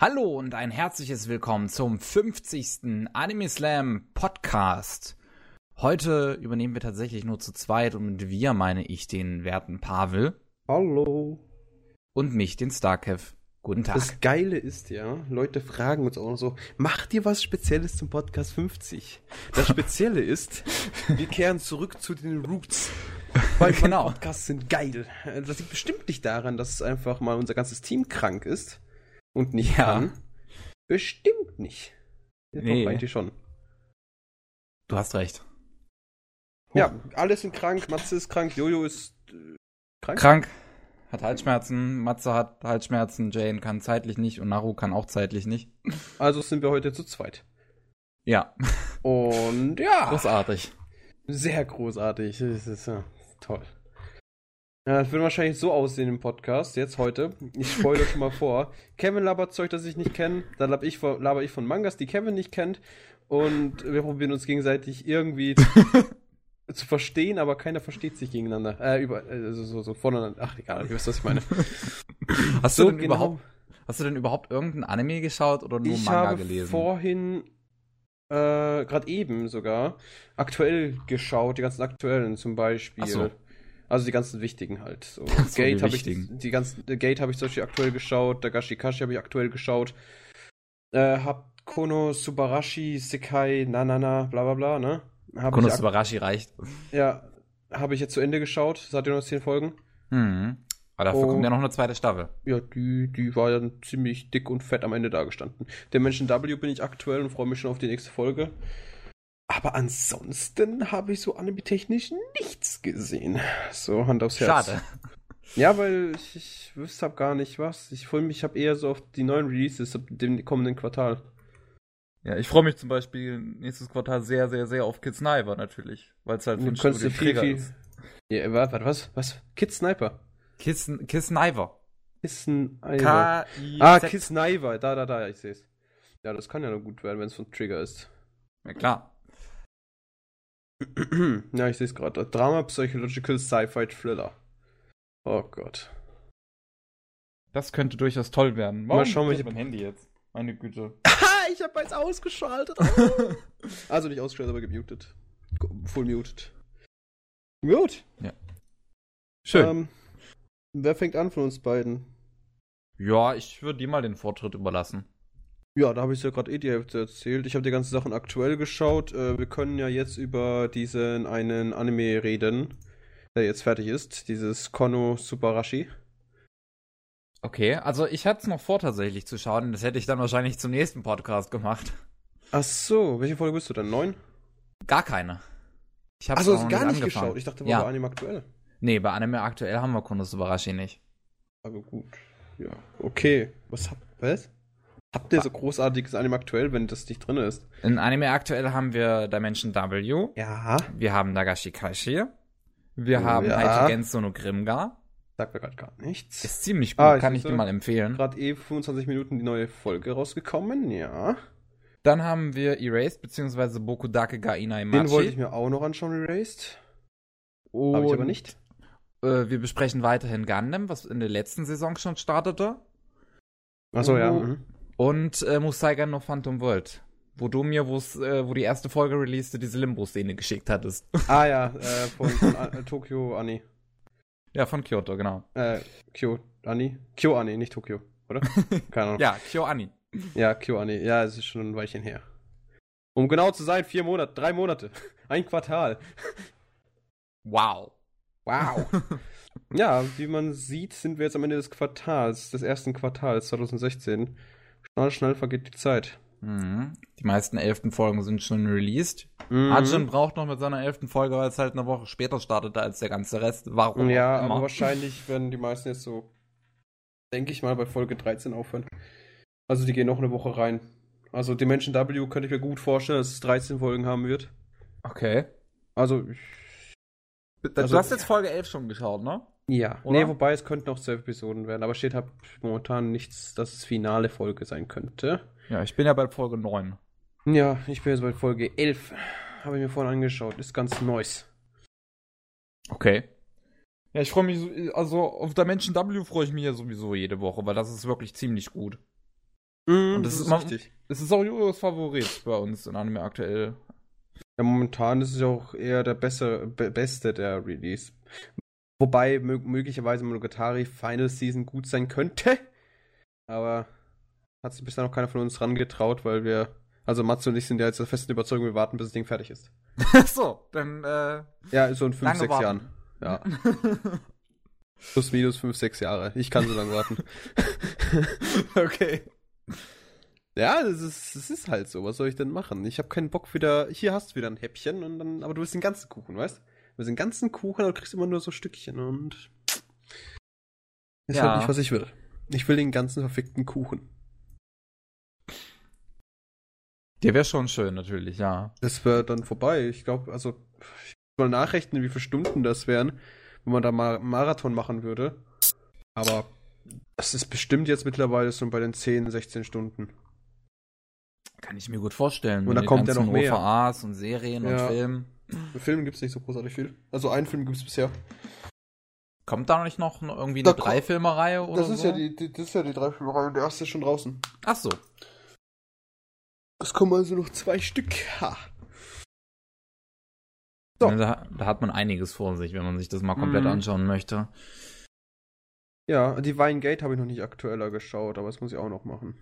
Hallo und ein herzliches Willkommen zum 50. Anime Slam Podcast. Heute übernehmen wir tatsächlich nur zu zweit und mit wir meine ich den werten Pavel. Hallo. Und mich, den Starkev. Guten Tag. Das Geile ist ja, Leute fragen uns auch noch so, macht ihr was Spezielles zum Podcast 50? Das Spezielle ist, wir kehren zurück zu den Roots. Weil genau. Podcasts sind geil. Das liegt bestimmt nicht daran, dass einfach mal unser ganzes Team krank ist und nicht ja. kann. Bestimmt nicht. Nee. Doch, eigentlich schon. Du hast recht. Ja, alle sind krank, Matze ist krank, Jojo ist äh, krank. Krank. Hat Halsschmerzen, Matze hat Halsschmerzen, Jane kann zeitlich nicht und Naru kann auch zeitlich nicht. Also sind wir heute zu zweit. Ja. Und ja. Großartig. Sehr großartig. Das ist ja toll. Ja, das wird wahrscheinlich so aussehen im Podcast, jetzt heute. Ich spoilere schon mal vor. Kevin labert Zeug, das ich nicht kenne. Dann laber ich, laber ich von Mangas, die Kevin nicht kennt. Und wir probieren uns gegenseitig irgendwie zu verstehen, aber keiner versteht sich gegeneinander. Äh, über, also so, so voneinander. Ach, egal, ihr wisst, was ich meine. Hast so, du denn genau. überhaupt, hast du denn überhaupt irgendein Anime geschaut oder nur ich Manga habe gelesen? vorhin, äh, gerade eben sogar, aktuell geschaut, die ganzen aktuellen zum Beispiel. Ach so. Also die ganzen wichtigen halt. So, so Gate habe ich die ganzen Gate habe ich zum Beispiel aktuell geschaut, Dagashi Kashi habe ich aktuell geschaut. Äh, hab Kono Subarashi Sekai Nanana bla bla bla, ne? Hab Kono Subarashi reicht. Ja, habe ich jetzt zu Ende geschaut. Seid ihr noch zehn Folgen? Mhm. Aber dafür oh, kommt ja noch eine zweite Staffel. Ja, die, die war dann ziemlich dick und fett am Ende dagestanden. Der Menschen W bin ich aktuell und freue mich schon auf die nächste Folge. Aber ansonsten habe ich so anime-technisch nichts gesehen. So, Hand aufs Herz. Schade. Ja, weil ich, ich wüsste hab gar nicht was. Ich freue mich, ich habe eher so auf die neuen Releases dem kommenden Quartal. Ja, ich freue mich zum Beispiel nächstes Quartal sehr, sehr, sehr auf Kid Sniper natürlich. Weil es halt von Studio viel, viel, ist. Ja, warte, was? Was? Kid Sniper? Kiss Sniper. Kiss Sniper. Ah, Kiss Sniper. Da, da, da, ich sehe es. Ja, das kann ja noch gut werden, wenn es von Trigger ist. Ja, klar. ja, ich sehe es gerade. Drama, Psychological, Sci-Fi, Thriller. Oh Gott. Das könnte durchaus toll werden. Warum Mal schauen, welche... mein Handy jetzt. Meine Güte. ich habe eins ausgeschaltet. also nicht ausgeschaltet, aber gemutet. Full muted. Gut. Ja. Schön. Ähm, wer fängt an von uns beiden? Ja, ich würde dir mal den Vortritt überlassen. Ja, da habe ich ja gerade eh Hälfte erzählt. Ich habe die ganzen Sachen aktuell geschaut. Äh, wir können ja jetzt über diesen einen Anime reden, der jetzt fertig ist. Dieses Kono Subarashi. Okay, also ich hatte es noch vor tatsächlich zu schauen. Das hätte ich dann wahrscheinlich zum nächsten Podcast gemacht. Ach so, welche Folge bist du denn? Neun? Gar keine. Ich habe also gar nicht angefangen. geschaut. Ich dachte, war ja. bei Anime aktuell. Nee, bei Anime aktuell haben wir Kono Subarashi nicht. Aber gut. Ja, okay. Was hab was? Habt ihr so großartiges Anime aktuell, wenn das nicht drin ist? In Anime aktuell haben wir Dimension W. Ja. Wir haben Nagashi Kashi. Wir oh, haben ja. Haitigenso no Grimgar. Sagt mir gerade gar nichts. Ist ziemlich gut, ah, kann ich dir mal empfehlen. Gerade eh 25 Minuten die neue Folge rausgekommen, ja. Dann haben wir Erased, beziehungsweise Bokudake ga Inai Machi. Den wollte ich mir auch noch anschauen, Erased. Habe ich aber nicht. Äh, wir besprechen weiterhin Gundam, was in der letzten Saison schon startete. Achso, ja. Mhm und äh, Musaiga no Phantom World. Wo du mir, äh, wo die erste Folge releaste, diese Limbo-Szene geschickt hattest. Ah ja, äh, von, von äh, Tokyo Ani. Ja, von Kyoto, genau. Äh, Kyo Ani? Kyo Ani, nicht Tokyo, oder? Keine Ahnung. ja, Kyo Ani. Ja, Kyo Ani. Ja, es ist schon ein Weilchen her. Um genau zu sein, vier Monate, drei Monate. Ein Quartal. Wow. Wow. ja, wie man sieht, sind wir jetzt am Ende des Quartals, des ersten Quartals 2016. Schnell, schnell vergeht die Zeit. Mhm. Die meisten elften Folgen sind schon released. Mhm. Arjun braucht noch mit seiner elften Folge, weil es halt eine Woche später startete als der ganze Rest. Warum? Ja, aber wahrscheinlich werden die meisten jetzt so, denke ich mal, bei Folge 13 aufhören. Also die gehen noch eine Woche rein. Also Dimension W könnte ich mir gut vorstellen, dass es 13 Folgen haben wird. Okay. Also, ich, also du hast jetzt Folge 11 schon geschaut, ne? Ja, Oder? nee, wobei es könnten auch zwölf Episoden werden, aber steht halt momentan nichts, dass es finale Folge sein könnte. Ja, ich bin ja bei Folge 9. Ja, ich bin jetzt bei Folge 11. Habe ich mir vorhin angeschaut, ist ganz neues. Okay. Ja, ich freue mich, so, also auf Dimension W freue ich mich ja sowieso jede Woche, weil das ist wirklich ziemlich gut. Mm, und das, das ist, ist richtig. Das ist auch Julios Favorit bei uns in Anime aktuell. Ja, momentan ist es auch eher der beste, be beste der Release. Wobei möglicherweise Monogatari Final Season gut sein könnte. Aber hat sich bisher noch keiner von uns rangetraut, weil wir, also Matze und ich sind ja jetzt der festen Überzeugung, wir warten, bis das Ding fertig ist. so, dann, äh. Ja, so in 5, 6 Jahren. Ja. Plus minus 5, 6 Jahre. Ich kann so lange warten. okay. Ja, das ist, das ist halt so. Was soll ich denn machen? Ich habe keinen Bock wieder. Hier hast du wieder ein Häppchen und dann, aber du willst den ganzen Kuchen, weißt? Du willst den ganzen Kuchen, du kriegst immer nur so Stückchen und. Ist ja. halt nicht, was ich will. Ich will den ganzen verfickten Kuchen. Der wäre schon schön, natürlich, ja. Das wäre dann vorbei. Ich glaube, also, ich soll nachrechnen, wie viele Stunden das wären, wenn man da mal Marathon machen würde. Aber das ist bestimmt jetzt mittlerweile schon bei den 10, 16 Stunden. Kann ich mir gut vorstellen. Und da kommt ja noch mehr. OVAs und Serien ja. und Filmen. Filmen gibt es nicht so großartig viel. Also einen Film gibt es bisher. Kommt da nicht noch irgendwie eine Dreifilmereihe oder das ist so? Ja die, die, das ist ja die Dreifilmereihe und der erste ist schon draußen. Ach so. Es kommen also noch zwei Stück. Ha. So. Da, da, hat man einiges vor sich, wenn man sich das mal komplett mhm. anschauen möchte. Ja, die Weingate habe ich noch nicht aktueller geschaut, aber das muss ich auch noch machen.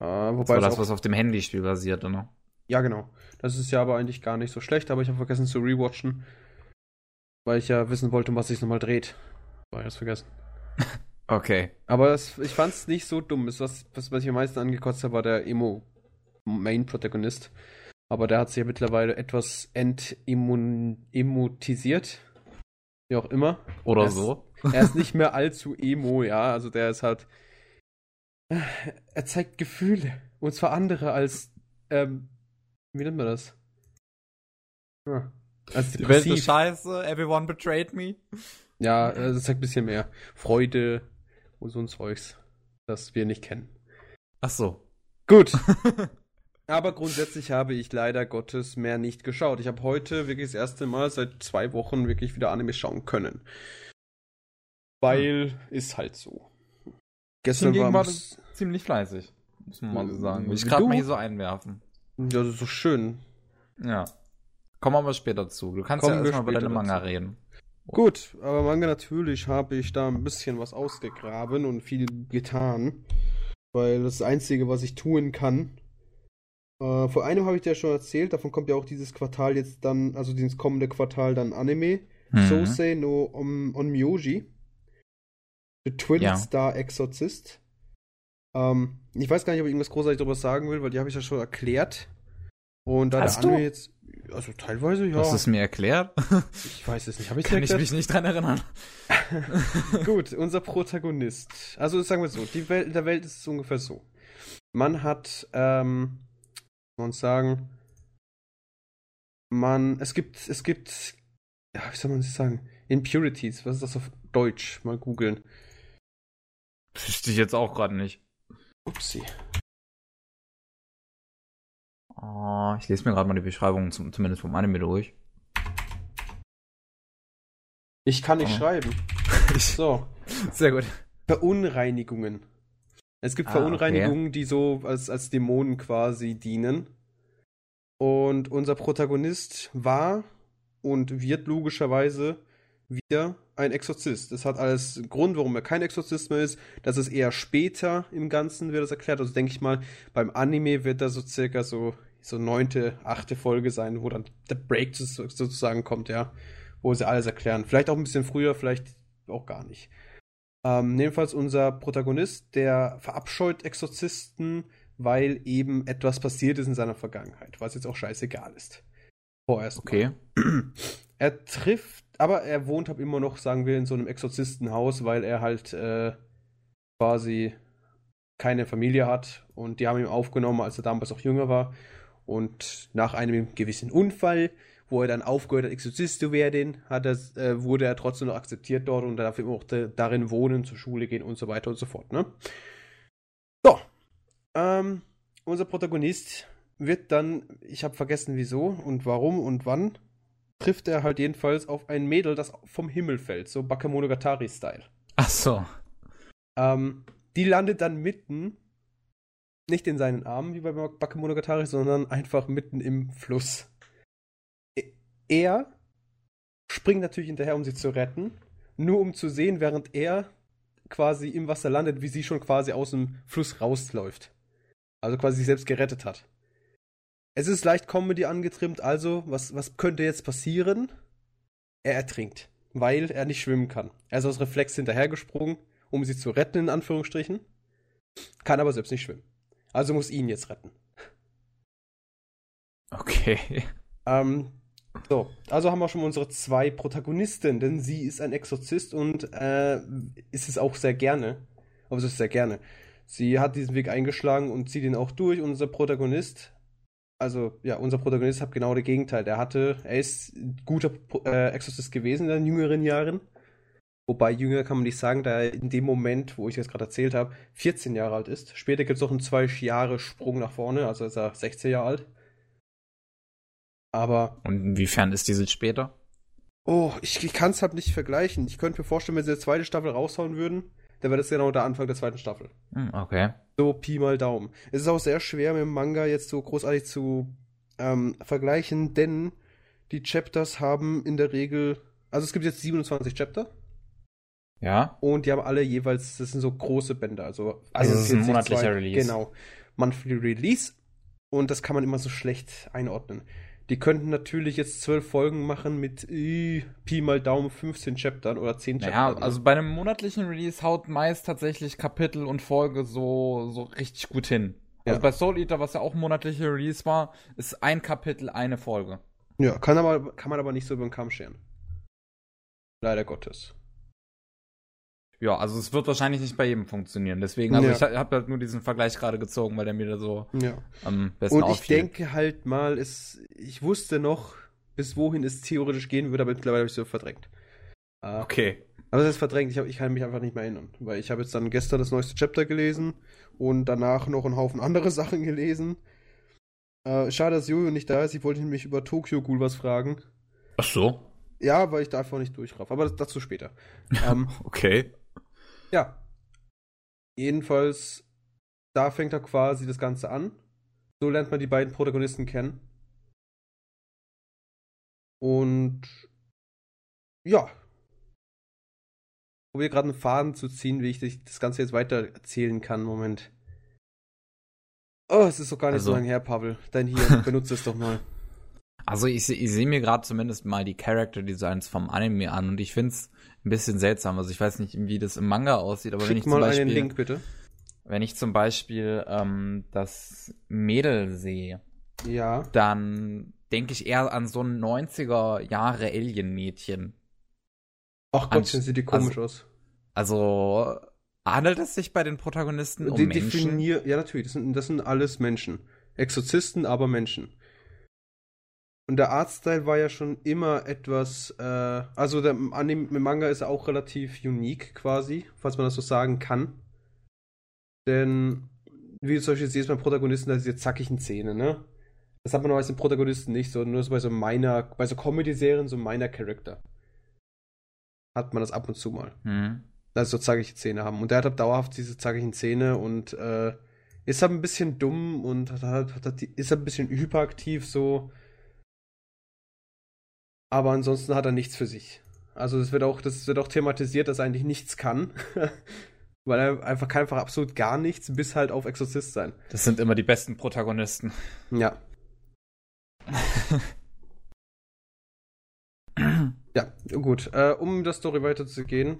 Äh, wobei das war das, was auf dem Handyspiel basiert, oder? Ja, genau. Das ist ja aber eigentlich gar nicht so schlecht, aber ich habe vergessen zu rewatchen, weil ich ja wissen wollte, was sich nochmal dreht. War ich das vergessen. Okay. Aber das, ich fand es nicht so dumm. Das, was, was, was ich am meisten angekotzt habe, war der Emo-Main-Protagonist. Aber der hat sich ja mittlerweile etwas entemotisiert. Wie auch immer. Oder er so. er ist nicht mehr allzu emo, ja. Also der ist halt. Er zeigt Gefühle. Und zwar andere als. Ähm, wie nennt man das? Ja. Also Die Welt ist scheiße, everyone betrayed me. Ja, es zeigt ein bisschen mehr Freude, und so ein Zeugs, das wir nicht kennen. Ach so. Gut. Aber grundsätzlich habe ich leider Gottes mehr nicht geschaut. Ich habe heute wirklich das erste Mal seit zwei Wochen wirklich wieder Anime schauen können. Weil hm. ist halt so. Gestern war, war ziemlich fleißig, muss man mal so sagen. Will ich gerade mal hier so einwerfen. Ja, das ist so schön. Ja. Kommen wir aber später zu. Du kannst Kommen ja erstmal über deine Manga dazu. reden. Gut, aber Manga natürlich habe ich da ein bisschen was ausgegraben und viel getan. Weil das, das Einzige, was ich tun kann. Äh, vor einem habe ich dir schon erzählt, davon kommt ja auch dieses Quartal jetzt dann, also dieses kommende Quartal dann Anime. Mhm. Sosei no on, Onmyoji. The Twin ja. Star Exorcist. Ähm, ich weiß gar nicht, ob ich irgendwas großartig darüber sagen will, weil die habe ich ja schon erklärt. Und da Hast der Anime du? jetzt also teilweise ja. Hast du es mir erklärt? Ich weiß es nicht. Habe ich Kann ich mich nicht dran erinnern. Gut, unser Protagonist. Also sagen wir so, die Welt, in der Welt ist es ungefähr so. Man hat, ähm, man sagen, man, es gibt, es gibt, ja, wie soll man das sagen? Impurities. Was ist das auf Deutsch? Mal googeln. Wüsste ich jetzt auch gerade nicht. Upsi. Oh, ich lese mir gerade mal die Beschreibung zum, zumindest vom Anime durch. Ich kann nicht oh. schreiben. so. Sehr gut. Verunreinigungen. Es gibt ah, Verunreinigungen, okay. die so als, als Dämonen quasi dienen. Und unser Protagonist war und wird logischerweise wieder ein Exorzist. Das hat alles Grund, warum er kein Exorzist mehr ist. Das ist eher später im Ganzen, wird das erklärt. Also denke ich mal, beim Anime wird da so circa so, so neunte, achte Folge sein, wo dann der Break sozusagen kommt, ja. Wo sie alles erklären. Vielleicht auch ein bisschen früher, vielleicht auch gar nicht. Ähm, jedenfalls unser Protagonist, der verabscheut Exorzisten, weil eben etwas passiert ist in seiner Vergangenheit, was jetzt auch scheißegal ist. Vorerst. Okay. Er trifft aber er wohnt halt immer noch, sagen wir, in so einem Exorzistenhaus, weil er halt äh, quasi keine Familie hat und die haben ihn aufgenommen, als er damals auch jünger war. Und nach einem gewissen Unfall, wo er dann aufgehört hat, Exorzist zu werden, hat er, äh, wurde er trotzdem noch akzeptiert dort und darf immer auch darin wohnen, zur Schule gehen und so weiter und so fort. Ne? So, ähm, unser Protagonist wird dann, ich habe vergessen wieso und warum und wann, trifft er halt jedenfalls auf ein Mädel, das vom Himmel fällt, so Bakemonogatari-Style. Ach so. Ähm, die landet dann mitten Nicht in seinen Armen wie bei Bakemonogatari, sondern einfach mitten im Fluss. E, er springt natürlich hinterher, um sie zu retten, nur um zu sehen, während er quasi im Wasser landet, wie sie schon quasi aus dem Fluss rausläuft. Also quasi sich selbst gerettet hat. Es ist leicht Comedy angetrimmt, also was, was könnte jetzt passieren? Er ertrinkt, weil er nicht schwimmen kann. Er ist aus Reflex hinterhergesprungen, um sie zu retten, in Anführungsstrichen, kann aber selbst nicht schwimmen. Also muss ihn jetzt retten. Okay. Ähm, so, also haben wir schon unsere zwei Protagonisten, denn sie ist ein Exorzist und äh, ist es auch sehr gerne. Aber es ist sehr gerne. Sie hat diesen Weg eingeschlagen und zieht ihn auch durch. Unser Protagonist, also ja, unser Protagonist hat genau das Gegenteil. Er hatte, er ist ein guter äh, Exorzist gewesen in seinen jüngeren Jahren. Wobei jünger kann man nicht sagen, da er in dem Moment, wo ich das gerade erzählt habe, 14 Jahre alt ist. Später gibt es noch einen zwei Jahre Sprung nach vorne, also ist er 16 Jahre alt. Aber. Und inwiefern ist diese später? Oh, ich, ich kann es halt nicht vergleichen. Ich könnte mir vorstellen, wenn sie eine zweite Staffel raushauen würden, dann wäre das genau der Anfang der zweiten Staffel. Hm, okay. So Pi mal Daumen. Es ist auch sehr schwer, mit dem Manga jetzt so großartig zu ähm, vergleichen, denn die Chapters haben in der Regel. Also es gibt jetzt 27 Chapter. Ja. Und die haben alle jeweils, das sind so große Bänder. Also, also das ist ein monatlicher zwei, Release. Genau. Monthly Release. Und das kann man immer so schlecht einordnen. Die könnten natürlich jetzt zwölf Folgen machen mit äh, Pi mal Daumen 15 Chaptern oder 10 naja, Chaptern. Ja, also bei einem monatlichen Release haut meist tatsächlich Kapitel und Folge so, so richtig gut hin. Also ja. bei Soul Eater, was ja auch ein monatlicher Release war, ist ein Kapitel eine Folge. Ja, kann, aber, kann man aber nicht so über den Kamm scheren. Leider Gottes. Ja, also es wird wahrscheinlich nicht bei jedem funktionieren. Deswegen, also ja. ich habe halt nur diesen Vergleich gerade gezogen, weil der mir da so ja. am besten Und ich auffiel. denke halt mal, es, ich wusste noch, bis wohin es theoretisch gehen würde, aber mittlerweile habe ich es so verdrängt. Uh, okay. Aber es ist verdrängt, ich, hab, ich kann mich einfach nicht mehr erinnern. Weil ich habe jetzt dann gestern das neueste Chapter gelesen und danach noch einen Haufen andere Sachen gelesen. Uh, schade, dass Jojo nicht da ist. Ich wollte mich über Tokyo Ghoul was fragen. Ach so? Ja, weil ich da einfach nicht durchraff. Aber dazu später. ähm, okay. Ja. Jedenfalls, da fängt er quasi das Ganze an. So lernt man die beiden Protagonisten kennen. Und ja. Probiere gerade einen Faden zu ziehen, wie ich das Ganze jetzt weiter erzählen kann. Moment. Oh, es ist doch gar nicht also, so lange her, Pavel. Dein hier, benutze es doch mal. Also ich, ich sehe mir gerade zumindest mal die Character Designs vom Anime an und ich finde es ein bisschen seltsam. Also ich weiß nicht, wie das im Manga aussieht, aber Schick wenn ich mal zum Beispiel, einen Link bitte. Wenn ich zum Beispiel ähm, das Mädel sehe, ja. dann denke ich eher an so ein 90er Jahre Alien-Mädchen. Ach Gott, sieht die komisch also, aus. Also handelt es sich bei den Protagonisten um die Menschen? Definier ja, natürlich. Das sind, das sind alles Menschen. Exorzisten, aber Menschen. Und der Artstyle war ja schon immer etwas, äh, also der Anime Manga ist auch relativ unique quasi, falls man das so sagen kann. Denn, wie du zum Beispiel siehst beim Protagonisten, da diese zackigen Zähne, ne? Das hat man auch als den Protagonisten nicht, so nur so bei so meiner, bei so Comedy-Serien, so meiner Charakter. Hat man das ab und zu mal. Mhm. Also so zackige Zähne haben. Und der hat halt dauerhaft diese zackigen Zähne und äh, ist halt ein bisschen dumm und hat, hat, hat, ist halt ein bisschen hyperaktiv so aber ansonsten hat er nichts für sich. Also es wird auch, das wird auch thematisiert, dass er eigentlich nichts kann. Weil er einfach kann einfach absolut gar nichts, bis halt auf Exorzist sein. Das sind immer die besten Protagonisten. Ja. ja, gut. Äh, um der Story weiterzugehen,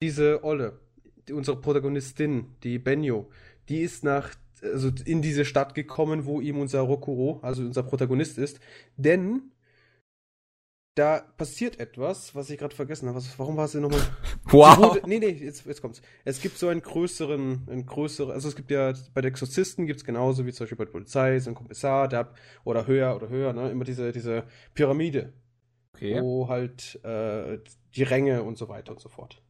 diese Olle, die, unsere Protagonistin, die Benjo, die ist nach, also in diese Stadt gekommen, wo ihm unser Rokuro, also unser Protagonist ist, denn da passiert etwas, was ich gerade vergessen habe. Was, warum war sie nochmal? Wow. Wurde, nee, nee, jetzt, jetzt kommt's. Es gibt so einen größeren, einen größeren, also es gibt ja bei den Exorzisten gibt es genauso wie zum Beispiel bei der Polizei, so ein Kommissar, der oder höher oder höher, ne, immer diese, diese Pyramide. Okay. Wo halt äh, die Ränge und so weiter und so fort.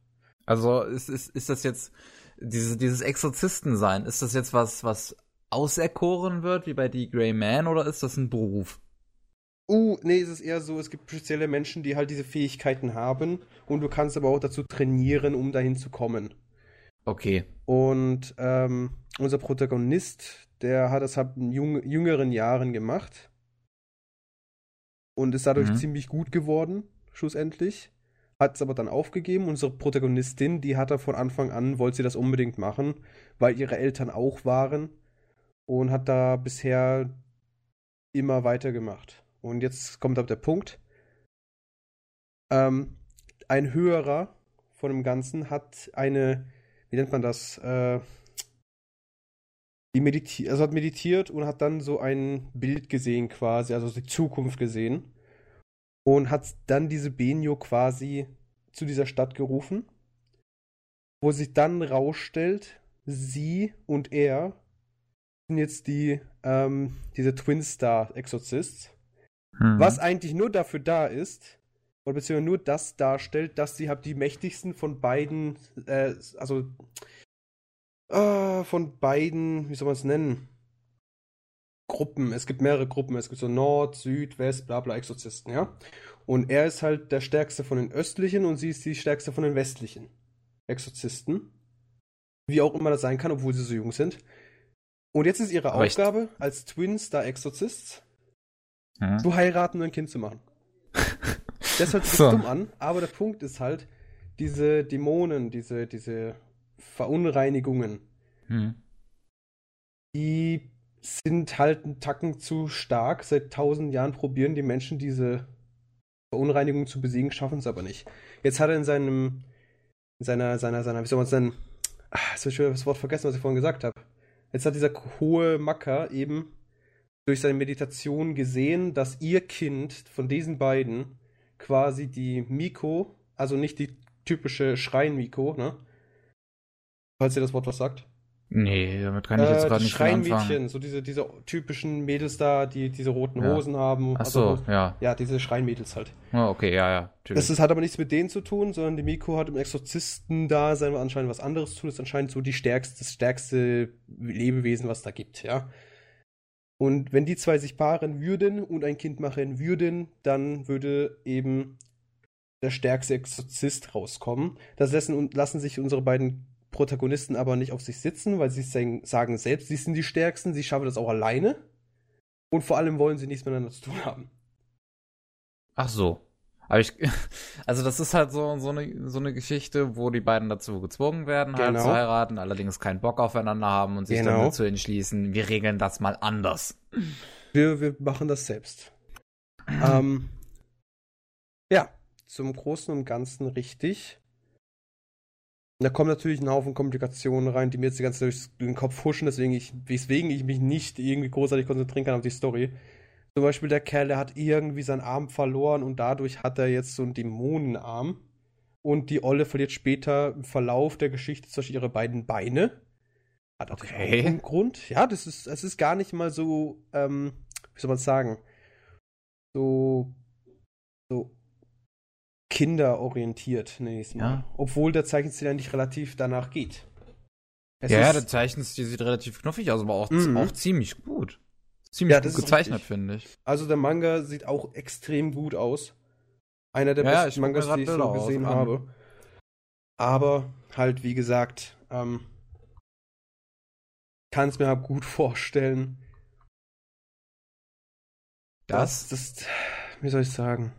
Also ist, ist, ist das jetzt, diese, dieses Exorzisten-Sein, ist das jetzt was, was auserkoren wird, wie bei die Grey Man, oder ist das ein Beruf? Uh, nee, es ist eher so, es gibt spezielle Menschen, die halt diese Fähigkeiten haben und du kannst aber auch dazu trainieren, um dahin zu kommen. Okay. Und ähm, unser Protagonist, der hat das halt in jung, jüngeren Jahren gemacht und ist dadurch Mhm. ziemlich gut geworden, schlussendlich. Hat es aber dann aufgegeben. Unsere Protagonistin, die hat er von Anfang an, wollte sie das unbedingt machen, weil ihre Eltern auch waren und hat da bisher immer weitergemacht. Und jetzt kommt aber der Punkt. Ähm, ein höherer von dem Ganzen hat eine, wie nennt man das? Äh, die mediti also hat meditiert und hat dann so ein Bild gesehen quasi, also die Zukunft gesehen. Und hat dann diese Benio quasi zu dieser Stadt gerufen, wo sich dann rausstellt, sie und er sind jetzt die, ähm, diese Twin Star Exorcists. Hm. Was eigentlich nur dafür da ist, oder beziehungsweise nur das darstellt, dass sie halt die mächtigsten von beiden, äh, also äh, von beiden, wie soll man es nennen? Gruppen. Es gibt mehrere Gruppen. Es gibt so Nord, Süd, West, bla bla Exorzisten, ja. Und er ist halt der stärkste von den östlichen und sie ist die stärkste von den westlichen Exorzisten. Wie auch immer das sein kann, obwohl sie so jung sind. Und jetzt ist ihre Aber Aufgabe als Twin Star Exorcists Hm. zu heiraten und ein Kind zu machen. Das hört sich So. dumm an, aber der Punkt ist halt, diese Dämonen, diese, diese Verunreinigungen, Hm. die sind halt einen Tacken zu stark. Seit tausend Jahren probieren die Menschen diese Verunreinigungen zu besiegen, schaffen es aber nicht. Jetzt hat er in seinem, in seiner, seiner, seiner, wie soll man es nennen? Ah, jetzt hab ich das Wort vergessen, was ich vorhin gesagt habe. Jetzt hat dieser hohe Macker eben durch seine Meditation gesehen, dass ihr Kind von diesen beiden quasi die Miko, also nicht die typische Schrein-Miko, ne? Falls ihr das Wort was sagt. Nee, damit kann ich jetzt Äh, gerade nicht. Schreinmädchen, so diese, diese typischen Mädels da, die diese roten Ja. Hosen haben. Ach also so, ja. Ja, diese Schreinmädels halt. Oh, okay, ja, ja. Natürlich. Das ist, hat aber nichts mit denen zu tun, sondern die Miko hat im Exorzisten-Dasein anscheinend was anderes zu tun. Ist anscheinend so die stärkste, das stärkste Lebewesen, was da gibt, ja. Und wenn die zwei sich paaren würden und ein Kind machen würden, dann würde eben der stärkste Exorzist rauskommen. Das lassen, lassen sich unsere beiden Protagonisten aber nicht auf sich sitzen, weil sie sagen- sagen selbst, sie sind die Stärksten, sie schaffen das auch alleine. Und vor allem wollen sie nichts miteinander zu tun haben. Ach so. Aber ich, also das ist halt so, so, eine, so eine Geschichte, wo die beiden dazu gezwungen werden, halt Genau. zu heiraten, allerdings keinen Bock aufeinander haben und sich dann Genau. dazu entschließen, wir regeln das mal anders. Wir, wir machen das selbst. ähm, ja, zum Großen und Ganzen richtig. Und Da kommen natürlich ein Haufen Komplikationen rein, die mir jetzt die ganze Zeit durch den Kopf huschen, deswegen ich, weswegen ich mich nicht irgendwie großartig konzentrieren kann auf die Story. Zum Beispiel der Kerl, der hat irgendwie seinen Arm verloren und dadurch hat er jetzt so einen Dämonenarm. Und die Olle verliert später im Verlauf der Geschichte zum Beispiel ihre beiden Beine. Hat natürlich Okay. auch einen Grund. Ja, das ist, es ist gar nicht mal so, ähm, wie soll man sagen, so, so kinderorientiert, nenne ich es mal. Ja. Obwohl der Zeichenstil eigentlich relativ danach geht. Es ja, ja, der Zeichenstil sieht relativ knuffig aus, aber auch, Mhm. auch ziemlich gut. Ziemlich Ja, das gut gezeichnet, finde ich. Also der Manga sieht auch extrem gut aus. Einer der Ja, besten Mangas, die ich so aus- gesehen an. habe. Aber halt, wie gesagt, ähm, kann es mir halt gut vorstellen, Das, dass das, wie soll ich sagen?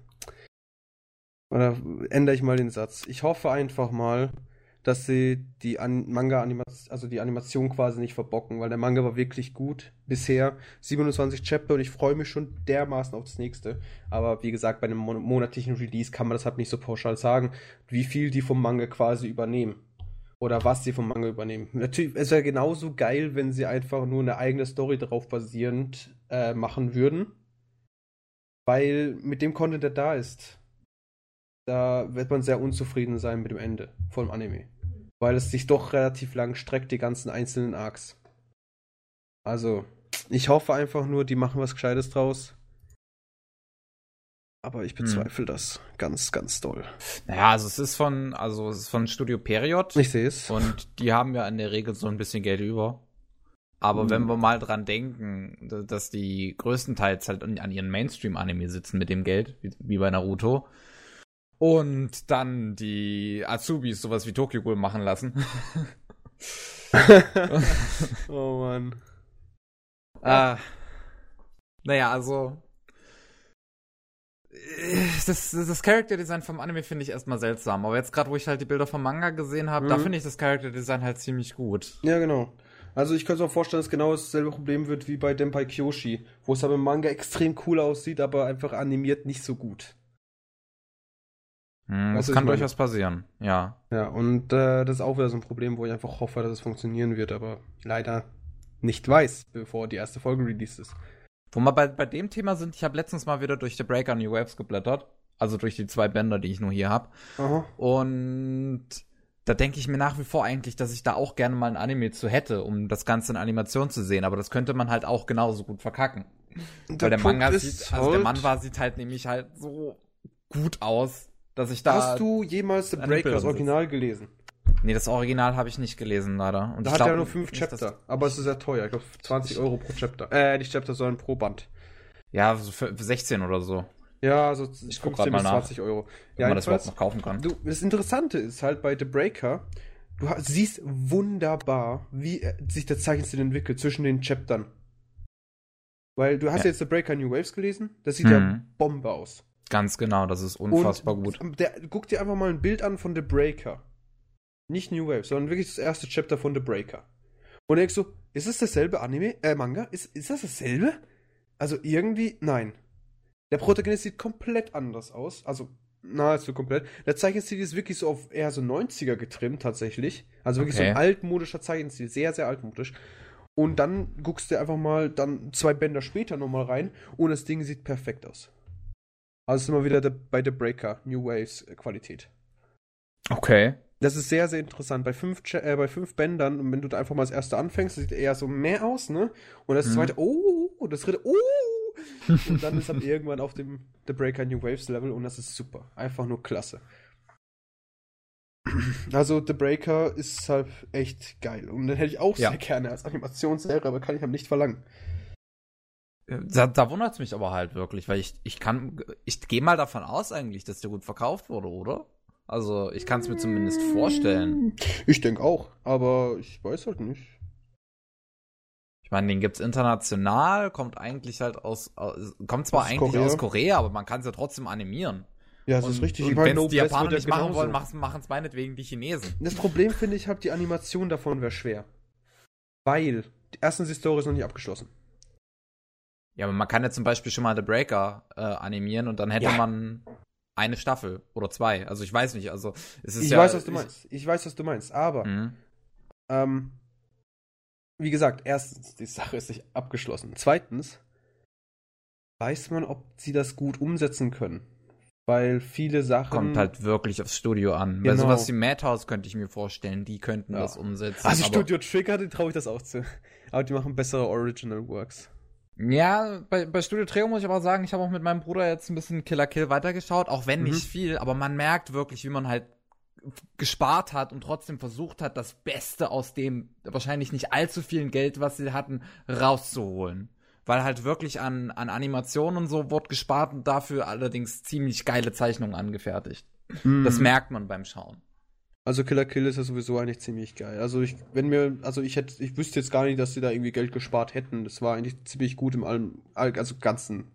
Oder ändere ich mal den Satz. Ich hoffe einfach mal, dass sie die An Manga-Animation, also die Animation quasi nicht verbocken, weil der Manga war wirklich gut bisher. 27 Chapter und ich freue mich schon dermaßen auf das nächste. Aber wie gesagt, bei einem mon monatlichen Release kann man das halt nicht so pauschal sagen, wie viel die vom Manga quasi übernehmen. Oder was sie vom Manga übernehmen. Natürlich, es wäre genauso geil, wenn sie einfach nur eine eigene Story darauf basierend äh, machen würden. Weil mit dem Content, der da ist, da wird man sehr unzufrieden sein mit dem Ende vom Anime. Weil es sich doch relativ lang streckt, die ganzen einzelnen Arcs. Also, ich hoffe einfach nur, die machen was Gescheites draus. Aber ich bezweifle das ganz, ganz doll. naja, also es ist von, also es ist von Studio Period. Ich sehe es. Und die haben ja in der Regel so ein bisschen Geld über. Aber Mhm. wenn wir mal dran denken, da- dass die größtenteils halt an an ihren Mainstream-Anime sitzen mit dem Geld, wie, wie bei Naruto, und dann die Azubis sowas wie Tokyo Ghoul machen lassen, oh Mann. Ah. Naja, also. äh, Das, das, das Character Design vom Anime finde ich erstmal seltsam. Aber jetzt gerade, wo ich halt die Bilder vom Manga gesehen habe, da Mhm. finde ich das Character Design halt ziemlich gut. Ja, genau. Also ich könnte mir auch vorstellen, dass genau dasselbe Problem wird wie bei Denpai Kyoshi, wo es aber im Manga extrem cool aussieht, aber einfach animiert nicht so gut. Hm, Weißt das kann durchaus passieren, ja. Ja, und äh, das ist auch wieder so ein Problem, wo ich einfach hoffe, dass es funktionieren wird, aber leider nicht weiß, bevor die erste Folge released ist. Wo wir bei, bei dem Thema sind, ich habe letztens mal wieder durch The Breaker New Waves geblättert. Also durch die zwei Bänder, die ich nur hier habe. Und da denke ich mir nach wie vor eigentlich, dass ich da auch gerne mal ein Anime zu hätte, um das Ganze in Animation zu sehen. Aber das könnte man halt auch genauso gut verkacken. Weil der Manga sieht, also der Mann war, sieht halt nämlich halt so gut aus, dass ich da. Hast du jemals The Breaker, das Original, gelesen? Nee, das Original habe ich nicht gelesen, leider. Und Da hat er nur fünf nicht, Chapter, aber es ist sehr teuer. Ich glaube 20 Euro pro Chapter. Äh, die Chapter sollen pro Band. Ja, so für, für 16 oder so. Ja, so Ich guck 15 grad mal bis nach. 20 Euro. Wenn man das überhaupt noch kaufen kann. Du, das Interessante ist halt bei The Breaker, du siehst wunderbar, wie äh, sich der Zeichenstil entwickelt zwischen den Chaptern. Weil du hast Ja. jetzt The Breaker New Waves gelesen, das sieht ja Mhm. Bombe aus. Ganz genau, das ist unfassbar Und gut. Der, guck dir einfach mal ein Bild an von The Breaker. Nicht New Waves, sondern wirklich das erste Chapter von The Breaker. Und denkst du, ist es dasselbe Anime, äh, Manga? Ist, ist das dasselbe? Also irgendwie, nein. Der Protagonist sieht komplett anders aus. Also nahezu komplett. Der Zeichenstil ist wirklich so auf eher so 90er getrimmt tatsächlich. Also wirklich so ein Okay. altmodischer Zeichenstil, sehr, sehr altmodisch. Und dann guckst du einfach mal dann zwei Bänder später nochmal rein und das Ding sieht perfekt aus. Also sind wir wieder der, bei The Breaker, New Waves äh, Qualität. Okay. Das ist sehr, sehr interessant. Bei fünf, äh, bei fünf Bändern, und wenn du da einfach mal das erste anfängst, sieht eher so mehr aus, ne? Und das Mhm. zweite, oh, und das dritte, oh! und dann ist er irgendwann auf dem The Breaker New Waves Level und das ist super. Einfach nur klasse. Also The Breaker ist halt echt geil. Und den hätte ich auch Ja. sehr gerne als Animationsserie, aber kann ich halt nicht verlangen. Da, da wundert es mich aber halt wirklich, weil ich, ich kann, ich gehe mal davon aus eigentlich, dass der gut verkauft wurde, oder? Also ich kann es mir zumindest vorstellen. Ich denke auch, aber ich weiß halt nicht. Ich meine, den gibt's international, kommt eigentlich halt aus, aus kommt zwar Aus eigentlich Korea. aus Korea, aber man kann es ja trotzdem animieren. Ja, das und, ist richtig. Und wenn No die Japaner nicht machen wollen, machen es meinetwegen die Chinesen. Das Problem finde ich halt, die Animation davon wäre schwer. Weil, erstens die Story ist noch nicht abgeschlossen. Ja, aber man kann ja zum Beispiel schon mal The Breaker äh, animieren und dann hätte Ja. man eine Staffel oder zwei. Also ich weiß nicht, also es ist Ich ja. weiß, was du meinst. Ich weiß, was du meinst. Aber, Mhm. ähm, wie gesagt, erstens, die Sache ist nicht abgeschlossen. Zweitens, weiß man, ob sie das gut umsetzen können. Weil viele Sachen. Kommt halt wirklich aufs Studio an. Genau. sowas wie Madhouse könnte ich mir vorstellen, die könnten Ja. das umsetzen. Also Studio Trigger, den traue ich das auch zu. Aber die machen bessere Original Works. Ja, bei, bei Studio Treo muss ich aber sagen, ich habe auch mit meinem Bruder jetzt ein bisschen Killer Kill weitergeschaut, auch wenn Mhm. nicht viel, aber man merkt wirklich, wie man halt gespart hat und trotzdem versucht hat, das Beste aus dem wahrscheinlich nicht allzu vielen Geld, was sie hatten, rauszuholen. Weil halt wirklich an, an Animationen und so wurde gespart und dafür allerdings ziemlich geile Zeichnungen angefertigt. Das Mhm. merkt man beim Schauen. Also Killer Kill ist ja sowieso eigentlich ziemlich geil. Also ich, wenn mir, also ich hätte, ich wüsste jetzt gar nicht, dass sie da irgendwie Geld gespart hätten. Das war eigentlich ziemlich gut im allem, all- also ganzen,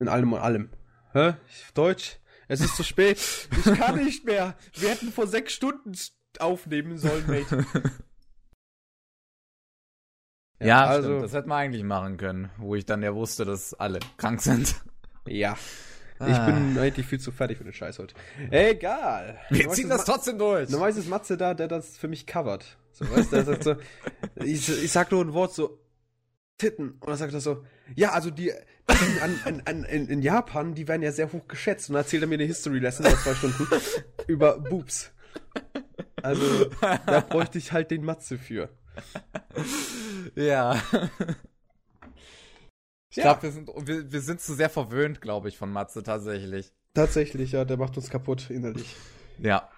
in allem und allem. Hä? Deutsch? Es ist zu spät. Ich kann nicht mehr. Wir hätten vor sechs Stunden aufnehmen sollen, Mate. Ja, also- stimmt, das hätte man eigentlich machen können, wo ich dann ja wusste, dass alle krank sind. Ja. Ich Ah. bin eigentlich viel zu fertig für den Scheiß heute. Egal. Wir ziehen das Ma- trotzdem durch. Normalerweise ist Matze da, der das für mich covert. So, weißt du, der sagt so, ich, ich sag nur ein Wort so, Titten. Und dann sagt er so, ja, also die, die an, an, an, in, in Japan, die werden ja sehr hoch geschätzt. Und dann erzählt er mir eine History Lesson über zwei Stunden über Boobs. Also, da bräuchte ich halt den Matze für. Ja. Ich Ja. glaube, wir sind, wir, wir sind zu sehr verwöhnt, glaube ich, von Matze tatsächlich. Tatsächlich, ja, der macht uns kaputt innerlich. Ja.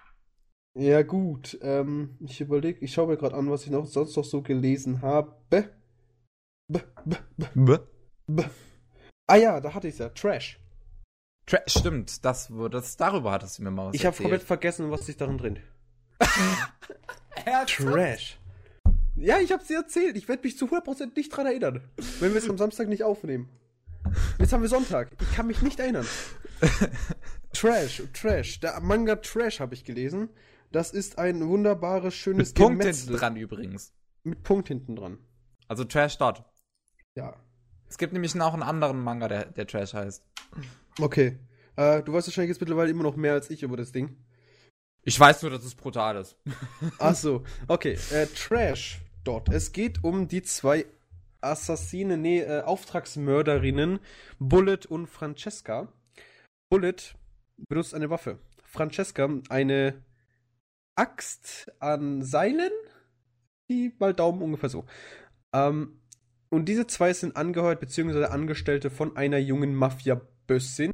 Ja, gut. Ähm, ich überlege, ich schaue mir gerade an, was ich noch sonst noch so gelesen habe. B, b, b, b. Ah ja, da hatte ich ja. Trash. Tra Stimmt, das, das, darüber hattest du mir mal was Ich habe komplett vergessen, was sich darin drin. Trash. Ja, ich hab's dir erzählt. Ich werde mich zu 100% nicht dran erinnern, wenn wir es am Samstag nicht aufnehmen. Jetzt haben wir Sonntag. Ich kann mich nicht erinnern. Trash, Trash. Der Manga Trash habe ich gelesen. Das ist ein wunderbares, schönes Mit Punkt Gemetzel. hinten dran übrigens. Mit Punkt hinten dran. Also Trash dot. Ja. Es gibt nämlich noch einen anderen Manga, der, der Trash heißt. Okay. Äh, du weißt wahrscheinlich jetzt mittlerweile immer noch mehr als ich über das Ding. Ich weiß nur, dass es brutal ist. Ach so, okay. Äh, Trash dort. Es geht um die zwei Assassine, nee, äh, Auftragsmörderinnen, Bullet und Francesca. Bullet benutzt eine Waffe. Francesca eine Axt an Seilen. Die mal Daumen ungefähr so. Ähm, und diese zwei sind angehört bzw. Angestellte von einer jungen Mafia-Bössin.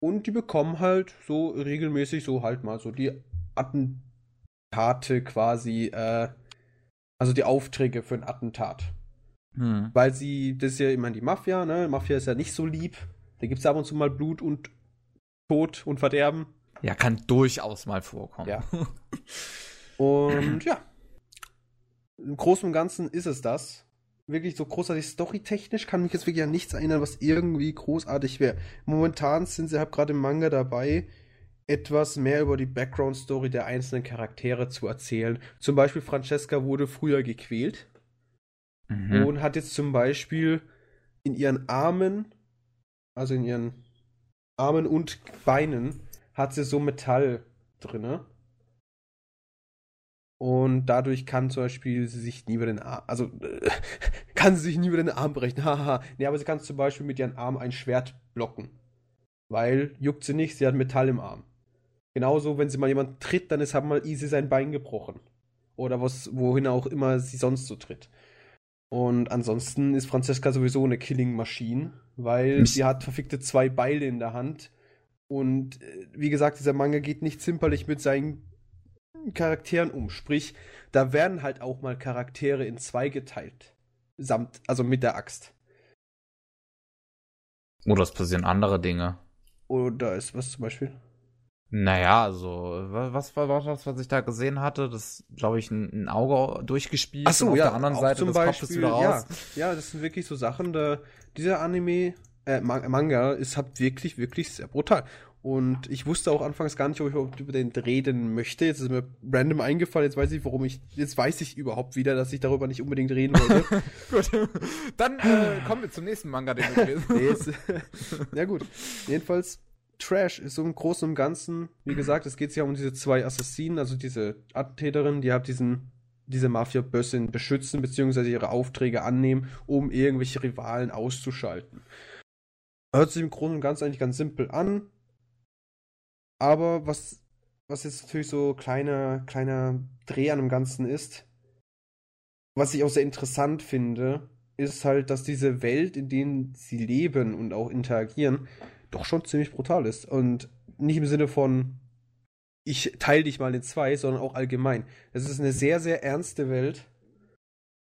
Und die bekommen halt so regelmäßig so halt mal so die Attentate quasi, äh, also die Aufträge für ein Attentat. Hm. Weil sie, das ist ja immer die Mafia, ne? Mafia ist ja nicht so lieb. Da gibt es ab und zu mal Blut und Tod und Verderben. Ja, kann durchaus mal vorkommen. Ja. Und ja. Im Großen und Ganzen ist es das. Wirklich so großartig storytechnisch kann mich jetzt wirklich an nichts erinnern, was irgendwie großartig wäre. Momentan sind sie halt gerade im Manga dabei, etwas mehr über die Background-Story der einzelnen Charaktere zu erzählen. Zum Beispiel Francesca wurde früher gequält Mhm. und hat jetzt zum Beispiel in ihren Armen, also in ihren Armen und Beinen, hat sie so Metall drinne. Und dadurch kann zum Beispiel sie sich nie über den Arm, also äh, kann sie sich nie über den Arm brechen. Haha. nee, aber sie kann zum Beispiel mit ihrem Arm ein Schwert blocken. Weil juckt sie nicht, sie hat Metall im Arm. Genauso, wenn sie mal jemand tritt, dann ist halt mal easy sein Bein gebrochen. Oder was, wohin auch immer sie sonst so tritt. Und ansonsten ist Franziska sowieso eine Killing Machine, weil Mich- sie hat verfickte zwei Beile in der Hand. Und äh, wie gesagt, dieser Manga geht nicht zimperlich mit seinen Charakteren um. Sprich, da werden halt auch mal Charaktere in zwei geteilt. Samt, also mit der Axt. Oder es passieren andere Dinge. Oder ist was zum Beispiel? Naja, also, wa- was war das, was ich da gesehen hatte? Das, glaube ich, ein, ein Auge durchgespielt. Ach so, auf ja, der anderen auch Seite zum des Kopfes Beispiel, wieder raus. Ja, ja, das sind wirklich so Sachen, da, dieser Anime, äh, Ma- Manga ist halt wirklich, wirklich sehr brutal. Und ich wusste auch anfangs gar nicht, ob ich überhaupt über den reden möchte. Jetzt ist mir random eingefallen, jetzt weiß ich, warum ich, jetzt weiß ich überhaupt wieder, dass ich darüber nicht unbedingt reden wollte. Gut, dann äh, kommen wir zum nächsten Manga, den wir nee, jetzt, ja gut. Jedenfalls, Trash ist so im Großen und Ganzen, wie gesagt, es geht ja um diese zwei Assassinen, also diese Attentäterinnen, die halt diesen, diese Mafia-Bössin beschützen, beziehungsweise ihre Aufträge annehmen, um irgendwelche Rivalen auszuschalten. Hört sich im Großen und Ganzen eigentlich ganz simpel an, aber was, was jetzt natürlich so kleiner, kleiner Dreh an dem Ganzen ist, was ich auch sehr interessant finde, ist halt, dass diese Welt, in der sie leben und auch interagieren, doch schon ziemlich brutal ist. Und nicht im Sinne von, ich teile dich mal in zwei, sondern auch allgemein. Es ist eine sehr, sehr ernste Welt.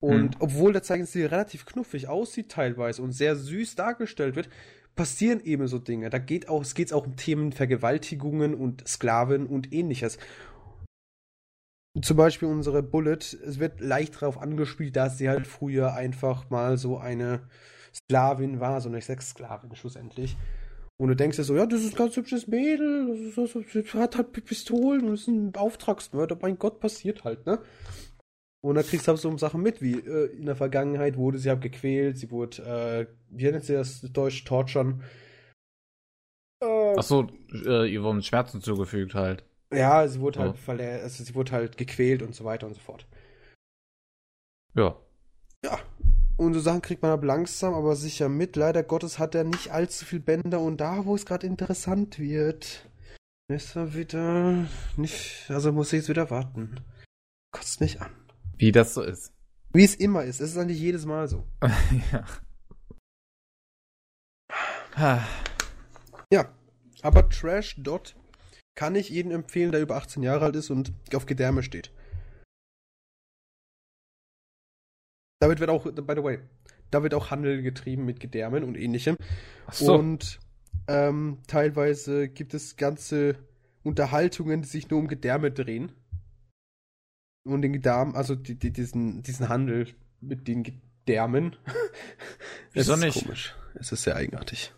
Und Hm. obwohl der Zeichenstil relativ knuffig aussieht teilweise und sehr süß dargestellt wird, passieren eben so Dinge. Da geht auch, es geht auch um Themen Vergewaltigungen und Sklaven und ähnliches. Zum Beispiel unsere Bullet, es wird leicht darauf angespielt, dass sie halt früher einfach mal so eine Sklavin war, so eine Sexsklavin schlussendlich. Und du denkst dir so, ja, das ist ein ganz hübsches Mädel, das, ist, das, das hat halt Pistolen und ist ein Auftragsmörder, mein Gott, passiert halt, ne? Und dann kriegst du halt so Sachen mit, wie äh, in der Vergangenheit wurde sie halt gequält, sie wurde, äh, wie nennt sie das Deutsch, torturen. Äh, Achso, äh, ihr wurden Schmerzen zugefügt halt. ja, sie wurde Oh. halt verletzt, also sie wurde halt gequält und so weiter und so fort. Ja. Ja. Und so Sachen kriegt man aber langsam, aber sicher mit. Leider Gottes hat er nicht allzu viel Bänder und da, wo es gerade interessant wird, ist er wieder nicht, also muss ich jetzt wieder warten. Kotzt mich an. Wie das so ist. Wie es immer ist. Es ist eigentlich jedes Mal so. ja. Ja. Aber Trash Dot kann ich jedem empfehlen, der über 18 Jahre alt ist und auf Gedärme steht. Damit wird auch, by the way, da wird auch Handel getrieben mit Gedärmen und ähnlichem. Ach so. Und ähm, teilweise gibt es ganze Unterhaltungen, die sich nur um Gedärme drehen. und den Gedärmen, also die, die, diesen, diesen Handel mit den Gedärmen. Wieso es ist nicht? komisch. Es ist sehr eigenartig.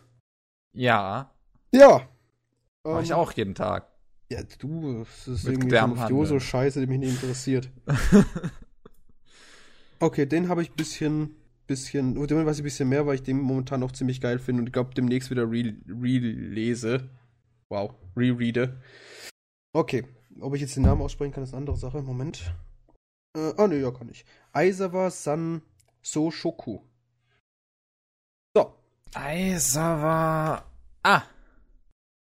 Ja, Ja. mach ich ähm, auch jeden Tag. Ja, du, das ist Mit irgendwie so Scheiße, die mich nicht interessiert. Okay, den habe ich ein bisschen, bisschen, den weiß ich ein bisschen mehr, weil ich den momentan auch ziemlich geil finde und ich glaube demnächst wieder re- relese. Wow, rereade. Okay, ob ich jetzt den Namen aussprechen kann, ist eine andere Sache. Moment. Äh, ah, ne, ja, kann ich. Aizawa San Soshoku. So, Aizawa. Ah.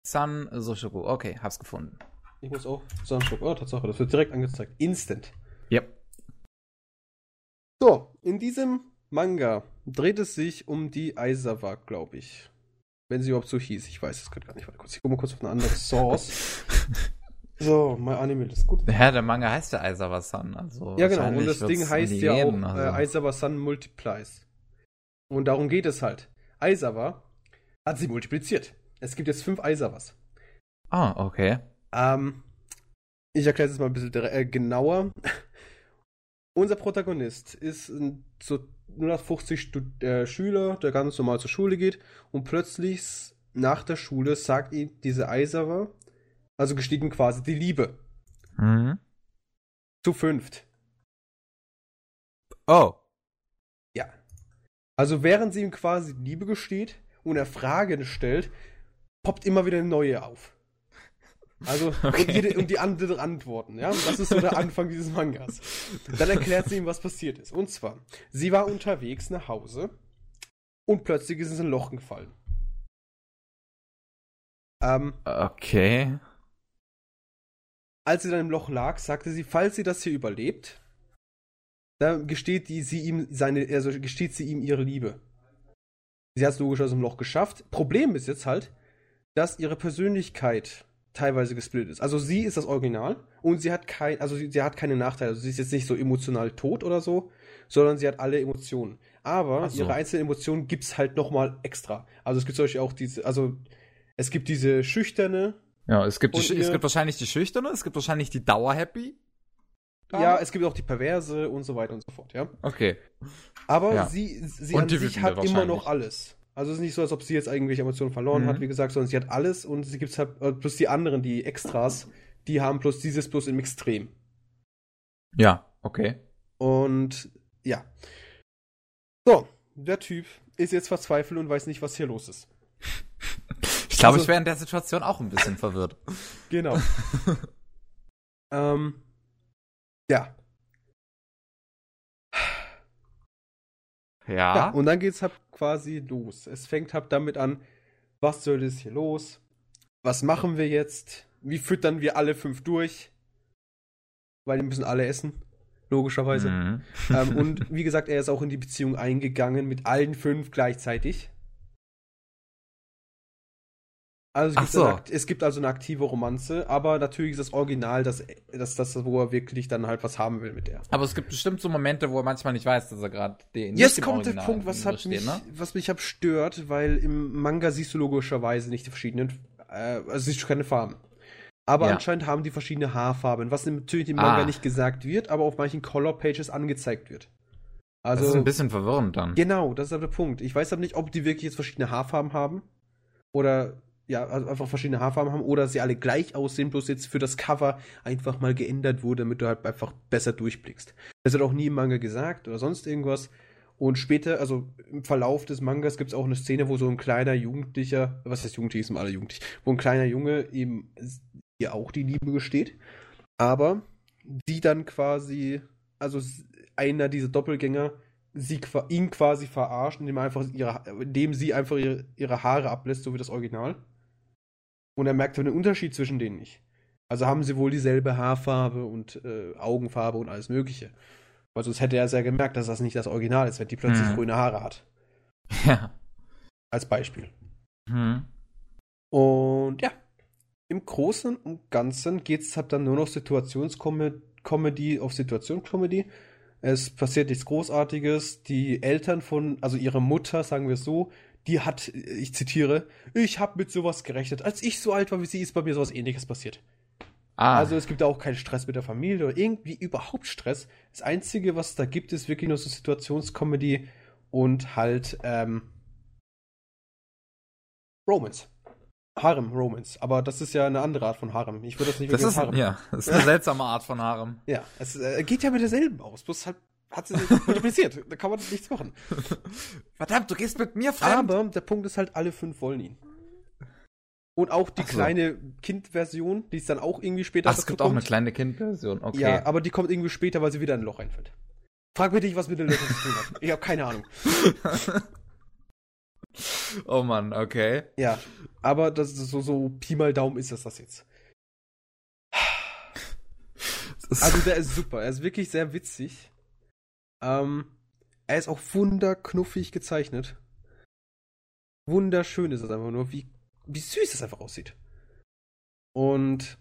San Soshoku. Okay, hab's gefunden. ich muss auch Sanshok. Oh, Tatsache, das wird direkt angezeigt. Instant. Yep. So, in diesem Manga dreht es sich um die Aizawa, glaube ich. Wenn sie überhaupt so hieß. Ich weiß es gerade gar nicht. Warte kurz. Ich gucke mal kurz auf eine andere Source. so, My Anime ist gut. Ja, der Manga heißt ja Aizawa-san. Also Ja, genau. Und das Ding heißt ja geben, auch also. äh, Aizawa Sun Multiplies. Und darum geht es halt. Aizawa hat sie multipliziert. Es gibt jetzt fünf Aizawas. Ah, okay. Ähm, ich erkläre es jetzt mal ein bisschen äh, genauer. Unser Protagonist ist ein so 150 Stud äh, Schüler, der ganz normal zur Schule geht und plötzlich nach der Schule sagt ihm diese Aizawa, also gesteht ihm quasi die Liebe. Mhm. Zu fünft. Oh. Ja. Also während sie ihm quasi Liebe gesteht und er Fragen stellt, poppt immer wieder eine neue auf. Also, Okay. und, jede, und die anderen antworten, ja. Das ist so der Anfang dieses Mangas. Dann erklärt sie ihm, was passiert ist. Und zwar, sie war unterwegs nach Hause und plötzlich ist es in ein Loch gefallen. Ähm, Okay. als sie dann im Loch lag, sagte sie, falls sie das hier überlebt, dann gesteht die, sie ihm seine, also gesteht sie ihm ihre Liebe. Sie hat es logisch aus dem Loch geschafft. Problem ist jetzt halt, dass ihre Persönlichkeit teilweise gesplittet ist. Also sie ist das Original und sie hat kein, also sie, sie hat keine Nachteile. Also sie ist jetzt nicht so emotional tot oder so, sondern sie hat alle Emotionen. Aber so. ihre einzelnen Emotionen gibt's halt nochmal extra. Also es gibt zum Beispiel auch diese, also es gibt diese schüchterne, Ja, es gibt, die, es gibt wahrscheinlich die Schüchterne, es gibt wahrscheinlich die Dauer-Happy. ja, es gibt auch die perverse und so weiter und so fort, ja. Okay. Aber Ja. sie, sie Und an sich hat immer noch alles. Also es ist nicht so, als ob sie jetzt irgendwelche Emotionen verloren Mhm. hat, wie gesagt, sondern sie hat alles und sie gibt halt, äh, plus die anderen, die Extras, die haben plus dieses plus im Extrem. Ja, okay. Und ja. So, der Typ ist jetzt verzweifelt und weiß nicht, was hier los ist. Ich glaube, Also- ich wäre in der Situation auch ein bisschen verwirrt. Genau. ähm, ja. Ja. Ja, und dann geht's halt quasi los. Es fängt halt damit an, was soll das hier los? Was machen wir jetzt? Wie füttern wir alle fünf durch? Weil die müssen alle essen, logischerweise. Mhm. ähm, und wie gesagt, er ist auch in die Beziehung eingegangen mit allen fünf gleichzeitig. Also es gibt, so. eine, es gibt also eine aktive Romanze, aber natürlich ist das Original das, das, das, wo er wirklich dann halt was haben will mit der. Aber es gibt bestimmt so Momente, wo er manchmal nicht weiß, dass er gerade den. Jetzt kommt der Punkt, was, hat mich, ne? was mich hab stört, weil im Manga siehst du logischerweise nicht die verschiedenen, äh, also siehst du keine Farben. Aber Ja. anscheinend haben die verschiedene Haarfarben, was natürlich im Manga Ah. nicht gesagt wird, aber auf manchen Color Pages angezeigt wird. das Also ist ein bisschen verwirrend dann. genau, das ist aber der Punkt. Ich weiß aber nicht, ob die wirklich jetzt verschiedene Haarfarben haben oder ja, also einfach verschiedene Haarfarben haben oder sie alle gleich aussehen, bloß jetzt für das Cover einfach mal geändert wurde, damit du halt einfach besser durchblickst. Das wird auch nie im Manga gesagt oder sonst irgendwas. Und später, also im Verlauf des Mangas gibt es auch eine Szene, wo so ein kleiner Jugendlicher, was heißt Jugendlich, sind alle jugendlich, wo ein kleiner Junge eben ihr auch die Liebe gesteht, aber die dann quasi, also einer dieser Doppelgänger, sie, ihn quasi verarscht, indem, einfach ihre, indem sie einfach ihre, ihre Haare ablässt, so wie das Original. Und er merkt den Unterschied zwischen denen nicht. Also haben sie wohl dieselbe Haarfarbe und äh, Augenfarbe und alles Mögliche. Weil sonst hätte er sehr gemerkt, dass das nicht das Original ist, wenn die plötzlich Mhm. grüne Haare hat. Ja. Als Beispiel. Hm. Und ja, im Großen und Ganzen geht es halt dann nur noch Situationscomedy auf Situationscomedy. Es passiert nichts Großartiges. Die Eltern von, also ihre Mutter, sagen wir es so, die hat, ich zitiere, ich habe mit sowas gerechnet. Als ich so alt war wie sie, ist bei mir sowas ähnliches passiert. Ah, Also es gibt auch keinen Stress mit der Familie oder irgendwie überhaupt Stress. Das Einzige, was da gibt, ist wirklich nur so Situationscomedy und halt ähm, Romance. Harem Romance. Aber das ist ja eine andere Art von Harem. Ich würde das nicht das ist, Harem. ja, das ist eine seltsame Art von Harem. Ja, es äh, geht ja mit derselben aus. Bloß halt hat sie sich multipliziert. Da kann man nichts machen. Verdammt, du gehst mit mir fremd. Aber der Punkt ist halt, alle fünf wollen ihn. Und auch die so. kleine Kind-Version, die ist dann auch irgendwie später Ach, es gibt auch eine kommt. kleine Kindversion. Okay. Ja, aber die kommt irgendwie später, weil sie wieder in ein Loch reinfällt. Frag mich nicht, was mit den Löchern zu tun hat. Ich habe keine Ahnung. oh Mann, okay. Ja, aber das ist so, so Pi mal Daumen ist das das jetzt. Also der ist super. Er ist wirklich sehr witzig. Ähm, er ist auch wunderknuffig gezeichnet. Wunderschön ist es einfach nur, wie, wie süß es einfach aussieht. Und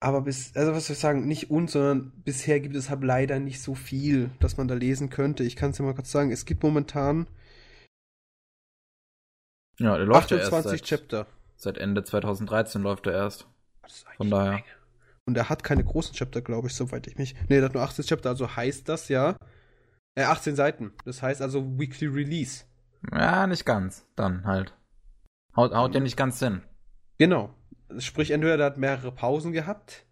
aber bis, also was soll ich sagen, nicht uns, sondern bisher gibt es halt leider nicht so viel, dass man da lesen könnte. Ich kann es dir mal kurz sagen, es gibt momentan ja, der läuft ja erst 28 seit, Chapter. seit Ende 2013 läuft er erst. Von daher. Menge. Und er hat keine großen Chapter, glaube ich, soweit ich mich. Nee, er hat nur 18 Chapter, also heißt das ja. Äh, 18 Seiten. Das heißt also Weekly Release. Ja, nicht ganz. Dann halt. Haut, haut ja nicht ganz hin. Genau. Sprich, entweder er hat mehrere Pausen gehabt.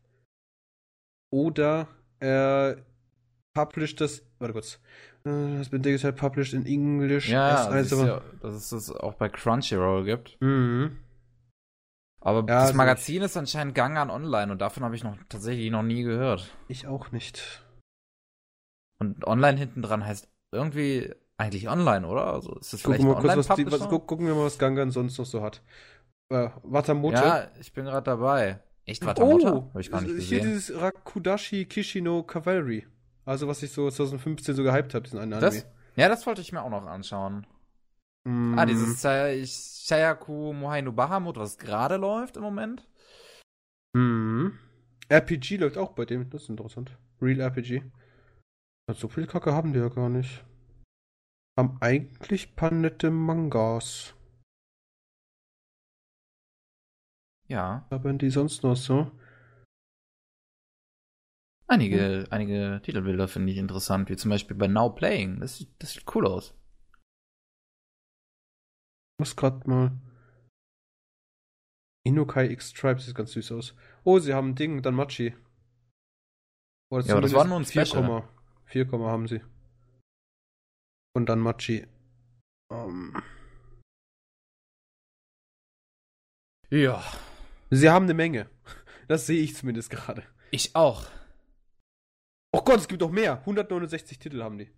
Oder er published das. Warte kurz. Äh, Das bin digital published in English. Ja, as das ist also- ja, dass es das auch bei Crunchyroll gibt. Mhm. Aber Ja, das also Magazin ist anscheinend Gangan online und davon habe ich noch tatsächlich noch nie gehört. Ich auch nicht. Und online hinten dran heißt irgendwie eigentlich online, oder? Also ist das Gucken vielleicht wir, mal kurz, was was, guck, gucken wir mal, was Gangan sonst noch so hat. Äh, Watamote. Ja, ich bin gerade dabei. Echt Watamote? Oh, Habe ich gar nicht hier gesehen. dieses Rakudashi Kishino Cavalry. Also, was ich so 2015 so gehypt habe, diesen einen Anime. Das? Ja, das wollte ich mir auch noch anschauen. Mm, Ah, dieses Say- Sayaku Mohainu Bahamut, was gerade läuft im Moment. mm. RPG läuft auch bei dem, das ist interessant. Real RPG. So viel Kacke haben die ja gar nicht. Haben eigentlich paar nette Mangas. Ja. Haben die sonst noch so? Einige, einige Titelbilder finde ich interessant, wie zum Beispiel bei Now Playing. Das, das sieht cool aus. Ich muss grad mal. Inukai X Tribes sieht ganz süß aus. Oh, sie haben ein Ding, dann Machi. Oder Ja, aber das zumindest war nur ein 4, Special. 4, haben sie. Und dann Machi. Ähm, Ja. sie haben eine Menge. Das sehe ich zumindest gerade. Ich auch. Oh Gott, es gibt noch mehr. 169 Titel haben die.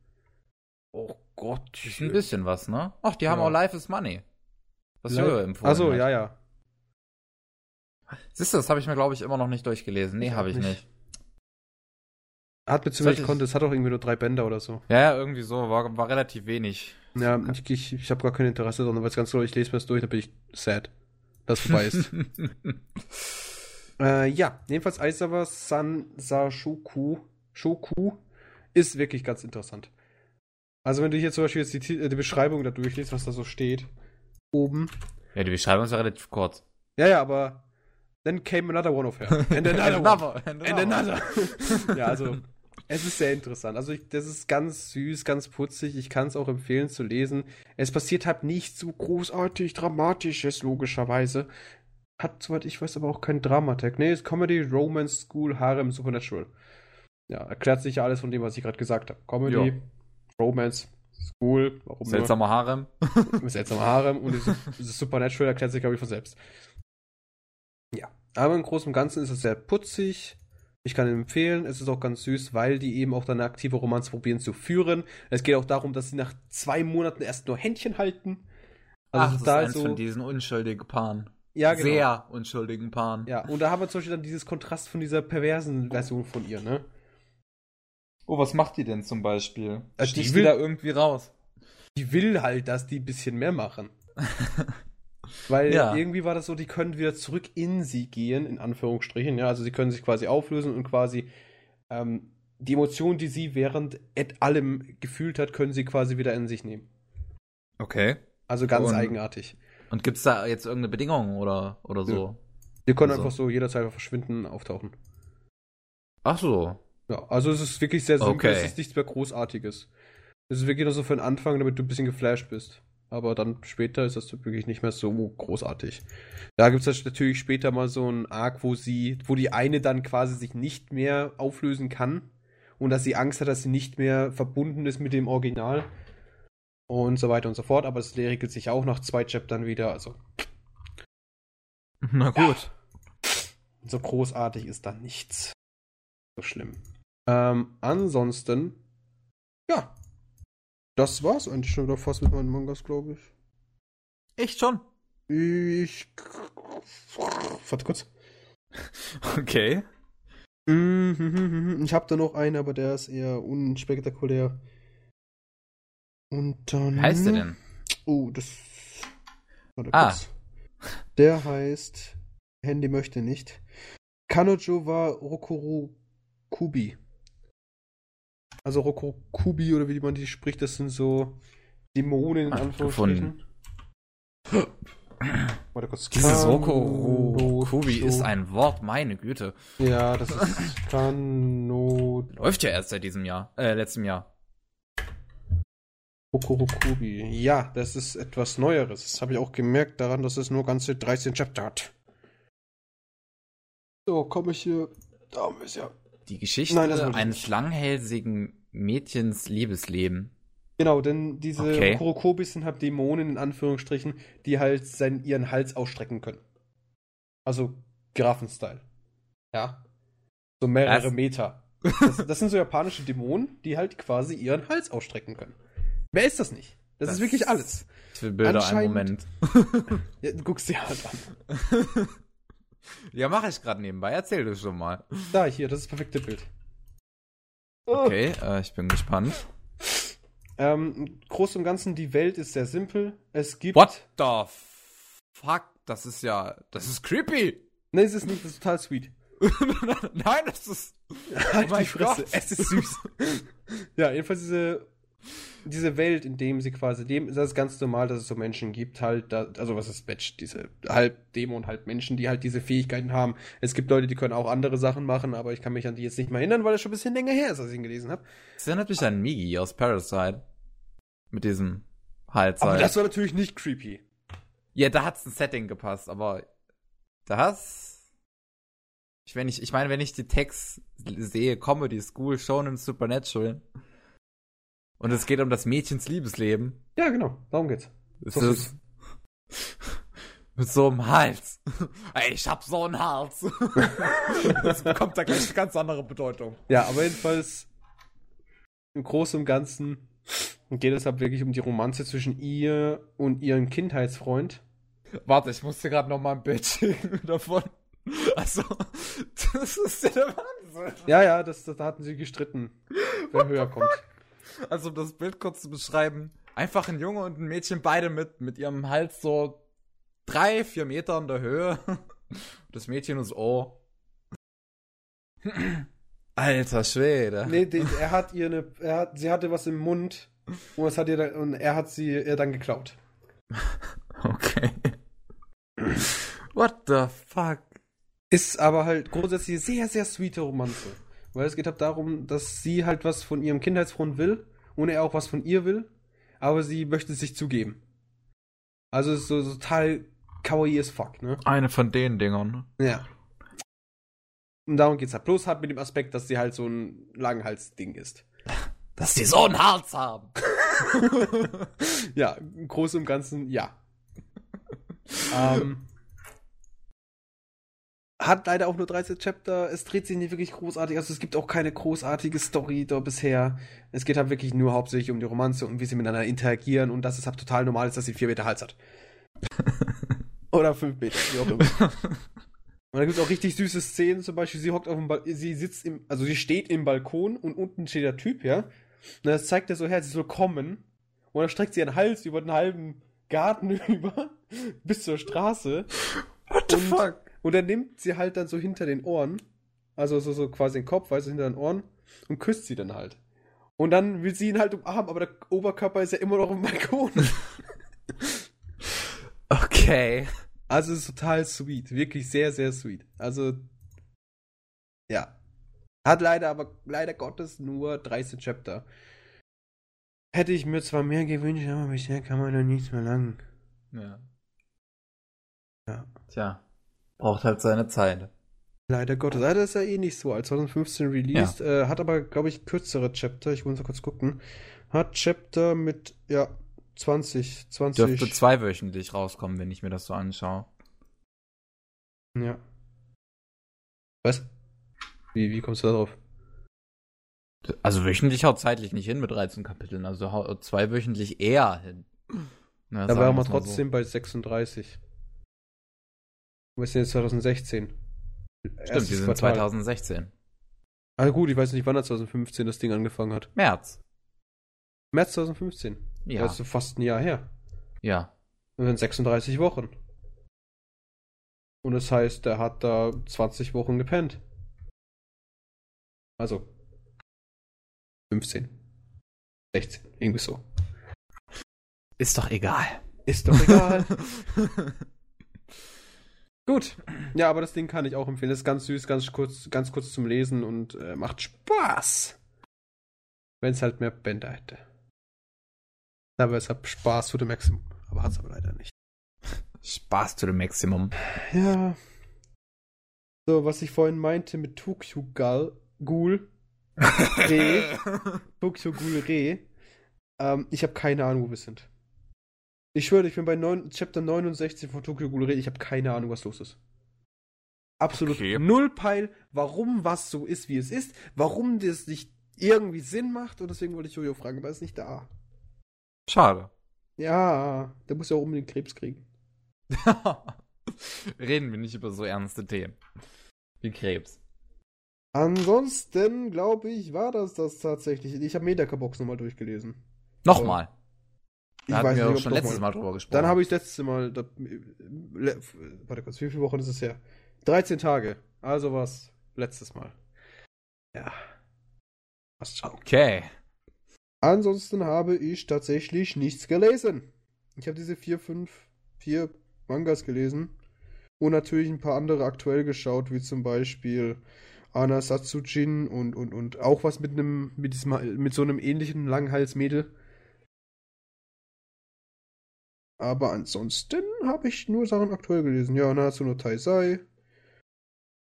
Oh Gott. Das ist ein bisschen was, ne? Ach, die haben Ja. auch Life is Money. Was Live- Höhe empfohlen. Achso, hat. ja, ja. Siehst du, das habe ich mir, glaube ich, immer noch nicht durchgelesen. Nee, habe ich nicht. nicht. Hat ich- konnte, es hat auch irgendwie nur drei Bänder oder so. Ja, ja, irgendwie so. War, war relativ wenig. Ja, ich, ich, ich habe gar kein Interesse daran, weil es ganz klar, ich lese mir das durch, dann bin ich sad, dass es vorbei ist. Äh, ja, jedenfalls Aizawa San Shoku, Shoku ist wirklich ganz interessant. Also wenn du hier zum Beispiel jetzt die, äh, die Beschreibung da durchliest, was da so steht, oben. ja, die Beschreibung ist ja relativ kurz. Ja, ja, aber then came another one of her. And another one. And And another. ja, also es ist sehr interessant. Also ich, das ist ganz süß, ganz putzig. Ich kann es auch empfehlen zu lesen. Es passiert halt nicht so großartig Dramatisches, logischerweise. Hat, soweit ich weiß, aber auch kein Dramatag. Nee, ist Comedy, Romance, School, Harem, Supernatural. Ja, erklärt sich ja alles von dem, was ich gerade gesagt habe. Comedy, Ja. Romance, School, warum? Seltsamer Harem. seltsamer Harem und dieses, dieses Supernatural erklärt sich, glaube ich, von selbst. Ja, aber im Großen und Ganzen ist es sehr putzig. Ich kann empfehlen. Es ist auch ganz süß, weil die eben auch dann eine aktive Romanze probieren zu führen. Es geht auch darum, dass sie nach zwei Monaten erst nur Händchen halten. Ach, das ist total eins von diesen unschuldigen Paaren. ja, genau. Sehr unschuldigen Paaren. Ja, und da haben wir zum Beispiel dann dieses Kontrast von dieser perversen Version von ihr, ne? Oh, was macht die denn zum Beispiel? Äh, die Sticht will- die da irgendwie raus? Die will halt, dass die ein bisschen mehr machen. Weil Ja. irgendwie war das so, die können wieder zurück in sie gehen, in Anführungsstrichen, ja. Also sie können sich quasi auflösen und quasi ähm, die Emotionen, die sie während et allem gefühlt hat, können sie quasi wieder in sich nehmen. Okay. Also ganz Und- eigenartig. Und gibt's da jetzt irgendeine Bedingung oder, oder so? Die können Also. einfach so jederzeit verschwinden, auftauchen. Ach so. Ja, also es ist wirklich sehr simpel, Okay. es ist nichts mehr Großartiges. Es ist wirklich nur so für den Anfang, damit du ein bisschen geflasht bist. Aber dann später ist das wirklich nicht mehr so großartig. Da gibt es natürlich später mal so einen Arc, wo sie, wo die eine dann quasi sich nicht mehr auflösen kann und dass sie Angst hat, dass sie nicht mehr verbunden ist mit dem Original und so weiter und so fort. Aber es regelt sich auch nach zwei Chaptern wieder. Also Na gut. so großartig ist da nichts. So schlimm. Ähm, ansonsten, ja. Das war's eigentlich schon wieder fast mit meinen Mangas, glaube ich. Echt schon? Ich. Warte kurz. Okay. Mhm, Ich habe da noch einen, aber der ist eher unspektakulär. Und dann. Wie heißt der denn? Oh, das. Warte Ah. kurz. Der heißt. Handy möchte nicht. Kanojo wa Rokoro Kubi. Also Rokoro Kubi oder wie man die spricht, das sind so Dämonen in Anführungsstrichen. Warte kurz. Dieses Roko-Kubi ist ein Wort, meine Güte. Ja, das ist Kano Läuft ja erst seit diesem Jahr, äh, letztem Jahr. Okurukubi. Ja, das ist etwas Neueres. Das habe ich auch gemerkt daran, dass es nur ganze 13 Chapter hat. So, komme ich hier. Da haben wir es ja. Die Geschichte Nein, das eines nicht. langhälsigen Mädchens Liebesleben. Genau, denn diese Okay. Okurokubis sind halt Dämonen in Anführungsstrichen, die halt seinen, ihren Hals ausstrecken können. Also Giraffen-Style. Ja. So mehrere Was? Meter. Das, das sind so japanische Dämonen, die halt quasi ihren Hals ausstrecken können. Wer ist das nicht? Das, Das- ist wirklich alles. Ich will Bilder einen Moment. Ja, du guckst dir halt an. Ja, mache ich gerade nebenbei. Erzähl du schon mal. Da, hier, das ist das perfekte Bild. Okay, äh, ich bin gespannt. Ähm, im Großen und Ganzen, die Welt ist sehr simpel. Es gibt. What the fuck? Das ist ja, das ist creepy. Nee, es ist nicht, das ist total sweet. Nein, das ist. Halt mein die Fresse, Gott. es ist süß. ja, jedenfalls diese, diese Welt, in dem sie quasi leben, ist das ganz normal, dass es so Menschen gibt, halt, da, also was ist Mensch, diese halb Dämon, halb Menschen, die halt diese Fähigkeiten haben. Es gibt Leute, die können auch andere Sachen machen, aber ich kann mich an die jetzt nicht mehr erinnern, weil es schon ein bisschen länger her ist, als ich ihn gelesen habe. Das erinnert mich an Migi aus Parasite. Mit diesem Hals. Aber das war natürlich nicht creepy. Ja, da hat's ein Setting gepasst, aber das. Ich, wenn ich, ich meine, wenn ich die Text sehe, Comedy, School, Shonen, Supernatural. Und es geht um das Mädchens Liebesleben. Ja, genau, darum geht's. Es So ist mit so einem Hals. Ey, ich hab so einen Hals. das bekommt da gleich eine ganz andere Bedeutung. Ja, aber jedenfalls im Großen und Ganzen geht es halt wirklich um die Romanze zwischen ihr und ihrem Kindheitsfreund. Warte, ich musste gerade noch mal ein Bild schicken davon. Also, das ist ja der Wahnsinn. Ja, ja, das, das, da hatten sie gestritten, wer höher kommt. Also, um das Bild kurz zu beschreiben. Einfach ein Junge und ein Mädchen, beide mit, mit ihrem Hals so drei, vier Meter in der Höhe. Das Mädchen ist oh. Alter Schwede. Nee, die, er hat ihr eine, er hat, sie hatte was im Mund und, das hat ihr dann, und er hat sie ihr dann geklaut. Okay. What the fuck? Ist aber halt grundsätzlich eine sehr, sehr sweete Romanze. Weil es geht halt darum, dass sie halt was von ihrem Kindheitsfreund will und er auch was von ihr will, aber sie möchte es sich zugeben. Also es ist so, so total kawaii as fuck, ne? Eine von den Dingern. Ja. Und darum geht's halt. Bloß halt mit dem Aspekt, dass sie halt so ein Langhals-Ding ist. Dass die so einen Hals haben. ja, im Großen und Ganzen, ja. ähm, hat leider auch nur 13 Chapter. Es dreht sich nicht wirklich großartig. Also es gibt auch keine großartige Story da bisher. Es geht halt wirklich nur hauptsächlich um die Romanze und wie sie miteinander interagieren und dass es halt total normal ist, dass sie 4 Meter Hals hat. Oder 5 Meter, wie auch immer. Und da gibt es auch richtig süße Szenen, zum Beispiel, sie hockt auf dem ba sie sitzt im, also sie steht im Balkon und unten steht der Typ, ja. Und das zeigt er so her, sie soll kommen. Und dann streckt sie ihren Hals über den halben Garten über bis zur Straße. What the Und- fuck? Und dann nimmt sie halt dann so hinter den Ohren, also so, so quasi den Kopf, weißt du, hinter den Ohren, und küsst sie dann halt. Und dann will sie ihn halt umarmen, aber der Oberkörper ist ja immer noch im Balkon. Okay. Also ist total sweet. Wirklich sehr, sehr sweet. Also, ja. Hat leider aber, leider Gottes, nur 13 Chapter. Hätte ich mir zwar mehr gewünscht, aber bisher kann man da nichts mehr lang. Ja. Ja. Tja, braucht halt seine Zeit. Leider Gottes. Ah, das ist ja eh nicht so. Als 2015 released, äh, hat aber, glaube ich, kürzere Chapter. Ich muss mal kurz gucken. Hat Chapter mit, ja, 20, 20. Dürfte zweiwöchentlich rauskommen, wenn ich mir das so anschaue. Ja. Was? Wie, wie kommst du da drauf? Also wöchentlich haut zeitlich nicht hin mit 13 Kapiteln, also haut zweiwöchentlich eher hin. Na, Da waren wir trotzdem bei 36. Wir sind jetzt 2016. So. Stimmt, Erstes wir sind Quartal. 2016. Ah gut, ich weiß nicht, wann er 2015 das Ding angefangen hat. März. März 2015. Ja. Das ist fast ein Jahr her. ja. Das sind 36 Wochen. Und das heißt, er hat da 20 Wochen gepennt. Also 15. 16. Irgendwie so. Ist doch egal. Ist doch egal. Gut. Ja, aber das Ding kann ich auch empfehlen. Das ist ganz süß, ganz kurz, ganz kurz zum Lesen und äh, macht Spaß. Wenn es halt mehr Bänder hätte. Aber es hat Spaß to the maximum. Aber hat es aber leider nicht. Spaß to the maximum. Ja. So, was ich vorhin meinte mit Tokyo Gal, Ghoul, Reh, Tokyo Ghoul Reh. Ähm, ich habe keine Ahnung, wo wir sind. Ich schwöre, ich bin bei 9, Chapter 69 von Tokyo Ghoul. Ich habe keine Ahnung, was los ist. Absolut Okay. null Peil, warum was so ist, wie es ist, warum das nicht irgendwie Sinn macht. Und deswegen wollte ich Jojo fragen, er ist nicht da. Schade. Ja, der muss ja auch unbedingt Krebs kriegen. Reden wir nicht über so ernste Themen. Wie Krebs. Ansonsten, glaube ich, war das das tatsächlich. Ich habe Medaka-Box nochmal durchgelesen. Nochmal. Ich Da hatten weiß wir nicht, auch schon letztes Mal drüber gesprochen. Dann habe ich das letzte Mal. Da, le, warte kurz, wie viele Wochen ist es her? 13 Tage. Also was letztes Mal. Ja. Passt schon. Okay. Ansonsten habe ich tatsächlich nichts gelesen. Ich habe diese vier, fünf, vier Mangas gelesen. Und natürlich ein paar andere aktuell geschaut, wie zum Beispiel Ana Satsujin und, und, und auch was mit einem, mit diesem, mit so einem ähnlichen Langhals-Mädel. Aber ansonsten habe ich nur Sachen aktuell gelesen. Ja, Natsuno Taisai.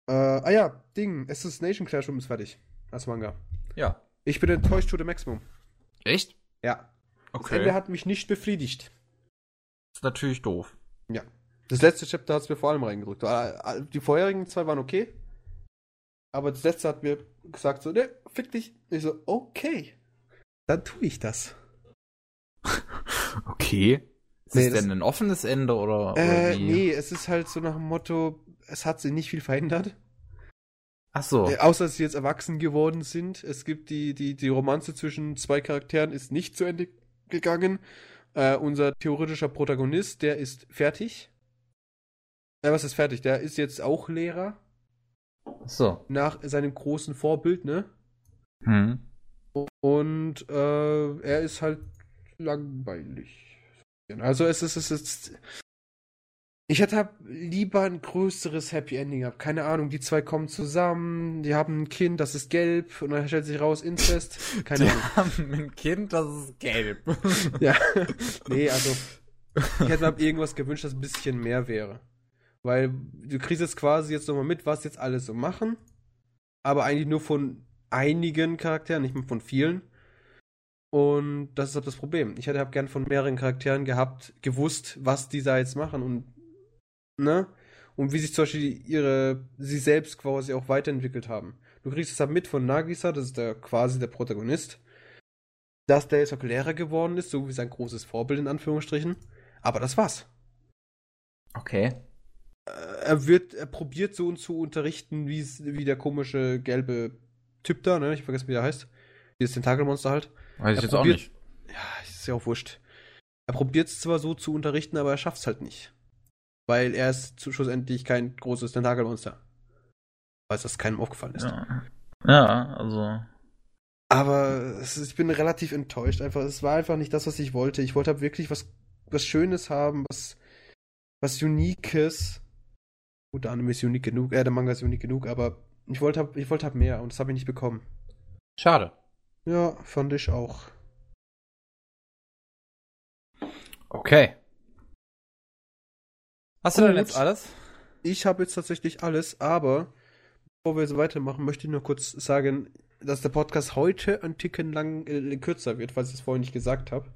Äh, ah ja, Ding, Assassination Classroom ist fertig. Als Manga. Ja. Ich bin enttäuscht to the maximum. Echt? Ja. Das Okay. Ende hat mich nicht befriedigt. ist natürlich doof. Ja. Das letzte Chapter hat es mir vor allem reingedrückt. Äh, Die vorherigen zwei waren okay. Aber das letzte hat mir gesagt so, ne, fick dich. Ich so, okay. Dann tue ich das. Okay. Ist Nee, es das- denn ein offenes Ende oder, oder Äh, wie? nee, es ist halt so nach dem Motto, es hat sich nicht viel verändert. Ach so. Äh, außer dass sie jetzt erwachsen geworden sind. Es gibt die, die, die Romanze zwischen zwei Charakteren ist nicht zu Ende gegangen. Äh, unser theoretischer Protagonist, der ist fertig. Äh, was ist fertig? Der ist jetzt auch Lehrer. Ach so. Nach seinem großen Vorbild, ne? Hm. Und äh, er ist halt langweilig. Also es ist, es ist. Ich hätte lieber ein größeres Happy Ending gehabt. Keine Ahnung, die zwei kommen zusammen, die haben ein Kind, das ist gelb, und dann stellt sich raus, Inzest. Keine Die Ahnung. haben ein Kind, das ist gelb. Ja. nee, also. Ich hätte mir irgendwas gewünscht, das ein bisschen mehr wäre. Weil du kriegst jetzt quasi jetzt nochmal mit, was jetzt alle so machen. Aber eigentlich nur von einigen Charakteren, nicht mehr von vielen. Und das ist halt das Problem. Ich hätte hab gern von mehreren Charakteren gehabt, gewusst, was die da jetzt machen und ne? Und wie sich zum Beispiel ihre, sie selbst quasi auch weiterentwickelt haben. Du kriegst es halt mit von Nagisa, das ist der quasi der Protagonist, dass der jetzt auch Lehrer geworden ist, so wie sein großes Vorbild in Anführungsstrichen. Aber das war's. Okay. Äh, Er wird, er probiert so und zu unterrichten, wie der komische gelbe Typ da, ne? Ich vergesse, wie der heißt. Dieses Tentakelmonster halt. Weiß ich Er jetzt auch nicht. Ja, ist ja auch wurscht. Er probiert es zwar so zu unterrichten, aber er schafft es halt nicht. Weil er ist zu- schlussendlich kein großes Tentakelmonster. Falls das keinem aufgefallen ist. Ja. ja, also. Aber es ich bin relativ enttäuscht. Einfach, es war einfach nicht das, was ich wollte. Ich wollte halt wirklich was, was Schönes haben, was was Uniques. Gut, der Anime ist unique genug, äh, der Manga ist unique genug, aber ich wollte ich wollte halt mehr und das habe ich nicht bekommen. Schade. Ja, fand ich auch. Okay. Hast du denn jetzt alles? Ich habe jetzt tatsächlich alles, aber bevor wir so weitermachen, möchte ich nur kurz sagen, dass der Podcast heute ein Ticken lang äh, kürzer wird, falls ich es vorhin nicht gesagt habe.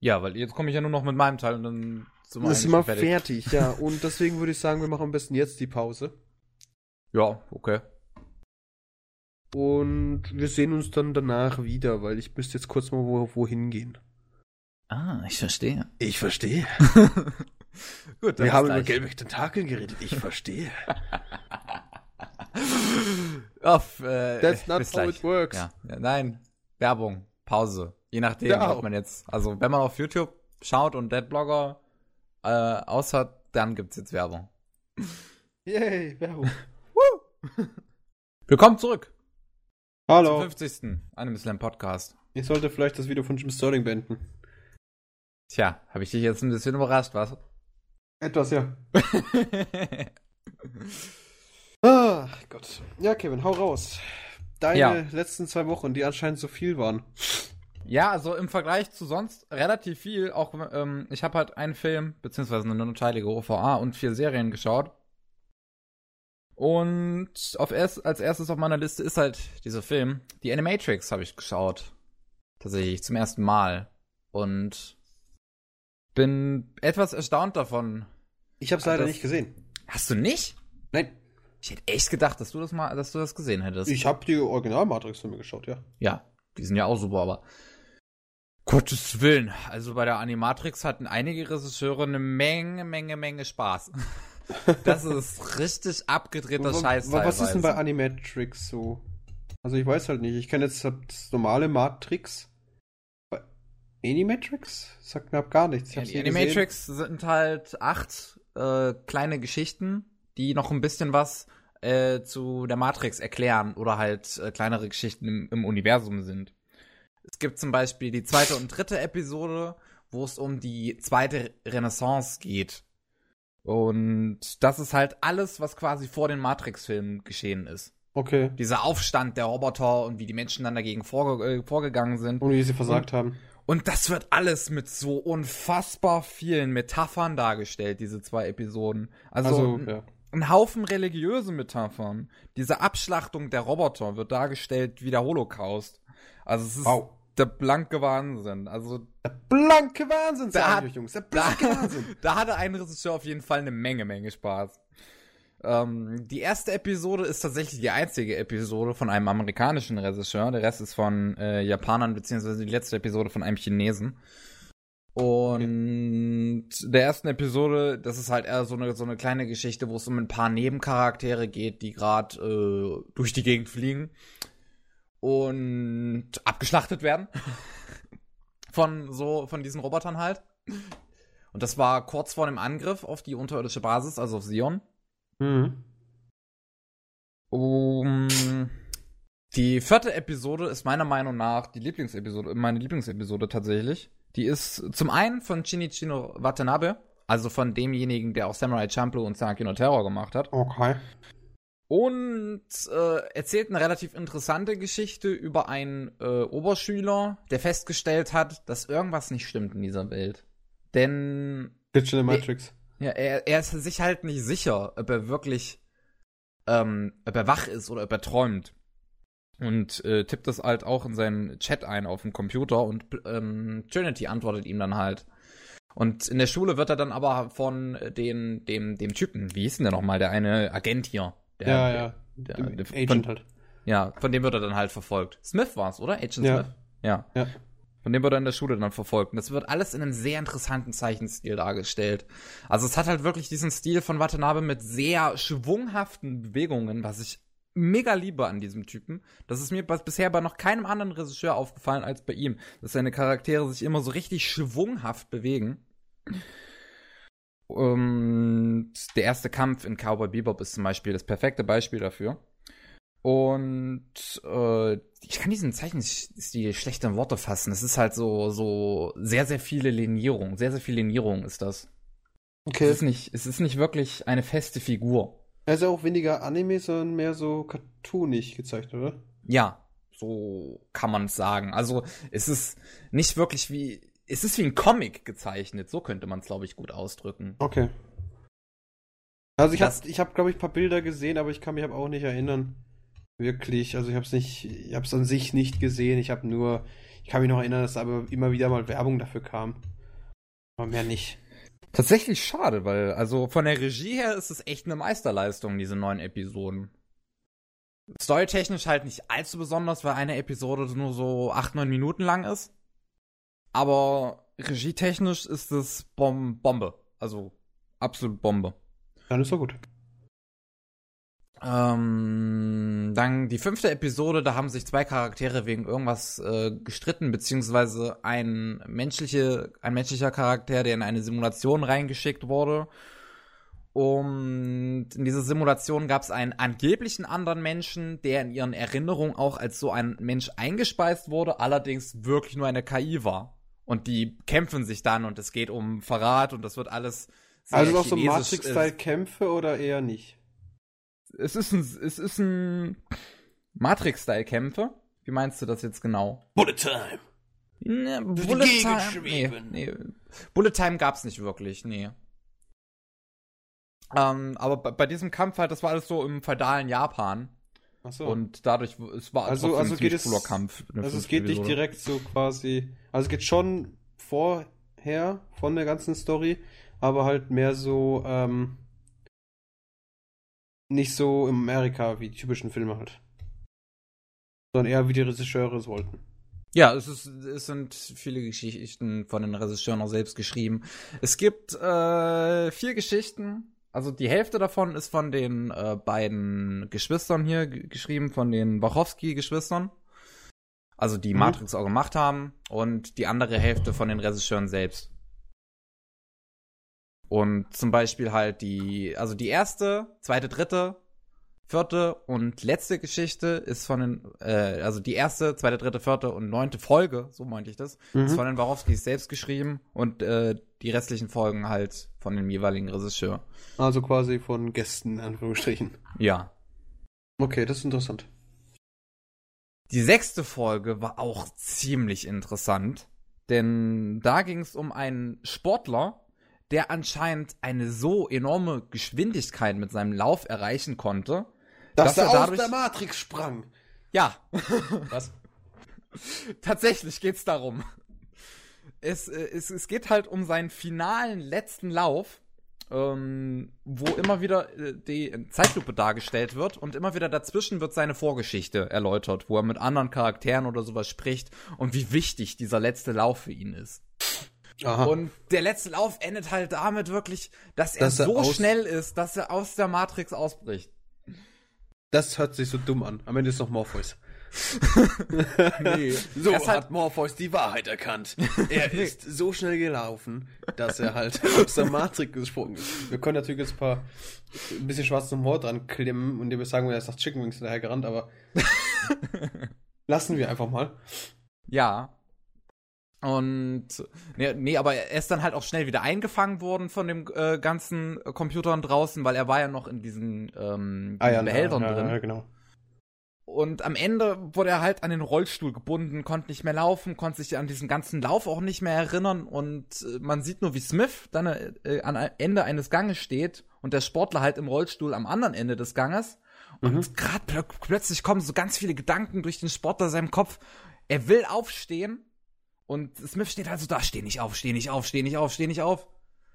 Ja, weil jetzt komme ich ja nur noch mit meinem Teil und dann sind wir Das immer schon fertig. ja. Und deswegen würde ich sagen, wir machen am besten jetzt die Pause. Ja, okay. Und wir sehen uns dann danach wieder, weil ich müsste jetzt kurz mal wo, wohin gehen. Ah, ich verstehe. Ich verstehe. Gut, Wir haben über gelbe Tentakel geredet. Ich verstehe. Auf, äh, That's not how gleich. it works. Ja. ja, nein. Werbung, Pause. Je nachdem, Ja. ob man jetzt, also wenn man auf YouTube schaut und Deadblogger äh, aushört, dann gibt's jetzt Werbung. Yay, Werbung. Willkommen zurück Hallo. zum 50. Anime Slam Podcast. Ich sollte vielleicht das Video von Jim Sterling beenden. Tja, habe ich dich jetzt ein bisschen überrascht, was? Etwas, ja. Ach Gott. Ja, Kevin, hau raus. Deine Ja. letzten zwei Wochen, die anscheinend so viel waren. Ja, also im Vergleich zu sonst relativ viel. Auch ähm, ich habe halt einen Film beziehungsweise eine neunteilige OVA und vier Serien geschaut. Und auf erst, als erstes auf meiner Liste ist halt dieser Film. Die Animatrix habe ich geschaut. Tatsächlich zum ersten Mal. Und bin etwas erstaunt davon. Ich habe es leider nicht gesehen. Hast du nicht? Nein, Ich hätte echt gedacht, dass du das mal, dass du das gesehen hättest. ich habe die Original-Matrix-Filme geschaut, ja. Ja, die sind ja auch super, aber Gottes Willen. Also bei der Animatrix hatten einige Regisseure eine Menge, Menge, Menge Spaß. Das ist richtig abgedrehter Scheiß wa- Was ist denn bei. Animatrix so? Also ich weiß halt nicht. Ich kenne jetzt das normale Matrix. Bei Animatrix? Sagt mir ab gar nichts. Ich die nie gesehen. Animatrix sind halt acht äh, kleine Geschichten, die noch ein bisschen was äh, zu der Matrix erklären oder halt äh, kleinere Geschichten im, im Universum sind. Es gibt zum Beispiel die zweite und dritte Episode, wo es um die zweite Renaissance geht. Und das ist halt alles, was quasi vor den Matrix-Filmen geschehen ist. Okay. Dieser Aufstand der Roboter und wie die Menschen dann dagegen vorge äh, vorgegangen sind. Und wie sie versagt haben. Und das wird alles mit so unfassbar vielen Metaphern dargestellt, diese zwei Episoden. Also, Also, ein, ja. ein Haufen religiöse Metaphern. Diese Abschlachtung der Roboter wird dargestellt wie der Holocaust. Also es ist Wow. Der blanke Wahnsinn. Also Der blanke Wahnsinn, Da sag hat- ich euch, Jungs. Der da, blanke Wahnsinn. da hatte ein Regisseur auf jeden Fall eine Menge, Menge Spaß. Ähm, die erste Episode ist tatsächlich die einzige Episode von einem amerikanischen Regisseur. Der Rest ist von äh, Japanern, beziehungsweise die letzte Episode von einem Chinesen. Und der ersten Episode, das ist halt eher so eine, so eine kleine Geschichte, wo es um ein paar Nebencharaktere geht, die gerade äh, durch die Gegend fliegen und abgeschlachtet werden. von so, von diesen Robotern halt. Und das war kurz vor dem Angriff auf die unterirdische Basis, also auf Sion. Mhm. Um, die vierte Episode ist meiner Meinung nach die Lieblingsepisode, meine Lieblingsepisode tatsächlich. Die ist zum einen von Shinichiro Watanabe, also von demjenigen, der auch Samurai Champloo und Sankey no Terror gemacht hat. Okay. Und äh, erzählt eine relativ interessante Geschichte über einen äh, Oberschüler, der festgestellt hat, dass irgendwas nicht stimmt in dieser Welt. Denn the Matrix. ja, er, er ist sich halt nicht sicher, ob er wirklich, ähm, ob er wach ist oder ob er träumt. Und äh, tippt das halt auch in seinen Chat ein auf dem Computer und ähm, Trinity antwortet ihm dann halt. Und in der Schule wird er dann aber von den, dem, dem Typen, wie hieß denn der nochmal, der eine Agent hier? Der, ja, ja. der- Dem der- Agent von- halt. Ja, von dem wird er dann halt verfolgt. Smith war's, oder? Agent Ja. Smith? Ja. Ja. Von dem wird er in der Schule dann verfolgt. Und das wird alles in einem sehr interessanten Zeichenstil dargestellt. Also es hat halt wirklich diesen Stil von Watanabe mit sehr schwunghaften Bewegungen, was ich mega liebe an diesem Typen. Das ist mir bis- bisher bei noch keinem anderen Regisseur aufgefallen als bei ihm, dass seine Charaktere sich immer so richtig schwunghaft bewegen. Und der erste Kampf in Cowboy Bebop ist zum Beispiel das perfekte Beispiel dafür. Und äh, ich kann diesen Zeichenstil schlecht in Worte fassen. Es ist halt so, so sehr, sehr viele Linierung. Sehr, sehr viel Linierung ist das. Okay. Es ist nicht, es ist nicht wirklich eine feste Figur. Er ist ja auch weniger Anime, sondern mehr so cartoonig gezeigt, oder? Ja, so kann man es sagen. Also es ist nicht wirklich wie, es ist wie ein Comic gezeichnet, so könnte man es, glaube ich, gut ausdrücken. Okay. Also ich habe, ich hab, glaube ich, ein paar Bilder gesehen, aber ich kann mich aber auch nicht erinnern. Wirklich, also ich habe es nicht, ich habe es an sich nicht gesehen. Ich habe nur, ich kann mich noch erinnern, dass aber immer wieder mal Werbung dafür kam. Aber mehr nicht. Tatsächlich schade, weil also von der Regie her ist es echt eine Meisterleistung, diese neuen Episoden. Storytechnisch halt nicht allzu besonders, weil eine Episode nur so acht, neun Minuten lang ist. Aber regietechnisch ist es Bom Bombe. Also absolut Bombe. Dann ist doch gut. Ähm, dann die fünfte Episode, da haben sich zwei Charaktere wegen irgendwas äh, gestritten, beziehungsweise ein, menschliche, ein menschlicher Charakter, der in eine Simulation reingeschickt wurde. Und in dieser Simulation gab es einen angeblichen anderen Menschen, der in ihren Erinnerungen auch als so ein Mensch eingespeist wurde, allerdings wirklich nur eine KI war. Und die kämpfen sich dann und es geht um Verrat und das wird alles. Sehr also noch so Matrix-Style-Kämpfe oder eher nicht? es ist ein, es ist ein Matrix-Style-Kämpfe. Wie meinst du das jetzt genau? Bullet Time. Ne, Bullet Time. Nee, nee. Bullet Time gab's nicht wirklich, nee. Ähm, aber bei, bei, diesem Kampf halt, das war alles so im feudalen Japan. So. Und dadurch, es war also, also ein geht es, cooler Kampf. Also es geht nicht direkt so quasi, also es geht schon vorher von der ganzen Story, aber halt mehr so, ähm, nicht so in Amerika wie die typischen Filme halt. Sondern eher wie die Regisseure es wollten. Ja, es, ist, es sind viele Geschichten von den Regisseuren auch selbst geschrieben. Es gibt äh, vier Geschichten. Also die Hälfte davon ist von den äh, beiden Geschwistern hier geschrieben, von den Wachowski-Geschwistern. Also die mhm. Matrix auch gemacht haben. Und die andere Hälfte von den Regisseuren selbst. Und zum Beispiel halt die, also die erste, zweite, dritte, vierte und letzte Geschichte ist von den, äh, also die erste, zweite, dritte, vierte und neunte Folge, so meinte ich das, mhm. ist von den Warowskis selbst geschrieben und äh, die restlichen Folgen halt von dem jeweiligen Regisseur. Also quasi von Gästen, in Anführungsstrichen. Ja. Okay, das ist interessant. Die sechste Folge war auch ziemlich interessant, denn da ging es um einen Sportler, der anscheinend eine so enorme Geschwindigkeit mit seinem Lauf erreichen konnte, dass, dass er, er dadurch, aus der Matrix sprang. Ja. Was? Tatsächlich geht's darum. Es, äh, es, es geht halt um seinen finalen letzten Lauf, ähm, wo immer wieder äh, die Zeitlupe dargestellt wird und immer wieder dazwischen wird seine Vorgeschichte erläutert, wo er mit anderen Charakteren oder sowas spricht und wie wichtig dieser letzte Lauf für ihn ist. Aha. Und der letzte Lauf endet halt damit wirklich, dass dass er so schnell ist, dass er aus der Matrix ausbricht. Das hört sich so dumm an. Am Ende ist noch Morpheus. nee. So hat Morpheus die Wahrheit erkannt. Er ist so schnell gelaufen, dass er halt aus der Matrix gesprungen ist. Wir können natürlich jetzt ein paar ein bisschen schwarzen Humor dran klemmen und dem sagen, er ist nach Chicken Wings daher gerannt, aber lassen wir einfach mal. Ja, und nee, nee, aber er ist dann halt auch schnell wieder eingefangen worden von dem äh, ganzen Computern draußen, weil er war ja noch in diesen, ähm, ah, ja, Behältern ja, drin. Ja, genau. Und am Ende wurde er halt an den Rollstuhl gebunden, konnte nicht mehr laufen, konnte sich an diesen ganzen Lauf auch nicht mehr erinnern. Und äh, man sieht nur, wie Smith dann äh, am Ende eines Ganges steht und der Sportler halt im Rollstuhl am anderen Ende des Ganges. Und mhm. gerade pl plötzlich kommen so ganz viele Gedanken durch den Sportler seinem Kopf. Er will aufstehen, und Smith steht halt so da, steh nicht auf, steh nicht auf, steh nicht auf, steh nicht auf.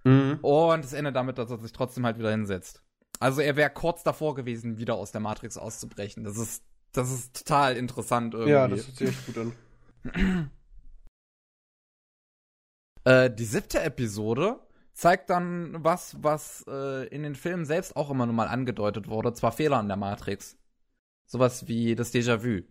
Mhm. Und es endet damit, dass er sich trotzdem halt wieder hinsetzt. Also er wäre kurz davor gewesen, wieder aus der Matrix auszubrechen. Das ist, das ist total interessant irgendwie. Ja, das hört sich echt gut an. äh, die siebte Episode zeigt dann was, was äh, in den Filmen selbst auch immer nur mal angedeutet wurde, zwar Fehler in der Matrix. Sowas wie das Déjà-vu.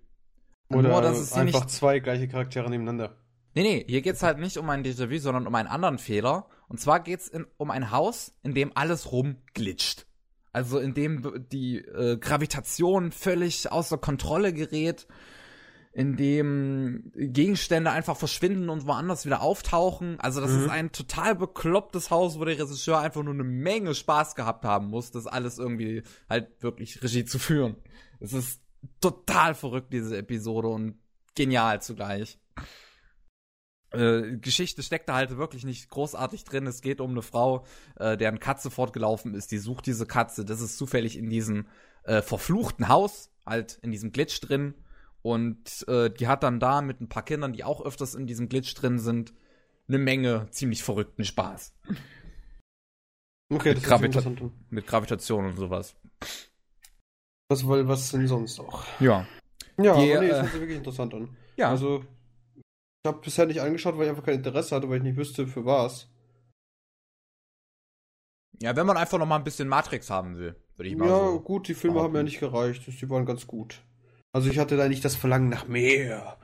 Oder nur, dass es einfach zwei gleiche Charaktere nebeneinander. Nee, nee, hier geht's halt nicht um ein Déjà-vu, sondern um einen anderen Fehler. Und zwar geht's in, um ein Haus, in dem alles rumglitscht. Also in dem die äh, Gravitation völlig außer Kontrolle gerät. in dem Gegenstände einfach verschwinden und woanders wieder auftauchen. Also das Mhm. ist ein total beklopptes Haus, wo der Regisseur einfach nur eine Menge Spaß gehabt haben muss, das alles irgendwie halt wirklich Regie zu führen. Es ist total verrückt, diese Episode und genial zugleich. Äh, Geschichte steckt da halt wirklich nicht großartig drin. Es geht um eine Frau, äh, deren Katze fortgelaufen ist. Die sucht diese Katze. Das ist zufällig in diesem äh, verfluchten Haus, halt in diesem Glitch drin. Und äh, die hat dann da mit ein paar Kindern, die auch öfters in diesem Glitch drin sind, eine Menge ziemlich verrückten Spaß. Okay, das ist Gravita-. Mit Gravitation und sowas. Was, was denn sonst auch? Ja. Ja, Die, nee, das äh, hört sich wirklich interessant an. Ja. Also, ich habe bisher nicht angeschaut, weil ich einfach kein Interesse hatte, weil ich nicht wüsste, für was. ja, wenn man einfach noch mal ein bisschen Matrix haben will, würde ich mal Ja, so. gut, die Filme haben ja nicht gereicht. Die waren ganz gut. Also, ich hatte da nicht das Verlangen nach mehr.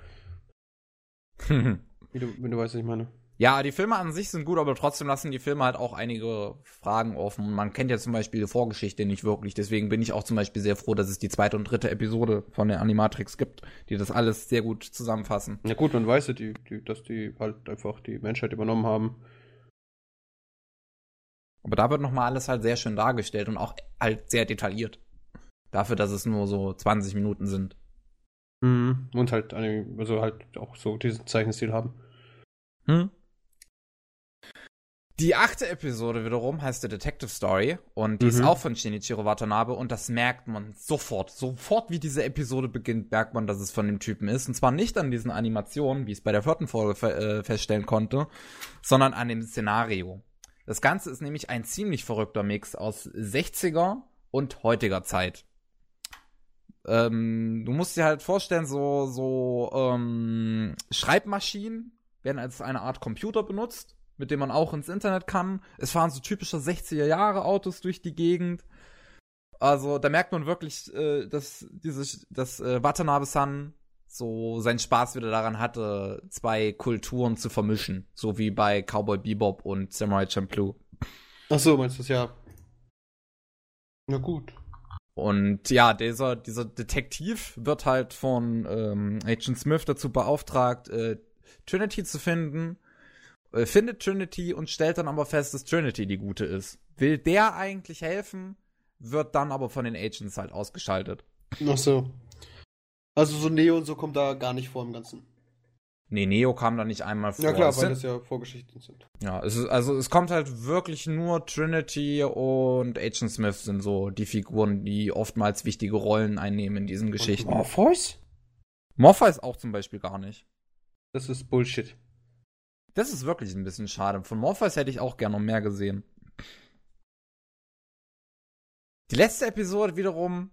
Wie du, wenn du weißt, was ich meine. Ja, die Filme an sich sind gut, aber trotzdem lassen die Filme halt auch einige Fragen offen. Man kennt ja zum Beispiel die Vorgeschichte nicht wirklich. Deswegen bin ich auch zum Beispiel sehr froh, dass es die zweite und dritte Episode von der Animatrix gibt, die das alles sehr gut zusammenfassen. Ja, gut, man weiß ja, die, die, dass die halt einfach die Menschheit übernommen haben. Aber da wird nochmal alles halt sehr schön dargestellt und auch halt sehr detailliert. Dafür, dass es nur so 20 Minuten sind. Mhm. Und halt, also halt auch so diesen Zeichenstil haben. Hm? Die achte Episode wiederum heißt The Detective Story und die Mhm. ist auch von Shinichiro Watanabe und das merkt man sofort. Sofort wie diese Episode beginnt, merkt man, dass es von dem Typen ist. Und zwar nicht an diesen Animationen, wie ich es bei der vierten Folge fe äh, feststellen konnte, sondern an dem Szenario. Das Ganze ist nämlich ein ziemlich verrückter Mix aus 60er und heutiger Zeit. Ähm, du musst dir halt vorstellen, so, so ähm, Schreibmaschinen werden als eine Art Computer benutzt, mit dem man auch ins Internet kann. Es fahren so typische 60er Jahre Autos durch die Gegend. Also da merkt man wirklich, äh, dass dieses, dass äh, Watanabe-san so seinen Spaß wieder daran hatte, zwei Kulturen zu vermischen, so wie bei Cowboy Bebop und Samurai Champloo. Ach so, meinst du das ja? Na gut. Und ja, dieser, dieser Detektiv wird halt von ähm, Agent Smith dazu beauftragt, äh, Trinity zu finden, findet Trinity und stellt dann aber fest, dass Trinity die gute ist. Will der eigentlich helfen, wird dann aber von den Agents halt ausgeschaltet. Ach so. Also so Neo und so kommt da gar nicht vor im Ganzen. Nee, Neo kam da nicht einmal vor. Ja klar, weil das ja Vorgeschichten sind. Ja, es ist, also es kommt halt wirklich nur Trinity und Agent Smith sind so die Figuren, die oftmals wichtige Rollen einnehmen in diesen Geschichten. Und Morpheus? Morpheus auch zum Beispiel gar nicht. Das ist Bullshit. Das ist wirklich ein bisschen schade. Von Morpheus hätte ich auch gerne noch mehr gesehen. Die letzte Episode wiederum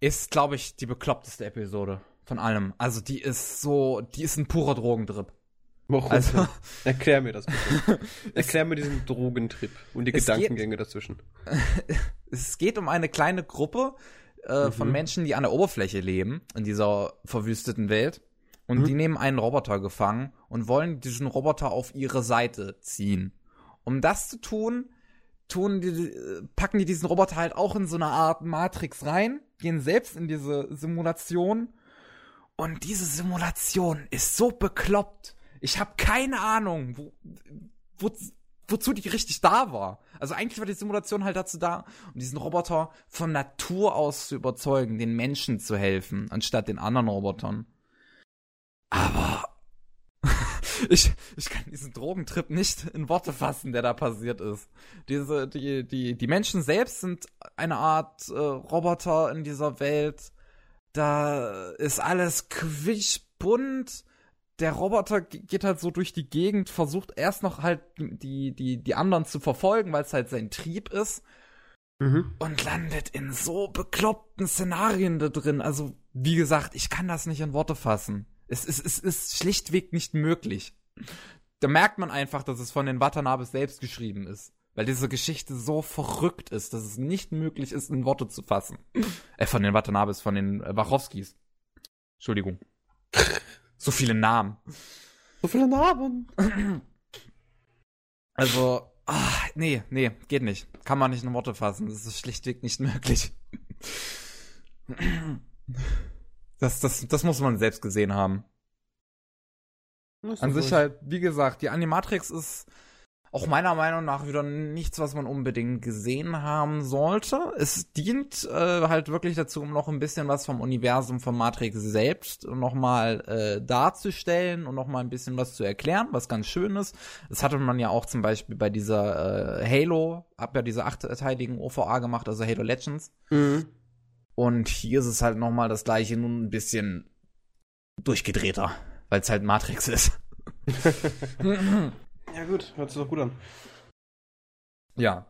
ist, glaube ich, die bekloppteste Episode von allem. Also die ist so, die ist ein purer Drogentrip. Warum? Also? Erklär mir das bitte. Erklär mir diesen Drogentrip und die Es geht- Gedankengänge dazwischen. es geht um eine kleine Gruppe äh, von Mhm. Menschen, die an der Oberfläche leben, in dieser verwüsteten Welt. Und Mhm. die nehmen einen Roboter gefangen und wollen diesen Roboter auf ihre Seite ziehen. Um das zu tun, tun die, packen die diesen Roboter halt auch in so eine Art Matrix rein, gehen selbst in diese Simulation. Und diese Simulation ist so bekloppt. Ich habe keine Ahnung, wo, wo, wozu die richtig da war. Also eigentlich war die Simulation halt dazu da, um diesen Roboter von Natur aus zu überzeugen, den Menschen zu helfen, anstatt den anderen Robotern. Aber ich, ich kann diesen Drogentrip nicht in Worte fassen, der da passiert ist. Diese, die, die, die Menschen selbst sind eine Art äh, Roboter in dieser Welt. Da ist alles quietschbunt. Der Roboter ge- geht halt so durch die Gegend, versucht erst noch halt die, die, die anderen zu verfolgen, weil es halt sein Trieb ist Mhm. und landet in so bekloppten Szenarien da drin. Also, wie gesagt, ich kann das nicht in Worte fassen. Es ist, es ist schlichtweg nicht möglich. Da merkt man einfach, dass es von den Watanabes selbst geschrieben ist. Weil diese Geschichte so verrückt ist, dass es nicht möglich ist, in Worte zu fassen. Äh, von den Watanabes, von den äh, Wachowskis. Entschuldigung. So viele Namen. So viele Narben. Also, ah, nee, nee, geht nicht. Kann man nicht in Worte fassen. Das ist schlichtweg nicht möglich. Das, das, das muss man selbst gesehen haben. An sich halt, wie gesagt, die Animatrix ist auch meiner Meinung nach wieder nichts, was man unbedingt gesehen haben sollte. Es dient äh, halt wirklich dazu, um noch ein bisschen was vom Universum von Matrix selbst nochmal äh, darzustellen und nochmal ein bisschen was zu erklären, was ganz schön ist. Das hatte man ja auch zum Beispiel bei dieser äh, Halo, hab ja diese achteiligen OVA gemacht, also Halo Legends. Mhm. Und hier ist es halt nochmal das gleiche, nur ein bisschen durchgedrehter, weil es halt Matrix ist. Ja, gut, hört sich doch gut an. Ja.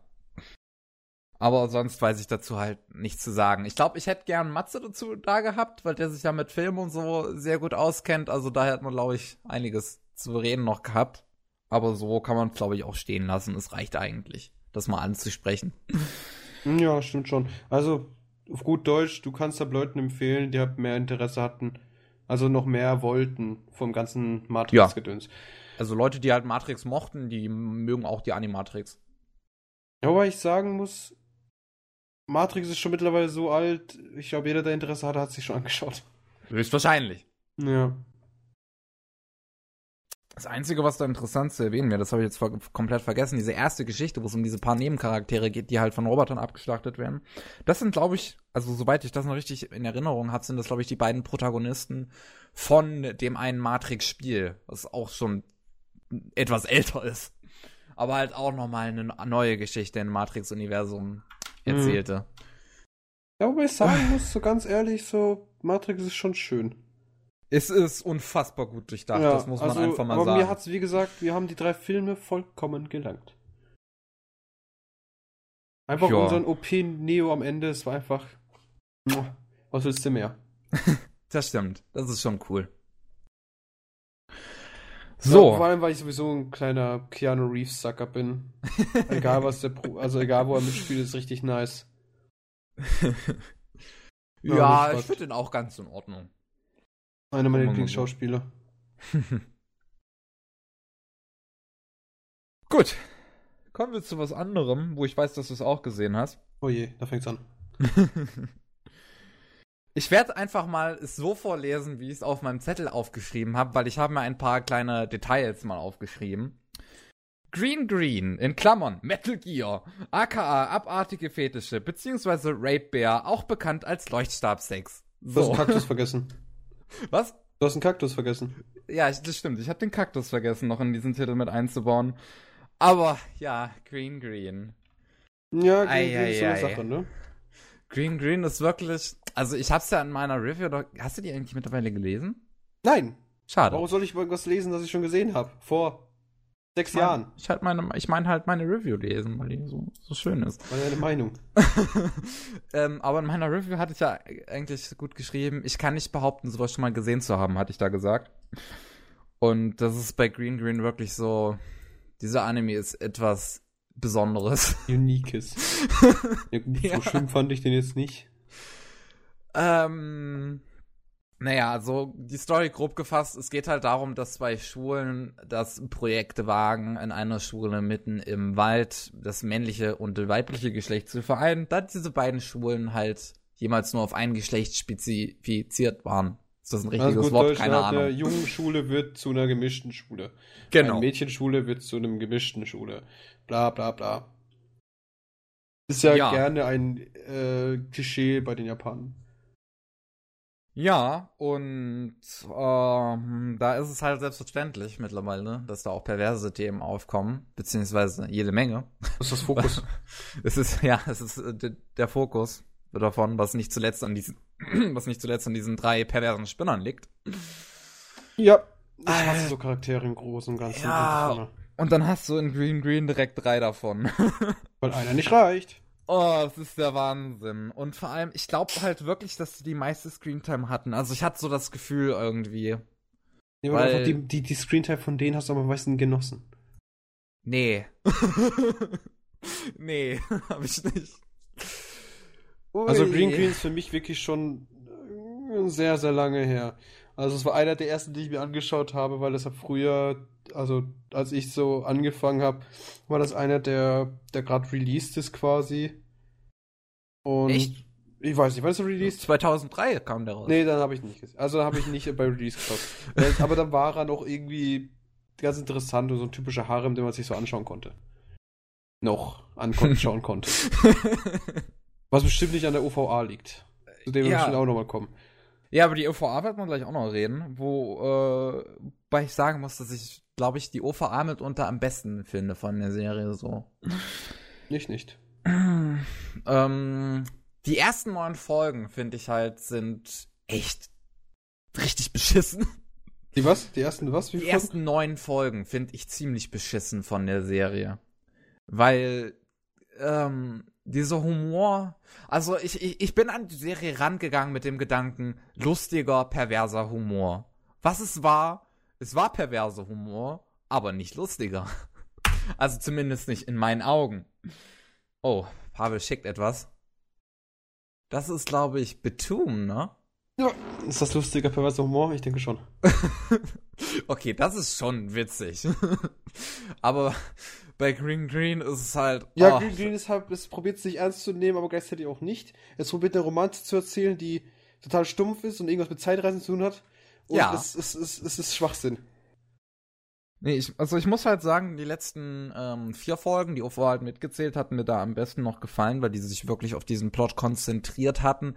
Aber sonst weiß ich dazu halt nichts zu sagen. Ich glaube, ich hätte gern Matze dazu da gehabt, weil der sich ja mit Film und so sehr gut auskennt. Also daher hat man, glaube ich, einiges zu reden noch gehabt. Aber so kann man, glaube ich, auch stehen lassen. Es reicht eigentlich, das mal anzusprechen. Ja, stimmt schon. Also, auf gut Deutsch, du kannst da Leuten empfehlen, die halt mehr Interesse hatten, also noch mehr wollten vom ganzen Matrix-Gedöns. Ja. Also Leute, die halt Matrix mochten, die mögen auch die Animatrix. Ja, wobei ich sagen muss, Matrix ist schon mittlerweile so alt, ich glaube, jeder, der Interesse hatte, hat sich schon angeschaut. Höchstwahrscheinlich. Ja. Das Einzige, was da interessant zu erwähnen wäre, das habe ich jetzt komplett vergessen, diese erste Geschichte, wo es um diese paar Nebencharaktere geht, die halt von Robotern abgeschlachtet werden. Das sind, glaube ich, also soweit ich das noch richtig in Erinnerung habe, sind das, glaube ich, die beiden Protagonisten von dem einen Matrix-Spiel, was auch schon etwas älter ist. Aber halt auch nochmal eine neue Geschichte im Matrix-Universum erzählte. Mhm. Ja, wobei ich sagen muss, so ganz ehrlich, so Matrix ist schon schön. Es ist unfassbar gut durchdacht, ja, das muss man also, einfach mal aber sagen. Mir hat's, wie gesagt, wir haben die drei Filme vollkommen gelangt. Einfach ja. unseren OP-Neo am Ende, es war einfach. Was willst du mehr? das stimmt, das ist schon cool. So. Ja, vor allem, weil ich sowieso ein kleiner Keanu Reeves-Sucker bin. egal, was der Pro also egal, wo er mitspielt, ist richtig nice. ja, ja ich finde den auch ganz in Ordnung. Einer meiner Lieblingsschauspieler. Gut. Kommen wir zu was anderem, wo ich weiß, dass du es auch gesehen hast. Oh je, da fängt's an. Ich werde einfach mal es so vorlesen, wie ich es auf meinem Zettel aufgeschrieben habe, weil ich habe mir ein paar kleine Details mal aufgeschrieben. Green Green, in Klammern, Metal Gear, aka abartige Fetische, beziehungsweise Rape Bear, auch bekannt als Leuchtstabsex. So. Du hast Kaktus vergessen. Was? Du hast einen Kaktus vergessen. Ja, das stimmt. Ich habe den Kaktus vergessen, noch in diesen Titel mit einzubauen. Aber ja, Green Green. Ja, Green Green ist so eine Sache, ne? Green Green ist wirklich. Also, ich hab's ja in meiner Review. Doch, hast du die eigentlich mittlerweile gelesen? Nein. Schade. Warum soll ich irgendwas lesen, das ich schon gesehen habe? Vor sechs ich mein, Jahren. Ich halt meine, ich meine halt meine Review lesen, weil die so, so schön ist. Meine Meinung. ähm, aber in meiner Review hatte ich ja eigentlich gut geschrieben, ich kann nicht behaupten, sowas schon mal gesehen zu haben, hatte ich da gesagt. Und das ist bei Green Green wirklich so. Dieser Anime ist etwas Besonderes. Uniques. ja, gut, ja. so schlimm fand ich den jetzt nicht. Ähm, naja, also die Story grob gefasst, es geht halt darum, dass zwei Schulen das Projekt wagen, in einer Schule mitten im Wald das männliche und weibliche Geschlecht zu vereinen, da diese beiden Schulen halt jemals nur auf ein Geschlecht spezifiziert waren. Ist das ein richtiges also Wort? Keine Ahnung. Eine jungen Schule wird zu einer gemischten Schule. Genau. Eine Mädchenschule wird zu einem gemischten Schule. Bla bla bla. Ist ja, ja. gerne ein äh, Klischee bei den Japanern. Ja, und ähm, da ist es halt selbstverständlich mittlerweile, dass da auch perverse Themen aufkommen, beziehungsweise jede Menge. Das ist das Fokus. es ist, ja, es ist äh, der Fokus davon, was nicht zuletzt an diesen was nicht zuletzt an diesen drei perversen Spinnern liegt. Ja. Ich hasse so Charaktere im Großen und Ganzen. Ja, und dann hast du in Green Green direkt drei davon. Weil einer nicht reicht. Oh, das ist der Wahnsinn. Und vor allem, ich glaube halt wirklich, dass die die meiste Screentime hatten. Also ich hatte so das Gefühl irgendwie. Ja, weil einfach die, die, die Screentime von denen hast du aber am meisten genossen. Nee. nee, hab ich nicht. Ui. Also Green Green ist für mich wirklich schon sehr, sehr lange her. Also es war einer der ersten, die ich mir angeschaut habe, weil das ja früher, also als ich so angefangen habe, war das einer der, der gerade released ist quasi. Und Echt? Ich weiß nicht, wann ist der Release? 2003 kam der raus. Nee, dann habe ich nicht gesehen. Also dann habe ich nicht bei Release geschaut. Aber dann war er noch irgendwie ganz interessant und so ein typischer Harem, den man sich so anschauen konnte. Noch anschauen konnte. Was bestimmt nicht an der OVA liegt. Zu dem wir Ja. bestimmt auch nochmal kommen. Ja, aber die OVA wird man gleich auch noch reden, wo, äh, wobei ich sagen muss, dass ich, glaube ich, die OVA mitunter am besten finde von der Serie so. Nicht, nicht. ähm, die ersten neun Folgen, finde ich halt, sind echt richtig beschissen. Die was? Die ersten was? Wie Die viele ersten neun Folgen finde ich ziemlich beschissen von der Serie. Weil, ähm, dieser Humor, also ich, ich, ich bin an die Serie rangegangen mit dem Gedanken, lustiger, perverser Humor. Was es war, es war perverser Humor, aber nicht lustiger. Also zumindest nicht in meinen Augen. Oh, Pavel schickt etwas. Das ist, glaube ich, Betum, ne? Ja. Ist das lustiger perverser Humor? Ich denke schon. Okay, das ist schon witzig. Aber bei Green Green ist es halt. Ja, oh, Green Green ist halt, es probiert es nicht ernst zu nehmen, aber gleichzeitig auch nicht. Es probiert eine Romanze zu erzählen, die total stumpf ist und irgendwas mit Zeitreisen zu tun hat. Und Ja. es, es, es, es ist Schwachsinn. Nee, ich, also ich muss halt sagen, die letzten ähm, vier Folgen, die Ufo halt mitgezählt, hatten mir da am besten noch gefallen, weil die sich wirklich auf diesen Plot konzentriert hatten.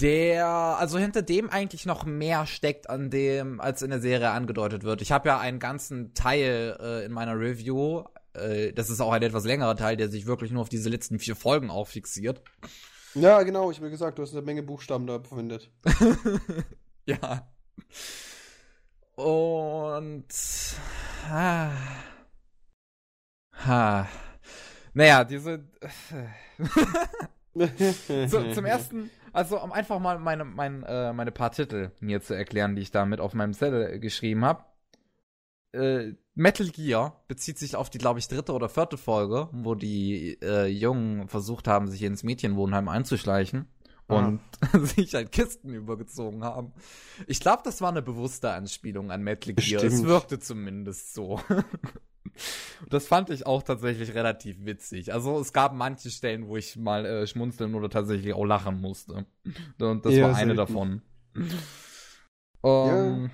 Der, also hinter dem eigentlich noch mehr steckt an dem, als in der Serie angedeutet wird. Ich habe ja einen ganzen Teil äh, in meiner Review, äh, das ist auch ein etwas längerer Teil, der sich wirklich nur auf diese letzten vier Folgen auch fixiert. Ja, genau, ich habe gesagt, du hast eine Menge Buchstaben da verwendet. ja. Und. Ah, ha. Naja, diese. so, zum ersten, also um einfach mal meine, mein, äh, meine paar Titel mir zu erklären, die ich da mit auf meinem Zettel geschrieben habe. Äh, Metal Gear bezieht sich auf die, glaube ich, dritte oder vierte Folge, wo die äh, Jungen versucht haben, sich ins Mädchenwohnheim einzuschleichen und sich halt Kisten übergezogen haben. Ich glaube, das war eine bewusste Anspielung an Metal Gear. Es Bestimmt. wirkte zumindest so. Das fand ich auch tatsächlich relativ witzig. Also es gab manche Stellen, wo ich mal äh, schmunzeln oder tatsächlich auch lachen musste. Und das Ja, war eine selten. davon. Ähm,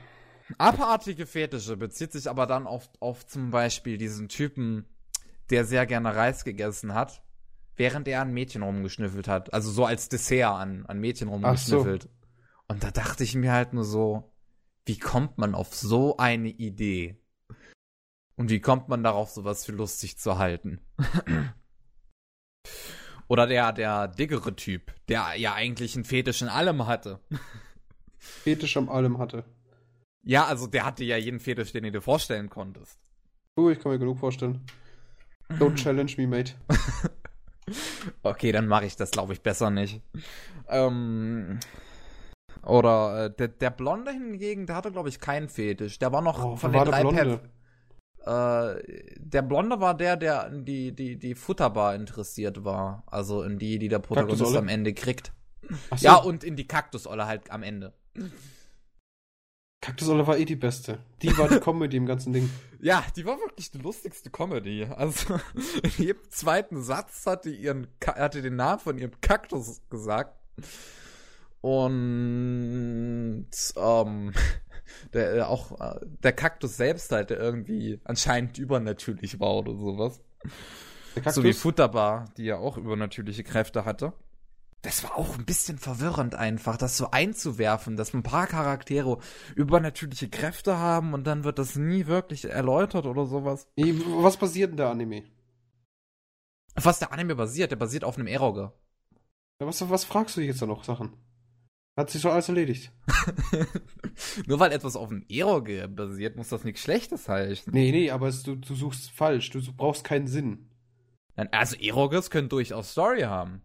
Abartige Fetische bezieht sich aber dann auf, auf zum Beispiel diesen Typen, der sehr gerne Reis gegessen hat, während er an Mädchen rumgeschnüffelt hat. Also so als Dessert an, an Mädchen rumgeschnüffelt. Und da dachte ich mir halt nur so, wie kommt man auf so eine Idee? Und wie kommt man darauf, sowas für lustig zu halten? Oder der, der dickere Typ, der ja eigentlich einen Fetisch in allem hatte. Fetisch am allem hatte. Ja, also der hatte ja jeden Fetisch, den du dir vorstellen konntest. Uh, ich kann mir genug vorstellen. Don't challenge me, mate. Okay, dann mache ich das, glaube ich, besser nicht. Ähm, oder äh, der, der Blonde hingegen, der hatte, glaube ich, keinen Fetisch. Der war noch Oh, von den drei der Blonde? Äh, der Blonde war der, der in die, die, die Futterbar interessiert war. Also in die, die der Protagonist am Ende kriegt. Ach so, Ja, und in die Kaktusolle halt am Ende. Kaktusolle war eh die beste. Die war die Comedy im ganzen Ding. Ja, die war wirklich die lustigste Comedy. Also in jedem zweiten Satz hat die ihren hatte den Namen von ihrem Kaktus gesagt. Und ähm, der äh, auch äh, der Kaktus selbst halt, der irgendwie anscheinend übernatürlich war oder sowas. So wie Futterbar, die ja auch übernatürliche Kräfte hatte. Das war auch ein bisschen verwirrend einfach, das so einzuwerfen, dass ein paar Charaktere übernatürliche Kräfte haben und dann wird das nie wirklich erläutert oder sowas. Was passiert in der Anime? Auf was der Anime basiert, der basiert auf einem Eroge. Ja, Was, was fragst du jetzt da noch Sachen? Hat sich schon alles erledigt. Nur weil etwas auf einem Eroge basiert, muss das nichts Schlechtes heißen. Nee, nee, aber es, du, du suchst falsch. Du brauchst keinen Sinn. Also Eroges können durchaus Story haben.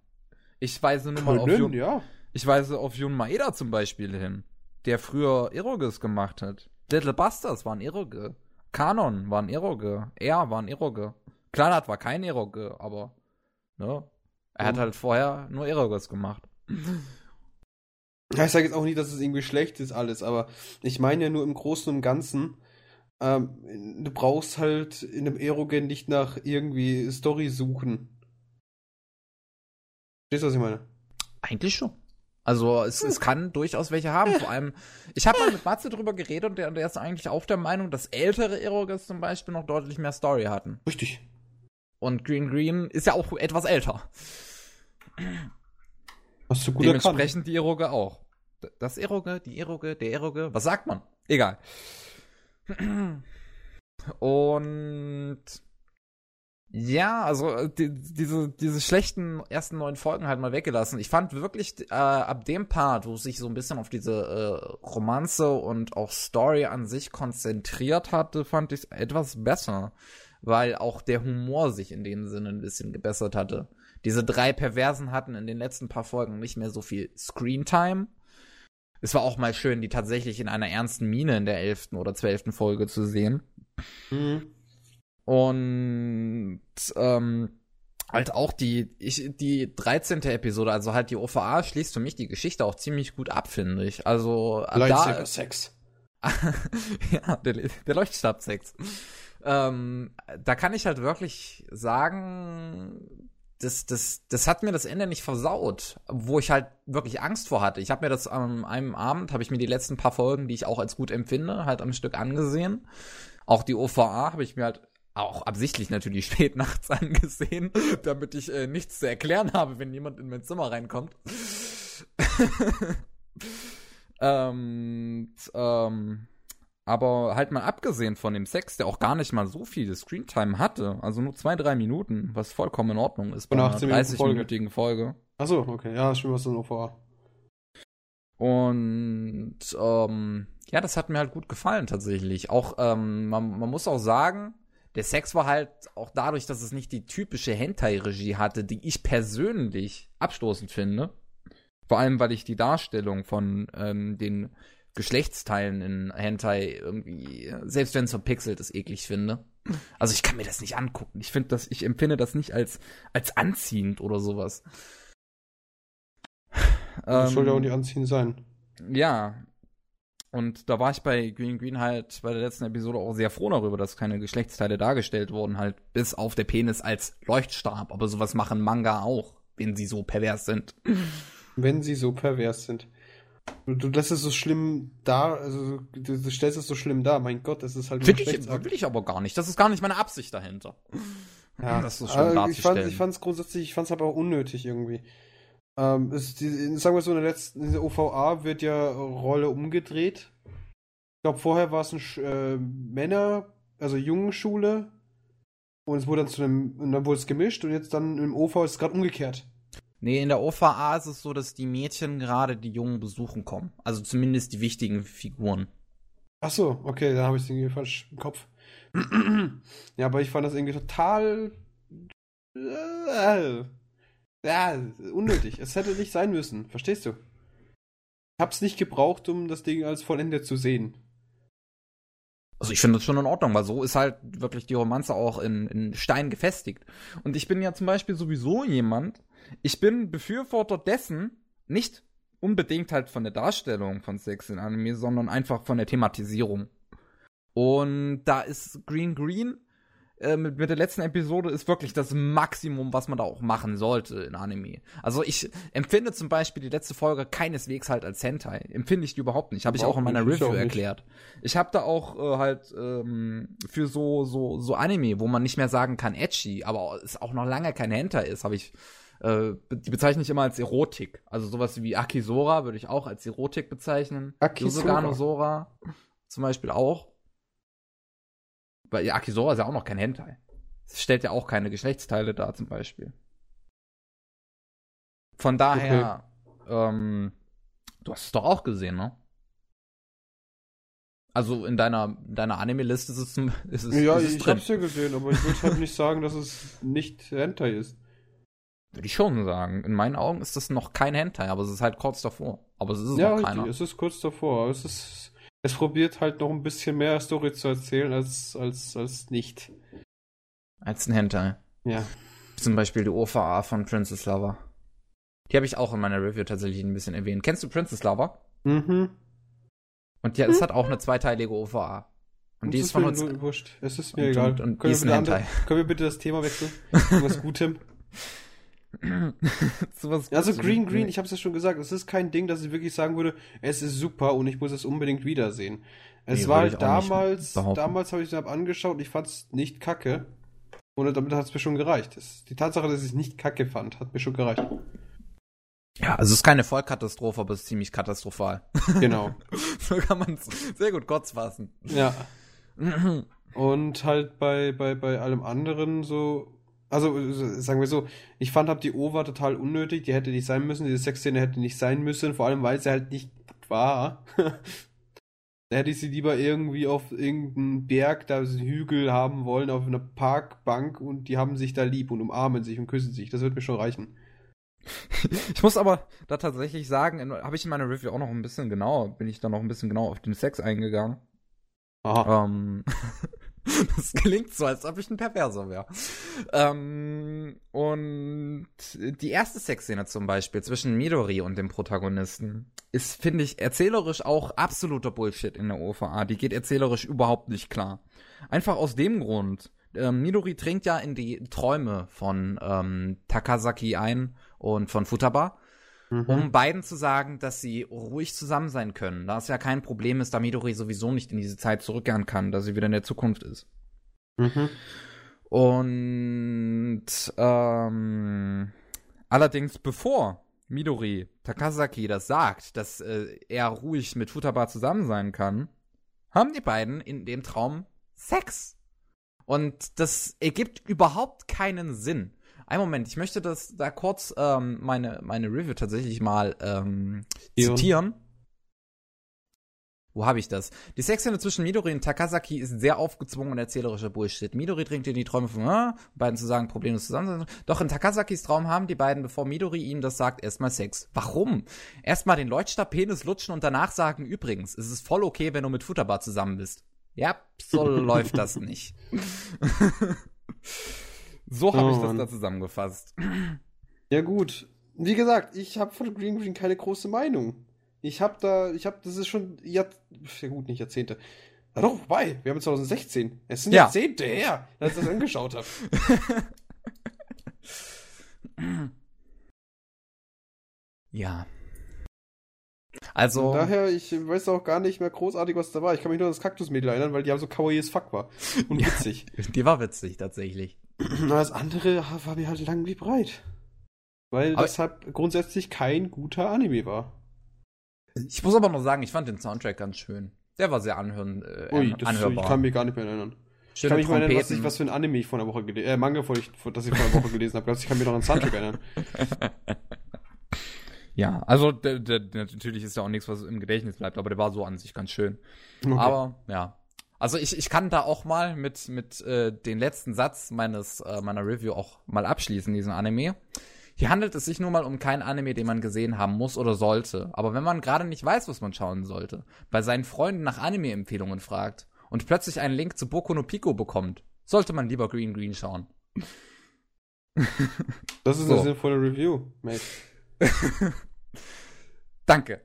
Ich weise nur mal auf Jun, ja. ich weise auf Jun Maeda zum Beispiel hin, der früher Eroges gemacht hat. Little Busters war ein Eroge. Kanon war ein Eroge. Er war ein Eroge. Klanat war kein Eroge, aber ne? Er hat Mhm. halt vorher nur Eroges gemacht. Ja, Ich sage jetzt auch nicht, dass es irgendwie schlecht ist alles, aber ich meine ja nur im Großen und Ganzen, ähm, du brauchst halt in einem Erogen nicht nach irgendwie Story suchen. Verstehst du, was ich meine? Eigentlich schon. Also es, es kann durchaus welche haben. Vor allem, ich habe mal mit Matze drüber geredet und der, der ist eigentlich auch der Meinung, dass ältere Erogas zum Beispiel noch deutlich mehr Story hatten. Richtig. Und Green Green ist ja auch etwas älter. Hast du gut Dementsprechend die Eroge auch. Das Eroge, die Eroge, der Eroge, was sagt man? Egal. Und ja, also äh, die, diese, diese schlechten ersten neun Folgen halt mal weggelassen. Ich fand wirklich äh, ab dem Part, wo es sich so ein bisschen auf diese äh, Romanze und auch Story an sich konzentriert hatte, fand ich es etwas besser. Weil auch der Humor sich in dem Sinne ein bisschen gebessert hatte. Diese drei Perversen hatten in den letzten paar Folgen nicht mehr so viel Screentime. Es war auch mal schön, die tatsächlich in einer ernsten Miene in der elften oder zwölften Folge zu sehen. Mhm. Und ähm, halt auch die, ich, die 13. Episode, also halt die OVA, schließt für mich die Geschichte auch ziemlich gut ab, finde ich. Also da, Sex. ja, der, der Leuchtstabsex. Ähm, da kann ich halt wirklich sagen, das, das, das hat mir das Ende nicht versaut, wo ich halt wirklich Angst vor hatte. Ich habe mir das an einem Abend, habe ich mir die letzten paar Folgen, die ich auch als gut empfinde, halt am Stück angesehen. Auch die OVA habe ich mir halt auch absichtlich natürlich spät nachts angesehen, damit ich äh, nichts zu erklären habe, wenn jemand in mein Zimmer reinkommt. ähm, ähm, aber halt mal abgesehen von dem Sex, der auch gar nicht mal so viel Screentime hatte, also nur zwei, drei Minuten, was vollkommen in Ordnung ist bei einer 30-minütigen Folge. Achso, okay, ja, stimmt, was dann noch vor. Und ähm, ja, das hat mir halt gut gefallen tatsächlich. Auch, ähm, man, man muss auch sagen, der Sex war halt auch dadurch, dass es nicht die typische Hentai-Regie hatte, die ich persönlich abstoßend finde. Vor allem, weil ich die Darstellung von ähm, den Geschlechtsteilen in Hentai irgendwie, selbst wenn es verpixelt ist, eklig finde. Also ich kann mir das nicht angucken. Ich finde das, ich empfinde das nicht als, als anziehend oder sowas. Das ähm, soll ja auch nicht anziehend sein. Ja, und da war ich bei Green Green halt bei der letzten Episode auch sehr froh darüber, dass keine Geschlechtsteile dargestellt wurden, halt bis auf der Penis als Leuchtstab. Aber sowas machen Manga auch, wenn sie so pervers sind. Wenn sie so pervers sind. Du lässt es so schlimm da, also du, stellst es so schlimm da, mein Gott, das ist halt Find ich, will ich aber gar nicht. Das ist gar nicht meine Absicht dahinter. Ja, das ist schon also ich fand fand's grundsätzlich, ich fand's aber auch unnötig irgendwie. Ähm, ist die, sagen wir so, in der letzten in der OVA wird ja Rolle umgedreht. Ich glaube, vorher war es ein äh, Männer, also Jungenschule. Und es wurde dann zu einem, und dann wurde es gemischt und jetzt dann im OV ist es gerade umgekehrt. Nee, in der OVA ist es so, dass die Mädchen gerade die Jungen besuchen kommen. Also zumindest die wichtigen Figuren. Ach so, okay, dann habe ich es irgendwie falsch im Kopf. ja, aber ich fand das irgendwie total. Ja, unnötig. es hätte nicht sein müssen. Verstehst du? Ich hab's nicht gebraucht, um das Ding als vollendet zu sehen. Also ich finde das schon in Ordnung, weil so ist halt wirklich die Romanze auch in, in Stein gefestigt. Und ich bin ja zum Beispiel sowieso jemand, ich bin Befürworter dessen, nicht unbedingt halt von der Darstellung von Sex in Anime, sondern einfach von der Thematisierung. Und da ist Green Green äh, mit, mit der letzten Episode ist wirklich das Maximum, was man da auch machen sollte in Anime. Also ich empfinde zum Beispiel die letzte Folge keineswegs halt als Hentai. Empfinde ich die überhaupt nicht. Habe ich auch in meiner Review erklärt. Ich habe da auch äh, halt ähm, für so so so Anime, wo man nicht mehr sagen kann edgy, aber es auch noch lange kein Hentai ist, habe ich äh, die bezeichne ich immer als Erotik. Also sowas wie Akisora würde ich auch als Erotik bezeichnen. Akisora. Sora zum Beispiel auch. Weil Akisora ist ja auch noch kein Hentai. Es stellt ja auch keine Geschlechtsteile dar, zum Beispiel. Von daher, okay. ähm, du hast es doch auch gesehen, ne? Also in deiner, deiner Anime-Liste ist es, ist es Ja, ist es ich drin. hab's ja gesehen, aber ich würde halt nicht sagen, dass es nicht Hentai ist. Würde ich schon sagen. In meinen Augen ist das noch kein Hentai, aber es ist halt kurz davor. Aber es ist ja, noch richtig, keiner. es ist kurz davor. Es ist es probiert halt noch ein bisschen mehr Story zu erzählen als, als, als nicht. Als ein Hentai. Ja. Zum Beispiel die OVA von Princess Lover. Die habe ich auch in meiner Review tatsächlich ein bisschen erwähnt. Kennst du Princess Lover? Mhm. Und ja, es hat auch eine zweiteilige OVA. Und, und die ist von uns. Wurscht. Es ist mir und, egal. Und, und, ist ein Hentai. Andere, können wir bitte das Thema wechseln? Was Gutem. Also Green Green, ich habe es ja schon gesagt, es ist kein Ding, dass ich wirklich sagen würde, es ist super und ich muss es unbedingt wiedersehen. Es nee, war halt damals, damals habe ich es angeschaut und ich fand es nicht kacke. Und damit hat es mir schon gereicht. Das, die Tatsache, dass ich es nicht kacke fand, hat mir schon gereicht. Ja, also es ist keine Vollkatastrophe, aber es ist ziemlich katastrophal. Genau. so kann man es sehr gut kurz fassen. Ja. Und halt bei, bei, bei allem anderen so, also sagen wir so, ich fand hab die Ova total unnötig, die hätte nicht sein müssen, diese Sexszene hätte nicht sein müssen, vor allem weil sie halt nicht war. da hätte ich sie lieber irgendwie auf irgendeinem Berg, da einen Hügel haben wollen, auf einer Parkbank und die haben sich da lieb und umarmen sich und küssen sich. Das wird mir schon reichen. Ich muss aber da tatsächlich sagen, habe ich in meiner Review auch noch ein bisschen genau, bin ich da noch ein bisschen genau auf den Sex eingegangen. Aha. Ähm, das klingt so, als ob ich ein Perverser wäre. Ähm, und die erste Sexszene zum Beispiel zwischen Midori und dem Protagonisten ist, finde ich, erzählerisch auch absoluter Bullshit in der OVA. Die geht erzählerisch überhaupt nicht klar. Einfach aus dem Grund. Ähm, Midori dringt ja in die Träume von ähm, Takasaki ein und von Futaba mhm. um beiden zu sagen, dass sie ruhig zusammen sein können. Da es ja kein Problem ist, da Midori sowieso nicht in diese Zeit zurückkehren kann, da sie wieder in der Zukunft ist. Mhm. Und ähm, allerdings bevor Midori Takasaki das sagt, dass äh, er ruhig mit Futaba zusammen sein kann, haben die beiden in dem Traum Sex. Und das ergibt überhaupt keinen Sinn. Ein Moment, ich möchte das da kurz ähm, meine, meine Review tatsächlich mal ähm, zitieren. Wo habe ich das? Die Sexszene zwischen Midori und Takasaki ist sehr aufgezwungen und erzählerischer Bullshit. Midori dringt in die Träume von, äh, beiden zu sagen, problemlos zusammen. Doch in Takasakis Traum haben die beiden, bevor Midori ihnen das sagt, erstmal Sex. Warum? Erstmal den Leuchtstab-Penis lutschen und danach sagen, übrigens, es ist voll okay, wenn du mit Futterbar zusammen bist. Ja, so läuft das nicht. So habe oh, ich das Mann. da zusammengefasst. Ja gut. Wie gesagt, ich habe von Green Green keine große Meinung. Ich habe da, ich habe, das ist schon, ja, ja gut, nicht Jahrzehnte. Na doch, vorbei. Wir haben 2016. Es sind ja. Jahrzehnte her, dass ich das angeschaut habe. ja. Also. Von daher, ich weiß auch gar nicht mehr großartig, was da war. Ich kann mich nur an das Kaktusmädel erinnern, weil die ja so kawaii as fuck war. Und ja, witzig. Die war witzig, tatsächlich. Das andere war mir halt lang wie breit. Weil aber das halt grundsätzlich kein guter Anime war. Ich muss aber noch sagen, ich fand den Soundtrack ganz schön. Der war sehr anhören, äh, Ui, das, anhörbar. Ich kann mich gar nicht mehr erinnern. Schöne ich kann mich mal erinnern, was, ich, was für ein Anime ich vor einer Woche gelesen äh, Manga, vor ich, das ich vor einer Woche gelesen habe. Ich kann mich noch an den Soundtrack erinnern. Ja, also der, der, natürlich ist ja auch nichts, was im Gedächtnis bleibt, aber der war so an sich ganz schön. Okay. Aber ja, also ich, ich kann da auch mal mit, mit äh, den letzten Satz meines, äh, meiner Review auch mal abschließen, diesen Anime. Hier handelt es sich nur mal um keinen Anime, den man gesehen haben muss oder sollte. Aber wenn man gerade nicht weiß, was man schauen sollte, bei seinen Freunden nach Anime-Empfehlungen fragt und plötzlich einen Link zu Boku no Pico bekommt, sollte man lieber Green Green schauen. Das ist so. eine sinnvolle Review, mate. Danke.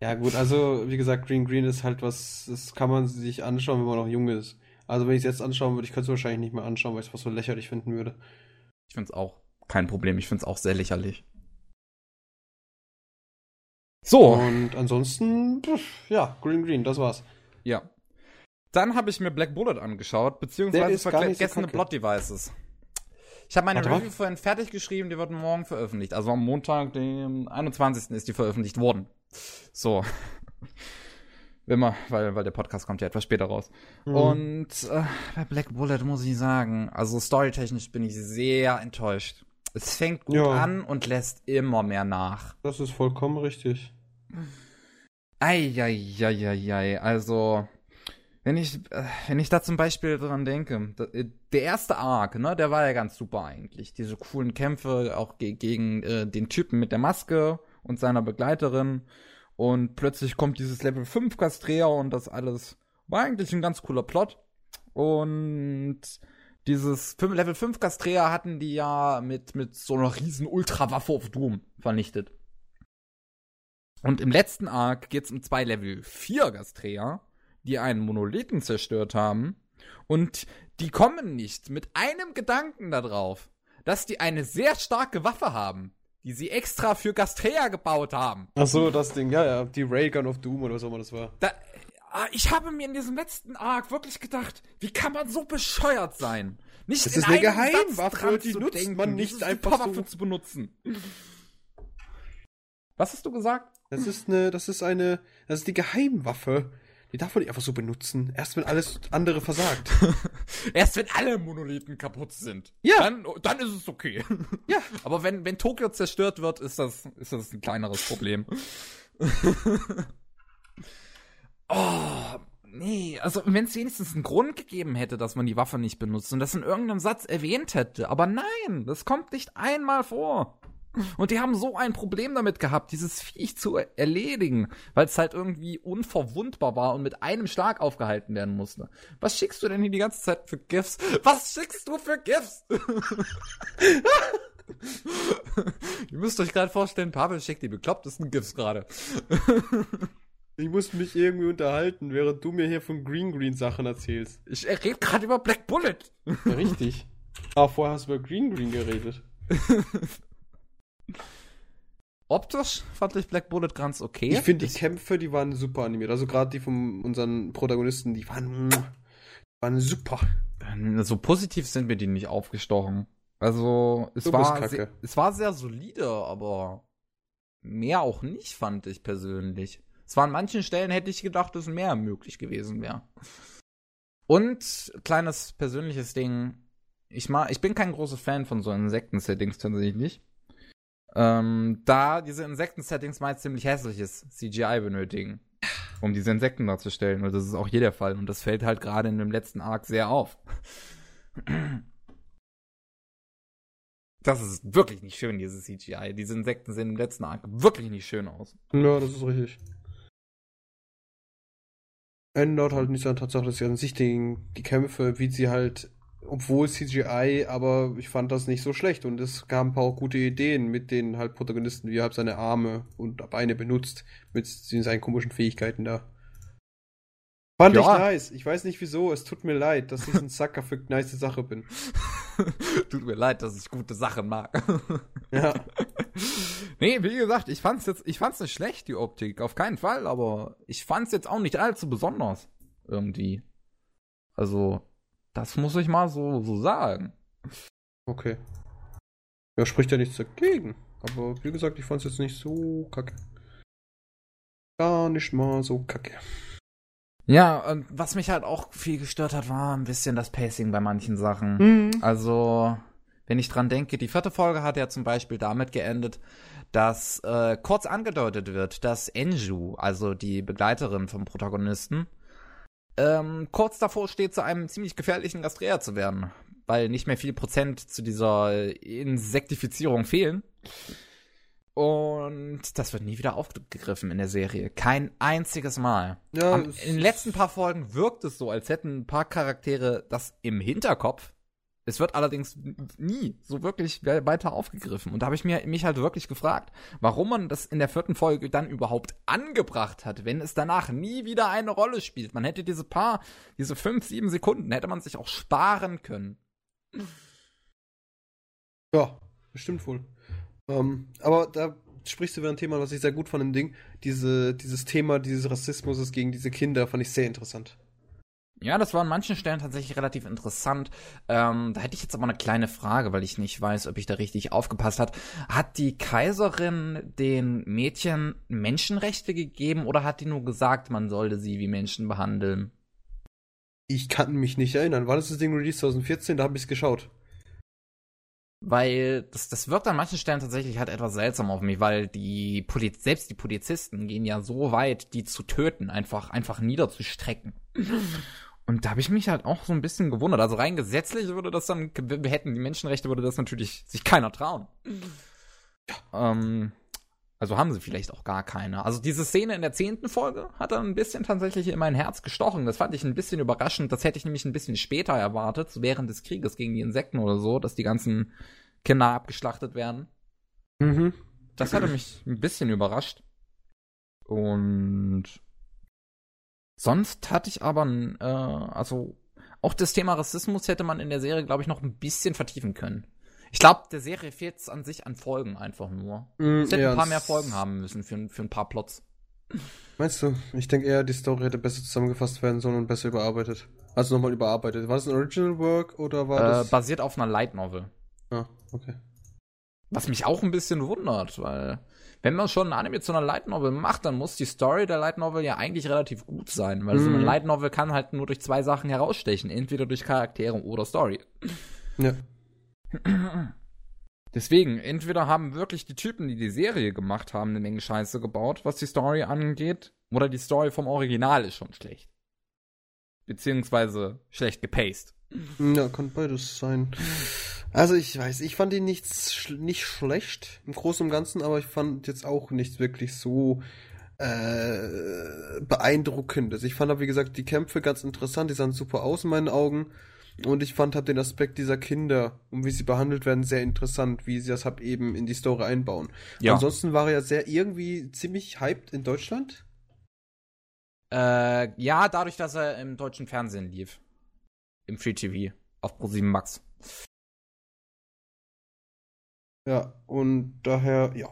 Ja, gut, also wie gesagt, Green Green ist halt was, das kann man sich anschauen, wenn man noch jung ist. Also wenn ich es jetzt anschauen würde, ich könnte es wahrscheinlich nicht mehr anschauen, weil ich es was so lächerlich finden würde. Ich finde es auch kein Problem, ich finde es auch sehr lächerlich. So. Und ansonsten, ja, Green Green, das war's. Ja. Dann habe ich mir Black Bullet angeschaut, beziehungsweise vergessene so Plot Devices. Ich habe meine Warte Review vorhin fertig geschrieben, die wird morgen veröffentlicht. Also am Montag, dem 21. ist die veröffentlicht worden. So. Immer, weil, weil der Podcast kommt ja etwas später raus. Mhm. Und äh, bei Black Bullet muss ich sagen, also storytechnisch bin ich sehr enttäuscht. Es fängt gut ja. an und lässt immer mehr nach. Das ist vollkommen richtig. Eieieiei, also wenn ich, äh, wenn ich da zum Beispiel dran denke, äh, der erste Arc, ne, der war ja ganz super eigentlich. Diese coolen Kämpfe auch ge gegen äh, den Typen mit der Maske und seiner Begleiterin. Und plötzlich kommt dieses Level 5 Castrea und das alles war eigentlich ein ganz cooler Plot. Und dieses Level 5 Castrea hatten die ja mit, mit so einer riesen Ultrawaffe auf Doom vernichtet. Und im letzten Arc geht's um zwei Level 4 Castrea die einen Monolithen zerstört haben und die kommen nicht mit einem Gedanken darauf, dass die eine sehr starke Waffe haben, die sie extra für Gastrea gebaut haben. Ach so, das Ding, ja, ja, die Raygun of Doom oder was auch immer das war. Da, ah, ich habe mir in diesem letzten Arc wirklich gedacht, wie kann man so bescheuert sein? Nicht Das in ist eine Geheimwaffe, die nutzt denken, man nicht einfach Superwaffe so. zu benutzen. Was hast du gesagt? Das ist eine, das ist eine, das ist die Geheimwaffe. Die darf man nicht einfach so benutzen. Erst wenn alles andere versagt. Erst wenn alle Monolithen kaputt sind. Ja. Dann, dann ist es okay. Ja. Aber wenn, wenn Tokio zerstört wird, ist das, ist das ein kleineres Problem. oh, nee. Also, wenn es wenigstens einen Grund gegeben hätte, dass man die Waffe nicht benutzt und das in irgendeinem Satz erwähnt hätte. Aber nein, das kommt nicht einmal vor. Und die haben so ein Problem damit gehabt, dieses Viech zu erledigen, weil es halt irgendwie unverwundbar war und mit einem Schlag aufgehalten werden musste. Was schickst du denn hier die ganze Zeit für GIFs? Was schickst du für GIFs? Ihr müsst euch gerade vorstellen, Pavel schickt die beklopptesten GIFs gerade. Ich muss mich irgendwie unterhalten, während du mir hier von Green Green Sachen erzählst. Ich rede gerade über Black Bullet. Ja, richtig. Ah, vorher hast du über Green Green geredet. Optisch fand ich Black Bullet ganz okay. Ich finde die Kämpfe, die waren super animiert. Also gerade die von unseren Protagonisten, die waren, die waren super. so positiv sind mir die nicht aufgestochen. Also, es Du war, sehr, es war sehr solide, aber mehr auch nicht, fand ich persönlich. Es war an manchen Stellen hätte ich gedacht, dass mehr möglich gewesen wäre. Und kleines persönliches Ding, ich mag, ich bin kein großer Fan von so Insekten-Settings tatsächlich nicht. Ähm, da diese Insekten-Settings meist ziemlich hässliches CGI benötigen, um diese Insekten darzustellen. Und das ist auch hier der Fall. Und das fällt halt gerade in dem letzten Arc sehr auf. Das ist wirklich nicht schön, dieses CGI. Diese Insekten sehen im letzten Arc wirklich nicht schön aus. Ja, das ist richtig. Ändert halt nicht an der Tatsache, dass sie an sich den, die Kämpfe, wie sie halt, obwohl CGI, aber ich fand das nicht so schlecht und es gab ein paar gute Ideen mit den halt Protagonisten, wie er halt seine Arme und Beine benutzt, mit seinen komischen Fähigkeiten da. Fand Ja. ich nice. Ich weiß nicht wieso, es tut mir leid, dass ich ein Sucker für nice Sache bin. Tut mir leid, dass ich gute Sachen mag. Ja. nee, wie gesagt, ich fand's jetzt, ich fand's nicht schlecht, die Optik, auf keinen Fall, aber ich fand's jetzt auch nicht allzu besonders. Irgendwie. Also, das muss ich mal so, so sagen. Okay. Ja, spricht ja nichts dagegen. Aber wie gesagt, ich fand es jetzt nicht so kacke. Gar nicht mal so kacke. Ja, und was mich halt auch viel gestört hat, war ein bisschen das Pacing bei manchen Sachen. Also, wenn ich dran denke, die vierte Folge hat ja zum Beispiel damit geendet, dass äh, kurz angedeutet wird, dass Enju, also die Begleiterin vom Protagonisten, ähm, kurz davor steht, zu einem ziemlich gefährlichen Gastreer zu werden, weil nicht mehr viel Prozent zu dieser Insektifizierung fehlen. Und das wird nie wieder aufgegriffen in der Serie. Kein einziges Mal. Ja, Am, in den letzten paar Folgen wirkt es so, als hätten ein paar Charaktere das im Hinterkopf. Es wird allerdings nie so wirklich we- weiter aufgegriffen. Und da habe ich mir, mich halt wirklich gefragt, warum man das in der vierten Folge dann überhaupt angebracht hat, wenn es danach nie wieder eine Rolle spielt. Man hätte diese paar, diese fünf, sieben Sekunden, hätte man sich auch sparen können. Ja, bestimmt wohl. Ähm, aber da sprichst du wieder ein Thema, was ich sehr gut fand im Ding. Diese, dieses Thema dieses Rassismus gegen diese Kinder fand ich sehr interessant. Ja, das war an manchen Stellen tatsächlich relativ interessant. Ähm, da hätte ich jetzt aber eine kleine Frage, weil ich nicht weiß, ob ich da richtig aufgepasst hat. Hat die Kaiserin den Mädchen Menschenrechte gegeben oder hat die nur gesagt, man sollte sie wie Menschen behandeln? Ich kann mich nicht erinnern. War das das Ding Release 2014? Da habe ich es geschaut. Weil das, das wirkt an manchen Stellen tatsächlich halt etwas seltsam auf mich, weil die Poliz selbst die Polizisten gehen ja so weit, die zu töten, einfach, einfach niederzustrecken. Und da habe ich mich halt auch so ein bisschen gewundert. Also rein gesetzlich würde das dann, wir hätten die Menschenrechte, würde das natürlich sich keiner trauen. Ähm, also haben sie vielleicht auch gar keine. Also diese Szene in der zehnten Folge hat dann ein bisschen tatsächlich in mein Herz gestochen. Das fand ich ein bisschen überraschend. Das hätte ich nämlich ein bisschen später erwartet, so während des Krieges gegen die Insekten oder so, dass die ganzen Kinder abgeschlachtet werden. Mhm. Das hatte mich ein bisschen überrascht. Und sonst hatte ich aber, äh, also auch das Thema Rassismus hätte man in der Serie, glaube ich, noch ein bisschen vertiefen können. Ich glaube, der Serie fehlt es an sich an Folgen einfach nur. Mm, Es hätte ja, ein paar mehr Folgen haben müssen für, für ein paar Plots. Meinst du? Ich denke eher, die Story hätte besser zusammengefasst werden sollen und besser überarbeitet. Also nochmal überarbeitet. War das ein Original Work oder war Äh, das. basiert auf einer Light Novel. ah, okay. Was mich auch ein bisschen wundert, weil wenn man schon ein Anime zu einer Light Novel macht, dann muss die Story der Light Novel ja eigentlich relativ gut sein, weil so eine Mhm. Light Novel kann halt nur durch zwei Sachen herausstechen, entweder durch Charaktere oder Story. Ja. Deswegen, entweder haben wirklich die Typen, die die Serie gemacht haben, eine Menge Scheiße gebaut, was die Story angeht, oder die Story vom Original ist schon schlecht. Beziehungsweise schlecht gepaced. Ja, kann beides sein. Also ich weiß, ich fand ihn nicht, sch nicht schlecht im Großen und Ganzen, aber ich fand jetzt auch nicht wirklich so äh, beeindruckend. Also ich fand aber, wie gesagt, die Kämpfe ganz interessant, die sahen super aus in meinen Augen. Und ich fand halt den Aspekt dieser Kinder und wie sie behandelt werden sehr interessant, wie sie das halt eben in die Story einbauen. Ansonsten war er ja sehr irgendwie ziemlich hyped in Deutschland. Äh, ja, dadurch, dass er im deutschen Fernsehen lief. Im Free TV. Auf Pro7 Max. Ja, und daher, ja.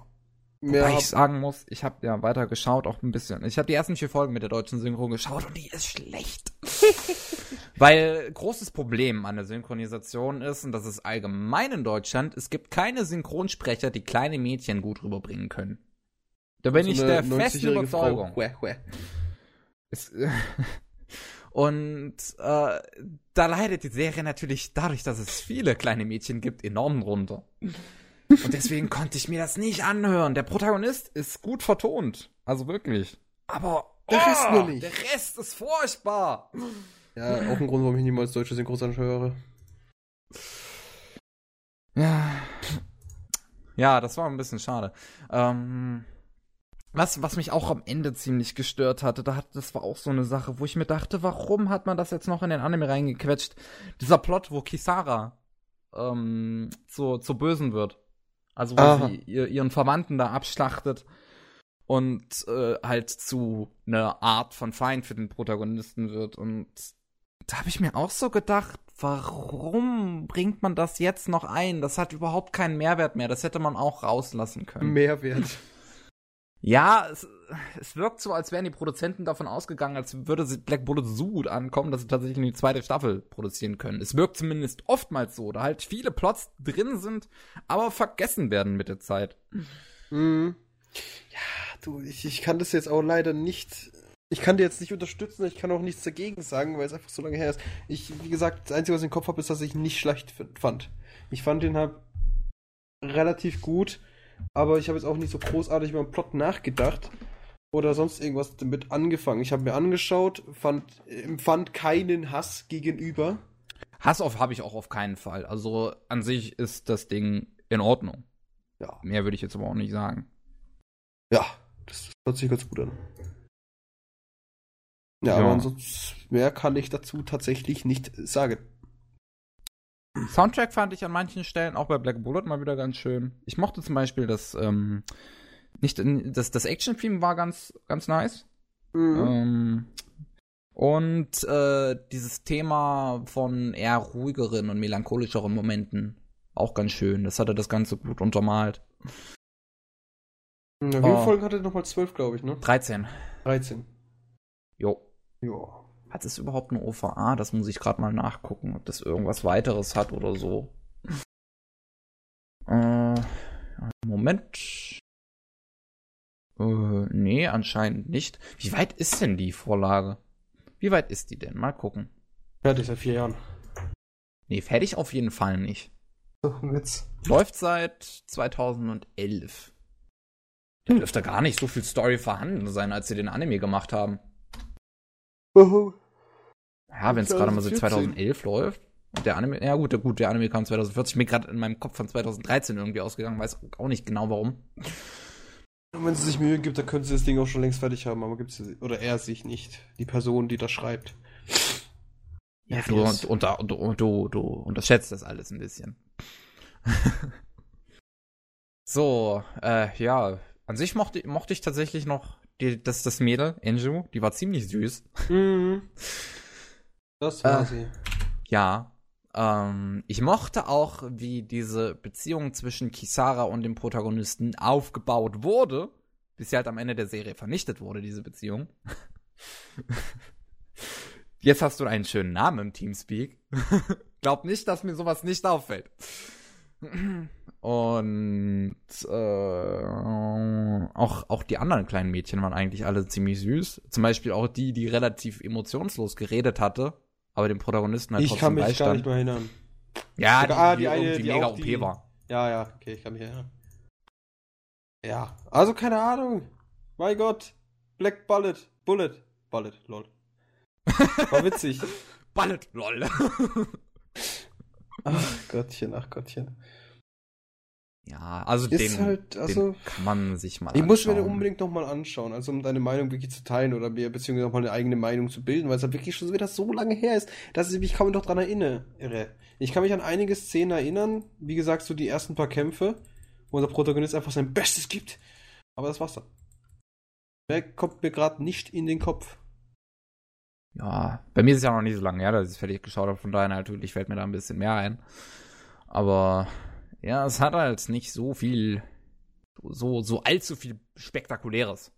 Mehr Wobei hab- ich sagen muss, ich habe ja weiter geschaut, auch ein bisschen. Ich habe die ersten vier Folgen mit der deutschen Synchro geschaut und die ist schlecht. Weil großes Problem an der Synchronisation ist, und das ist allgemein in Deutschland, es gibt keine Synchronsprecher, die kleine Mädchen gut rüberbringen können. Da bin so ich der festen 90-jährige Überzeugung. Huä, huä. Es, und äh, da leidet die Serie natürlich dadurch, dass es viele kleine Mädchen gibt, enorm runter. Und deswegen konnte ich mir das nicht anhören. Der Protagonist ist gut vertont. Also wirklich. Aber Der Rest oh, nur nicht. Der Rest ist furchtbar. Ja, auch ein Grund, warum ich niemals deutsche Synchros anhöre. Ja. Ja, das war ein bisschen schade. Ähm, was, was mich auch am Ende ziemlich gestört hatte, da hat, das war auch so eine Sache, wo ich mir dachte, warum hat man das jetzt noch in den Anime reingequetscht? Dieser Plot, wo Kisara ähm, zur, zur Bösen wird. Also wo Aha. sie ihr, ihren Verwandten da abschlachtet und äh, halt zu einer Art von Feind für den Protagonisten wird. Und da habe ich mir auch so gedacht, warum bringt man das jetzt noch ein? Das hat überhaupt keinen Mehrwert mehr. Das hätte man auch rauslassen können. Mehrwert. Ja, es, es wirkt so, als wären die Produzenten davon ausgegangen, als würde Black Bullet so gut ankommen, dass sie tatsächlich eine zweite Staffel produzieren können. Es wirkt zumindest oftmals so, da halt viele Plots drin sind, aber vergessen werden mit der Zeit. Mhm. Ja, du, ich, ich kann das jetzt auch leider nicht. Ich kann dir jetzt nicht unterstützen, ich kann auch nichts dagegen sagen, weil es einfach so lange her ist. Ich, wie gesagt, das Einzige, was ich im Kopf habe, ist, dass ich ihn nicht schlecht fand. Ich fand ihn halt relativ gut, aber ich habe jetzt auch nicht so großartig über den Plot nachgedacht oder sonst irgendwas damit angefangen. Ich habe mir angeschaut, fand, empfand keinen Hass gegenüber. Hass auf habe ich auch auf keinen Fall. Also an sich ist das Ding in Ordnung. Ja, Mehr würde ich jetzt aber auch nicht sagen. ja, das hört sich ganz gut an. Ja, Ja. aber ansonsten mehr kann ich dazu tatsächlich nicht sagen. Soundtrack fand ich an manchen Stellen auch bei Black Bullet mal wieder ganz schön. Ich mochte zum Beispiel das, ähm, nicht, das, das Action-Theme war ganz, ganz nice. Ähm, und äh, dieses Thema von eher ruhigeren und melancholischeren Momenten auch ganz schön. Das hatte das Ganze gut untermalt. Wie viele Oh. Folgen hatte nochmal zwölf, glaube ich, ne? 13. 13. Jo. Ja. Hat es überhaupt eine OVA? Das muss ich gerade mal nachgucken, ob das irgendwas weiteres hat oder so. Äh, Moment. Äh, nee, anscheinend nicht. Wie weit ist denn die Vorlage? Wie weit ist die denn? Mal gucken. Fertig seit vier Jahren. Nee, fertig auf jeden Fall nicht. Witz. Läuft seit 2011. Da dürfte gar nicht so viel Story vorhanden sein, als sie den Anime gemacht haben. Ja, wenn es gerade mal so 2014. 2011 läuft. Und der Anime, ja gut, der, gut, der Anime kam 2040. Mir gerade in meinem Kopf von 2013 irgendwie ausgegangen, weiß auch nicht genau warum. Und wenn sie sich Mühe gibt, dann können sie das Ding auch schon längst fertig haben, aber gibt sie, oder er sich nicht. Die Person, die das schreibt. Ja, du, und, und, du, du, du unterschätzt das alles ein bisschen. so, äh, ja. An sich mochte, mochte ich tatsächlich noch die, das, das Mädel, Enju, die war ziemlich süß. Mhm. Das war Äh. sie. Ja. Ähm, ich mochte auch, wie diese Beziehung zwischen Kisara und dem Protagonisten aufgebaut wurde, bis sie halt am Ende der Serie vernichtet wurde, diese Beziehung. Jetzt hast du einen schönen Namen im Teamspeak. Glaub nicht, dass mir sowas nicht auffällt. Und äh, auch, auch die anderen kleinen Mädchen waren eigentlich alle ziemlich süß. Zum Beispiel auch die, die relativ emotionslos geredet hatte, aber dem Protagonisten halt ich trotzdem kann mich beistand. gar nicht mehr erinnern. Ja, die, Ah, die, die eine, irgendwie die mega OP die- war. Ja, ja, okay, ich kann mich erinnern. Ja, also keine Ahnung. Mein Gott. Black Bullet. Bullet. Bullet, lol. War witzig. Ballet, lol. Ach Gottchen, ach Gottchen. ja, also Ist den, halt, also. den kann man sich mal Ich muss mir den anschauen. unbedingt nochmal anschauen, also um deine Meinung wirklich zu teilen oder mir beziehungsweise nochmal eine eigene Meinung zu bilden, weil es halt wirklich schon wieder so lange her ist, dass ich mich kaum noch dran erinnere. Ich kann mich an einige Szenen erinnern, wie gesagt, so die ersten paar Kämpfe, wo unser Protagonist einfach sein Bestes gibt. Aber das war's dann. Mehr kommt mir gerade nicht in den Kopf. Ja, bei mir ist es ja noch nicht so lange her, dass ich es fertig geschaut habe, von daher natürlich fällt mir da ein bisschen mehr ein. Aber ja, es hat halt nicht so viel, so, so allzu viel Spektakuläres.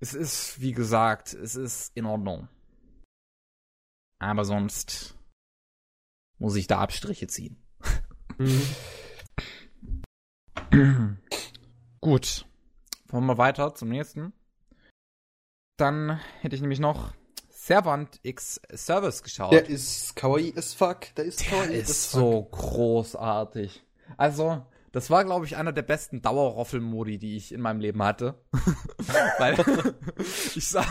Es ist, wie gesagt, es ist in Ordnung. Aber sonst muss ich da Abstriche ziehen. Gut. Wollen wir weiter zum nächsten? Dann hätte ich nämlich noch Servant X Service geschaut. Der ist kawaii as fuck. Der ist Der kawaii ist as fuck. so großartig. Also, das war, glaube ich, einer der besten Dauerroffel-Modi, die ich in meinem Leben hatte. Weil ich, sa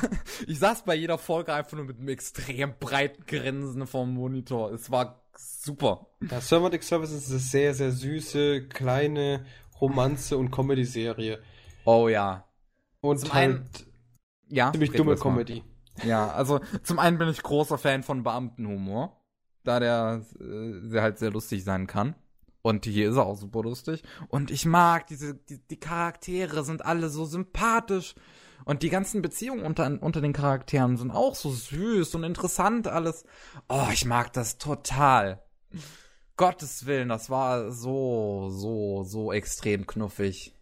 ich saß bei jeder Folge einfach nur mit einem extrem breiten Grinsen vorm Monitor. Es war super. Ja, Servant X Service ist eine sehr, sehr süße, kleine Romanze- und Comedy-Serie. Oh ja. Und Zum halt einen- Ja. ziemlich dumme du erst mal. Ja, also zum einen bin ich großer Fan von Beamtenhumor, da der äh, sehr halt sehr lustig sein kann. Und hier ist er auch super lustig. Und ich mag diese, die, die Charaktere sind alle so sympathisch. Und die ganzen Beziehungen unter, unter den Charakteren sind auch so süß und interessant alles. Oh, ich mag das total. Gottes Willen, das war so, so, so extrem knuffig.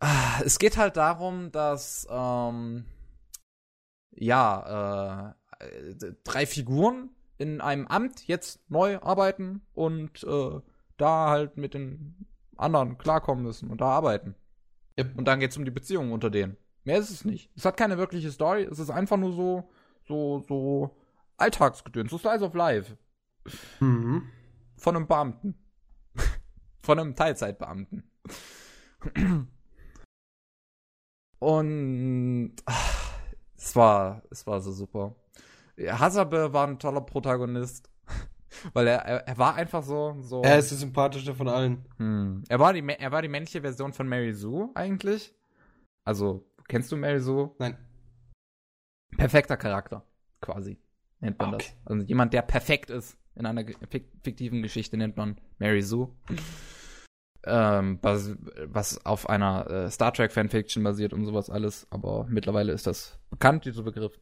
Ah, Es geht halt darum, dass ähm, ja äh, drei Figuren in einem Amt jetzt neu arbeiten und äh, da halt mit den anderen klarkommen müssen und da arbeiten. Yep. Und dann geht's um die Beziehungen unter denen. Mehr ist es nicht. Es hat keine wirkliche Story. Es ist einfach nur so so so Alltagsgedöns, so Slice of Life Mhm. von einem Beamten. Von einem Teilzeitbeamten. Und ach, es war, es war so super. Hasabe war ein toller Protagonist. Weil er, er, er war einfach so, so. Er ist der sympathischste von allen. hm, er, war die, er war die männliche Version von Mary Sue eigentlich. Also, kennst du Mary Sue? Nein. Perfekter Charakter, quasi. Nennt man Okay. das. Also jemand, der perfekt ist. In einer fiktiven Geschichte nennt man Mary Sue. Ähm, was, was auf einer äh, Star Trek Fanfiction basiert und sowas alles. Aber mittlerweile ist das bekannt, dieser Begriff.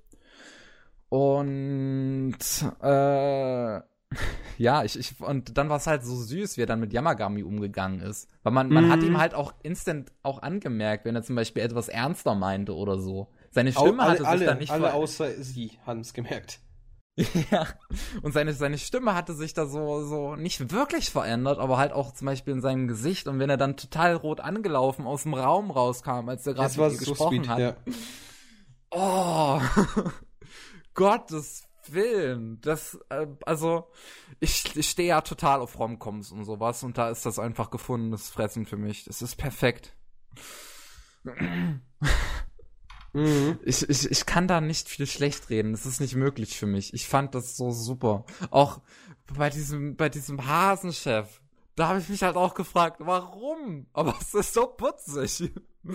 Und äh, ja, ich, ich und dann war es halt so süß, wie er dann mit Yamagami umgegangen ist. Weil man, man hat Mhm. ihm halt auch instant auch angemerkt, wenn er zum Beispiel etwas ernster meinte oder so. Seine Stimme Au- hatte alle, sich dann alle, nicht alle außer sie haben es gemerkt. ja. Und seine, seine Stimme hatte sich da so, so nicht wirklich verändert, aber halt auch zum Beispiel in seinem Gesicht. Und wenn er dann total rot angelaufen aus dem Raum rauskam, als er gerade mit so gesprochen sweet, hat. ja. Oh, Gottes Willen. Das, äh, also, ich, ich stehe ja total auf Romcoms und sowas und da ist das einfach gefundenes Fressen für mich. Das ist perfekt. Mhm. Ich, ich, ich kann da nicht viel schlecht reden. Das ist nicht möglich für mich. Ich fand das so super. Auch bei diesem, bei diesem Hasenchef. Da habe ich mich halt auch gefragt, warum? Aber es ist so putzig.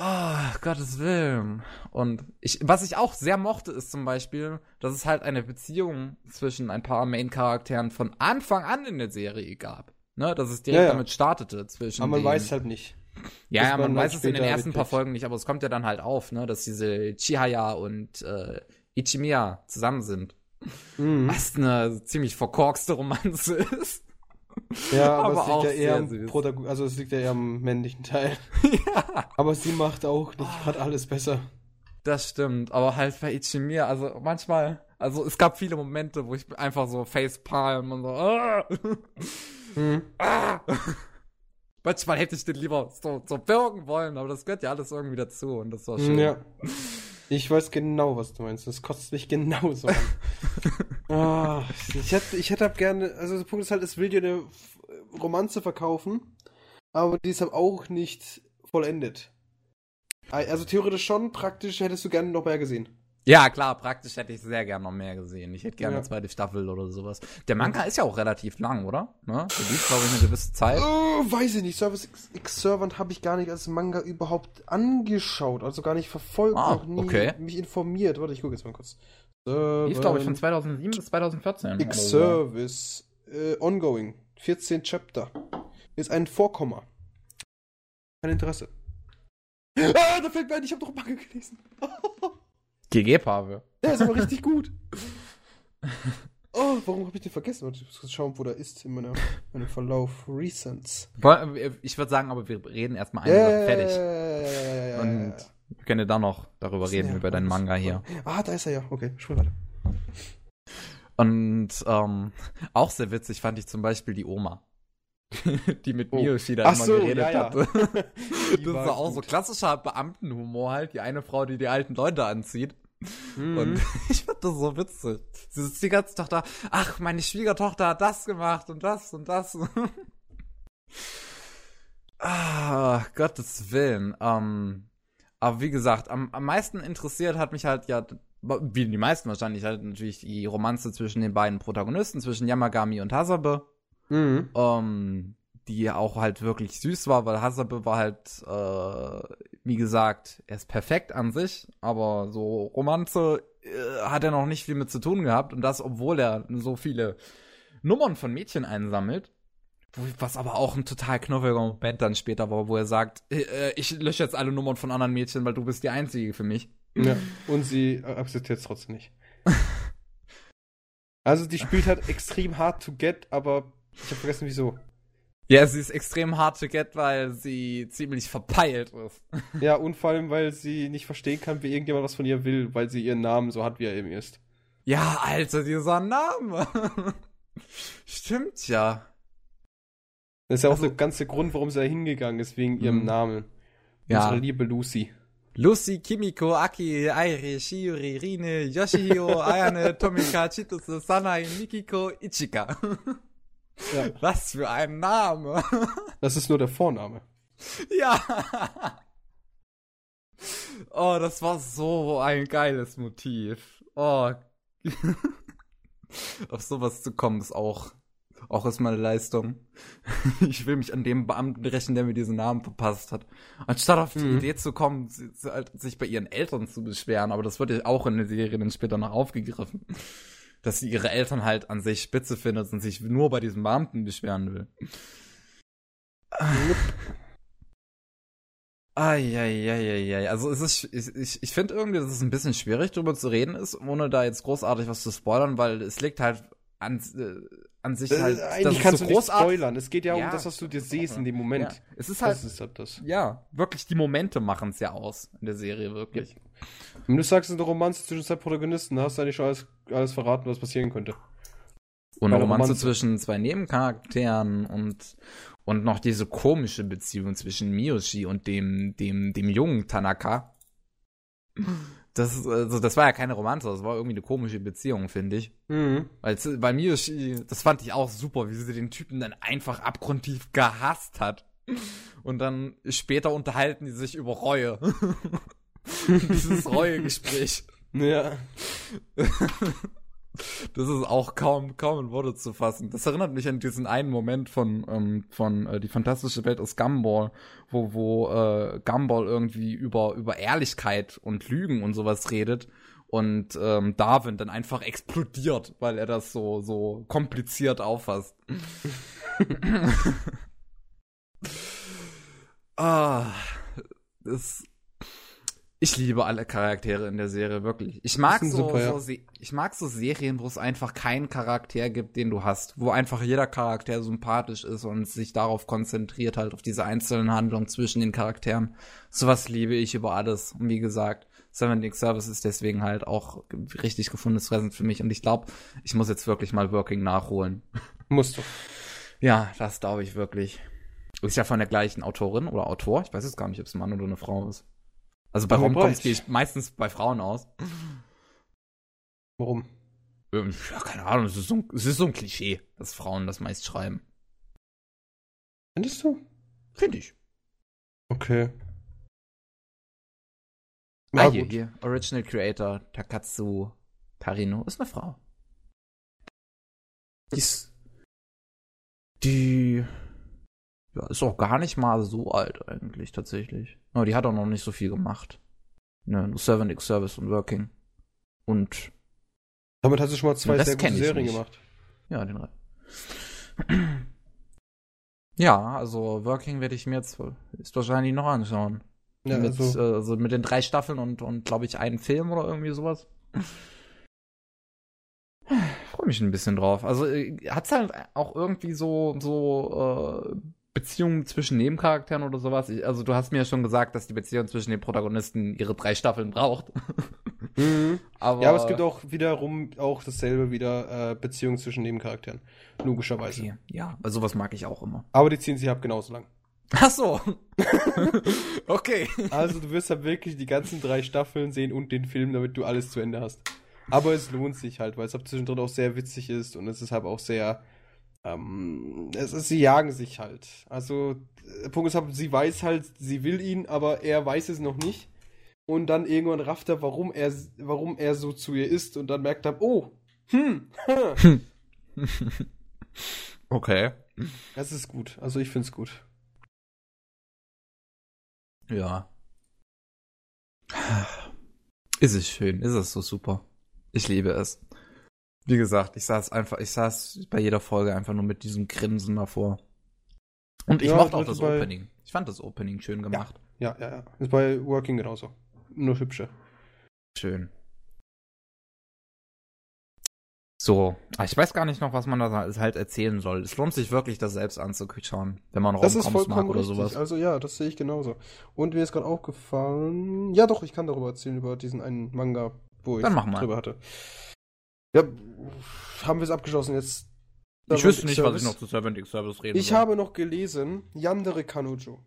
Oh, Gottes Willen. Und ich, was ich auch sehr mochte, ist zum Beispiel, dass es halt eine Beziehung zwischen ein paar Main-Charakteren von Anfang an in der Serie gab. Ne, dass es direkt Ja, ja. damit startete zwischen Aber man weiß halt nicht. Ja, ja, man weiß es in den ersten paar. Folgen nicht, aber es kommt ja dann halt auf, ne, dass diese Chihaya und äh, Ichimiya zusammen sind. Mhm. Was eine ziemlich verkorkste Romanze ist. Ja, aber, Aber es liegt auch ja eher am. Protagon also es liegt ja eher am männlichen Teil. ja. Aber sie macht auch nicht gerade alles besser. Das stimmt, aber halt bei Ichimiya, also manchmal, also es gab viele Momente, wo ich einfach so facepalm und so, ah, Mhm. ah. Manchmal hätte ich den lieber so, so birgen wollen, aber das gehört ja alles irgendwie dazu und das war schön. Ja. Ich weiß genau, was du meinst. Das kotzt mich genauso an. Ah, ich hätte, ich hätte halt gerne, also der Punkt ist halt, es will dir eine Romanze verkaufen, aber die ist halt auch nicht vollendet. Also theoretisch schon, praktisch hättest du gerne noch mehr gesehen. Ja, klar, praktisch hätte ich sehr gern noch mehr gesehen. Ich hätte gerne Ja. eine zweite Staffel oder sowas. Der Manga ist ja auch relativ lang, oder? Ne? Der lief, glaube ich, eine gewisse Zeit. Oh, weiß ich nicht. Service X, Servant habe ich gar nicht als Manga überhaupt angeschaut, also gar nicht verfolgt, Ah, noch nie okay. mich informiert. Warte, ich gucke jetzt mal kurz. Lief, glaube ich, von 2007 bis 2014. oder so. X-Service, äh, ongoing, 14 Chapter. Ist ein Vorkomma. Kein Interesse. Ah, da fällt mir ein, ich habe doch Manga gelesen. GG, Pavel. Der ist aber richtig gut. Oh, warum habe ich den vergessen? Warte, Ich muss schauen, wo der ist in meiner, meinem Verlauf. Recents. Woll- Ich würde sagen, aber wir reden erstmal eine Sache fertig. Und wir können ja dann noch darüber reden, über deinen Manga hier. Ah, da ist er ja. Okay, sprich weiter. Und ähm, auch sehr witzig fand ich zum Beispiel die Oma. die mit Oh. Miyoshi da Ach immer so, geredet ja, ja. hatte. Das ist auch so gut. klassischer Beamtenhumor halt. Die eine Frau, die die alten Leute anzieht. Mhm. Und ich fand das so witzig. Sie sitzt die ganze da, ach, meine Schwiegertochter hat das gemacht und das und das. ah, Gottes Willen. Ähm, aber wie gesagt, am, am meisten interessiert hat mich halt ja, wie die meisten wahrscheinlich, halt natürlich die Romanze zwischen den beiden Protagonisten, zwischen Yamagami und Hasabe. Mhm. Ähm, die auch halt wirklich süß war, weil Hasabe war halt, äh, wie gesagt, er ist perfekt an sich, aber so Romanze äh, hat er noch nicht viel mit zu tun gehabt und das, obwohl er so viele Nummern von Mädchen einsammelt. Was aber auch ein total knuffiger Moment dann später war, wo er sagt, äh, äh, ich lösche jetzt alle Nummern von anderen Mädchen, weil du bist die Einzige für mich. Ja. Und sie akzeptiert es trotzdem nicht. Also die spielt halt extrem hard to get, aber ich habe vergessen wieso. Ja, sie ist extrem hard to get, weil sie ziemlich verpeilt ist. Ja, und vor allem, weil sie nicht verstehen kann, wie irgendjemand was von ihr will, weil sie ihren Namen so hat, wie er eben ist. Ja, Alter, dieser Name. Stimmt ja. Das ist ja auch Also- der ganze Grund, warum sie da hingegangen ist, wegen ihrem Mhm. Namen. Ja. Unsere liebe Lucy. Lucy, Kimiko, Aki, Airi, Shiori, Rine, Yoshihiro, Ayane, Tomika, Chitose, Sanae, Mikiko, Ichika. Ja. Was für ein Name. Das ist nur der Vorname. ja. Oh, das war so ein geiles Motiv. Oh. Auf sowas zu kommen ist auch, auch ist meine Leistung. Ich will mich an dem Beamten rächen, der mir diesen Namen verpasst hat. Anstatt auf die Mhm. Idee zu kommen, sich bei ihren Eltern zu beschweren, aber das wird ja auch in der Serie dann später noch aufgegriffen. Dass sie ihre Eltern halt an sich spitze findet und sich nur bei diesem Beamten beschweren will. Eieieiei. Also es ist, ich, ich, ich finde irgendwie, dass es ein bisschen schwierig drüber zu reden ist, ohne da jetzt großartig was zu spoilern, weil es liegt halt an, äh, an sich halt, Äh, eigentlich es kannst so du nicht großartig- spoilern. Es geht ja, Ja, um das, was du dir siehst in dem Moment. Ja, es ist halt, Das ist halt das. ja, wirklich die Momente machen es ja aus in der Serie, wirklich. Wenn du sagst, es ist eine Romanze zwischen zwei Protagonisten, hast du eigentlich schon alles, alles verraten, was passieren könnte. Und Bei eine Romanze Romanze. zwischen zwei Nebencharakteren und, und noch diese komische Beziehung zwischen Miyoshi und dem, dem, dem jungen Tanaka. Das, also, das war ja keine Romanze, das war irgendwie eine komische Beziehung, finde ich. Mhm. Weil, weil Miyoshi, das fand ich auch super, wie sie den Typen dann einfach abgrundtief gehasst hat. Und dann später unterhalten die sich über Reue. Dieses Reue-Gespräch. Ja. Das ist auch kaum, kaum in Worte zu fassen. Das erinnert mich an diesen einen Moment von, ähm, von äh, Die fantastische Welt aus Gumball, wo, wo äh, Gumball irgendwie über, über Ehrlichkeit und Lügen und sowas redet und ähm, Darwin dann einfach explodiert, weil er das so, so kompliziert auffasst. Ah, das, ich liebe alle Charaktere in der Serie, wirklich. Ich mag so, super, ja. so ich mag so Serien, wo es einfach keinen Charakter gibt, den du hast, wo einfach jeder Charakter sympathisch ist und sich darauf konzentriert halt auf diese einzelnen Handlungen zwischen den Charakteren. Sowas liebe ich über alles. Und wie gesagt, Seven Dick Service ist deswegen halt auch richtig gefundenes Fressen für mich und ich glaube, ich muss jetzt wirklich mal Working nachholen. Musst du. Ja, das glaube ich wirklich. Ist ja von der gleichen Autorin oder Autor. Ich weiß jetzt gar nicht, ob es ein Mann oder eine Frau ist. Also bei Romcoms gehe ich meistens bei Frauen aus. Warum? Ja, keine Ahnung, es ist, so ein, es ist so ein Klischee, dass Frauen das meist schreiben. Findest du? Finde ich. Okay. Ah, Na hier, gut. hier. Original Creator Takatsu Tarino ist eine Frau. Die ist. Die. Ja, ist auch gar nicht mal so alt eigentlich, tatsächlich. Aber die hat auch noch nicht so viel gemacht. Ne, nur Servant X Service und Working. Und, Damit hast du schon mal zwei sehr gute Serien nicht. gemacht. ja, den Rest. Ja, also Working werde ich mir jetzt ist wahrscheinlich noch anschauen. Ja, mit, also, äh, also mit den drei Staffeln und, und glaube ich, einen Film oder irgendwie sowas. Freue mich ein bisschen drauf. Also hat es halt auch irgendwie so, so äh, Beziehungen zwischen Nebencharakteren oder sowas. Ich, also du hast mir ja schon gesagt, dass die Beziehung zwischen den Protagonisten ihre drei Staffeln braucht. mhm. aber, Ja, aber es gibt auch wiederum auch dasselbe wieder äh, Beziehungen zwischen Nebencharakteren. Logischerweise. Okay, ja, also sowas mag ich auch immer. Aber die ziehen sich ab genauso lang. Ach so. okay. Also du wirst halt wirklich die ganzen drei Staffeln sehen und den Film, damit du alles zu Ende hast. Aber es lohnt sich halt, weil es ab zwischendrin auch sehr witzig ist und es ist halt auch sehr. Ähm, es ist, sie jagen sich halt. Also, der Punkt ist halt, sie weiß halt, sie will ihn, aber er weiß es noch nicht. Und dann irgendwann rafft er, warum er, warum er so zu ihr ist und dann merkt er, oh, hm, hm. okay. Das ist gut. Also ich find's gut. Ja. Ist es schön, ist es so super. Ich liebe es. Wie gesagt, ich saß einfach, ich saß bei jeder Folge einfach nur mit diesem Grinsen davor. Und ich Ja, mochte auch das bei- Opening. Ich fand das Opening schön gemacht. Ja, ja, ja. Ist bei Working genauso. Nur hübsche. Schön. So, ah, ich weiß gar nicht noch, was man da halt erzählen soll. Es lohnt sich wirklich, das selbst anzuschauen, wenn man Romcoms mag oder richtig. sowas. Also ja, das sehe ich genauso. Und mir ist gerade aufgefallen. Ja, doch, ich kann darüber erzählen, über diesen einen Manga, wo ich Dann mach mal. drüber hatte. Ja, haben wir es abgeschlossen jetzt. Ich wüsste nicht, was ich noch zu Servant X Service reden Ich soll. habe noch gelesen, Yandere Kanojo.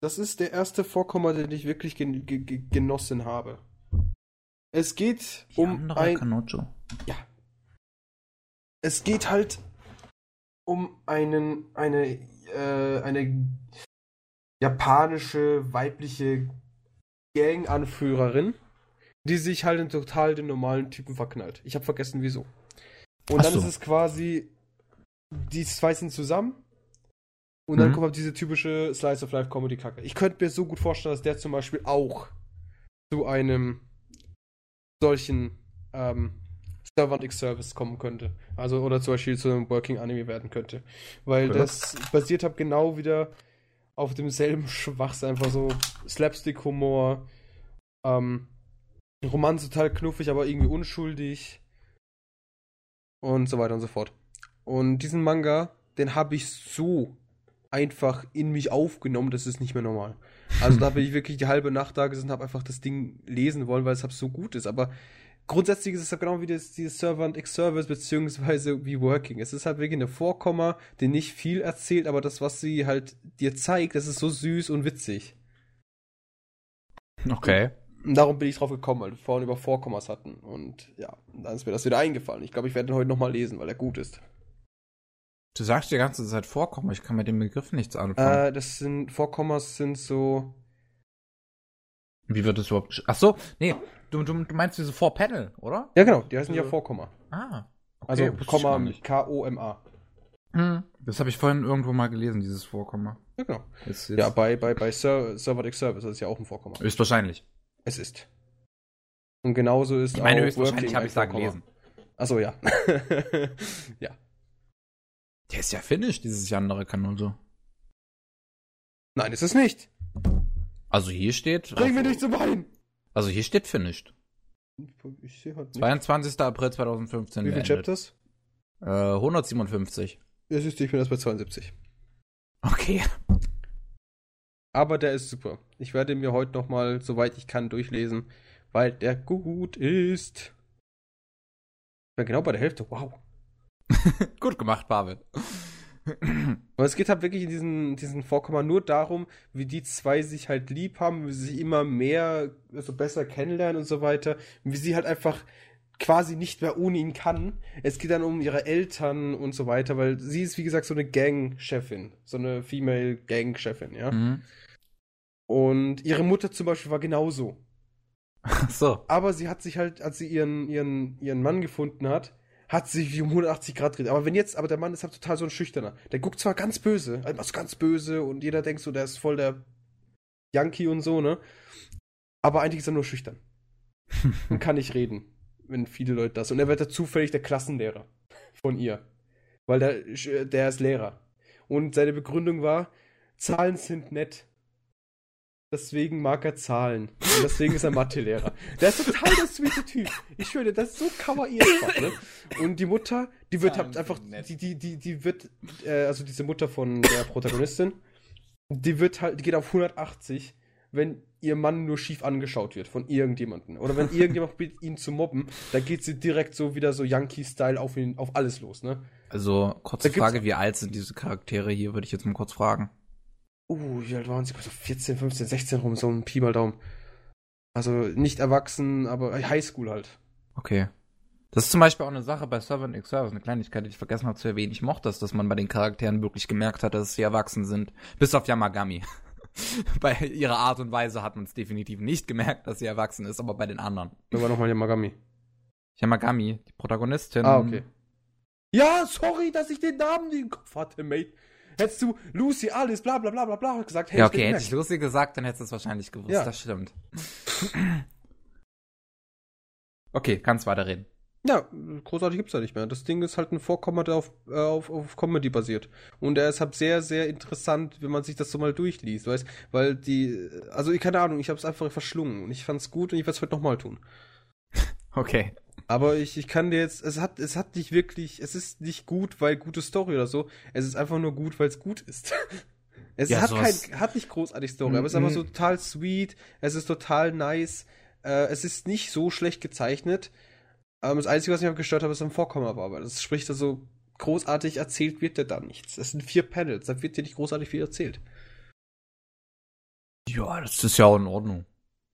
Das ist der erste Vorkommer, den ich wirklich gen ge ge genossen habe. Es geht um Andere ein Kanojo. es geht halt um einen, eine, äh, eine japanische weibliche Gang-Anführerin, die sich halt in total den normalen Typen verknallt. Ich habe vergessen, wieso. Und Ach dann so. ist es quasi, die zwei sind zusammen. Und dann Mhm. kommt halt diese typische Slice of Life Comedy Kacke. Ich könnte mir so gut vorstellen, dass der zum Beispiel auch zu einem solchen ähm, Servant X Service kommen könnte. Also, oder zum Beispiel zu einem Working Anime werden könnte. Weil Okay. das basiert halt genau wieder auf demselben Schwachs, einfach so Slapstick-Humor, ähm, Roman total knuffig, aber irgendwie unschuldig und so weiter und so fort. Und diesen Manga, den habe ich so einfach in mich aufgenommen, das ist nicht mehr normal. Also da bin ich wirklich die halbe Nacht da gesessen und habe einfach das Ding lesen wollen, weil es halt so gut ist. Aber grundsätzlich ist es halt genau wie das, dieses Servant X Service beziehungsweise wie Working. Es ist halt wirklich eine Vorkomma, die nicht viel erzählt, aber das, was sie halt dir zeigt, das ist so süß und witzig. Okay. Und darum bin ich drauf gekommen, weil wir vorhin über Vorkommas hatten. Und ja, dann ist mir das wieder eingefallen. Ich glaube, ich werde ihn heute nochmal lesen, weil er gut ist. Du sagst die ganze Zeit vorkommen, ich kann mit dem Begriff nichts anfangen. Äh, das sind Vorkommas sind so. Wie wird das überhaupt Ach so, nee, du, du, du meinst diese Four-Panel, oder? Ja, genau, die heißen ja. Vorkomma. Ah. Okay, Also Komma mit. K-O-M-A. Hm, Das habe ich vorhin irgendwo mal gelesen, dieses Vorkommen. Ja, genau. Jetzt, jetzt. Ja, bei, bei, bei Ser Server Service das ist ja auch ein Vorkomma. Höchstwahrscheinlich. Es ist. Und genauso ist Ich meine, auch höchstwahrscheinlich habe ich da gelesen. Achso, ja. ja. Der ist ja finnisch, dieses andere Kanojo. Nein, ist es nicht. Also hier steht. Bring mir nicht zum Wein. Also hier steht finished. Ich sehe halt nicht. 22. April 2015 Wie viele. Chapters? Äh, 157. Ja, siehst du, ich bin erst bei 72. Okay. Aber der ist super. Ich werde mir heute nochmal, soweit ich kann, durchlesen, weil der gut ist. Ich bin genau bei der Hälfte. Wow. Gut gemacht, Pavel. Aber es geht halt wirklich in diesen, diesen Vorkommen nur darum, wie die zwei sich halt lieb haben, wie sie sich immer mehr, also besser kennenlernen und so weiter. Wie sie halt einfach quasi nicht mehr ohne ihn kann. Es geht dann um ihre Eltern und so weiter, weil sie ist, wie gesagt, so eine Gang-Chefin. So eine Female Gang-Chefin, ja. Mhm. Und ihre Mutter zum Beispiel war genauso. Ach so. Aber sie hat sich halt, als sie ihren, ihren, ihren Mann gefunden hat, hat sie sich wie um 180 Grad gedreht. Aber wenn jetzt, aber der Mann ist halt total so ein Schüchterner. Der guckt zwar ganz böse, also ganz böse und jeder denkt so, der ist voll der Yankee und so, ne? Aber eigentlich ist er nur schüchtern. und kann nicht reden, wenn viele Leute das. Und er wird da zufällig der Klassenlehrer von ihr. Weil der, der ist Lehrer. Und seine Begründung war, Zahlen sind nett. Deswegen mag er Zahlen. Und deswegen ist er Mathelehrer. Der ist total der sweete Typ. Ich schwöre, das ist so kawaii einfach, ne? Und die Mutter, die wird halt einfach, die, die, die, die wird, äh, also diese Mutter von der Protagonistin, die wird halt, die geht auf 180, wenn ihr Mann nur schief angeschaut wird von irgendjemandem. Oder wenn irgendjemand probiert, ihn zu mobben, dann geht sie direkt so wieder so Yankee-Style auf ihn, auf alles los, ne? Also, kurze Da Frage, wie alt sind diese Charaktere hier, würde ich jetzt mal kurz fragen. Uh, wie alt waren sie? So 14, 15, 16 rum, so ein Pi mal Daumen. Also nicht erwachsen, aber Highschool halt. Okay. Das ist zum Beispiel auch eine Sache bei Servant X Service, eine Kleinigkeit, die ich vergessen habe zu erwähnen. Ich mochte das, dass man bei den Charakteren wirklich gemerkt hat, dass sie erwachsen sind. Bis auf Yamagami. bei ihrer Art und Weise hat man es definitiv nicht gemerkt, dass sie erwachsen ist, aber bei den anderen. Da war nochmal Yamagami. Yamagami, die Protagonistin. Ah, okay. Ja, sorry, dass ich den Namen nicht im Kopf hatte, Mate. Hättest du Lucy, Alice, bla bla bla bla bla gesagt, hätte Ja, ich okay, nicht hätte ich. Lucy gesagt, dann hättest du es wahrscheinlich gewusst. Ja. Das stimmt. okay, kannst weiterreden. Ja, großartig gibt's da nicht mehr. Das Ding ist halt ein Vorkommen, der auf, äh, auf, auf Comedy basiert. Und er ist halt sehr, sehr interessant, wenn man sich das so mal durchliest, weißt Weil die, also ich keine Ahnung, ich habe es einfach verschlungen und ich fand's gut und ich werde es heute nochmal tun. Okay. Aber ich, ich kann dir jetzt, es hat, es hat nicht wirklich, es ist nicht gut, weil gute Story oder so. Es ist einfach nur gut, weil es gut ist. Es Ja, hat sowas- kein, hat nicht großartig Story, aber es ist einfach Mhm. so total sweet. Es ist total nice. Äh, es ist nicht so schlecht gezeichnet. Ähm, das Einzige, was mich aber gestört hat, ist am Vorkommen war. Aber das spricht also großartig erzählt wird dir da nichts. Es sind vier Panels, da wird dir nicht großartig viel erzählt. Ja, das ist ja auch in Ordnung.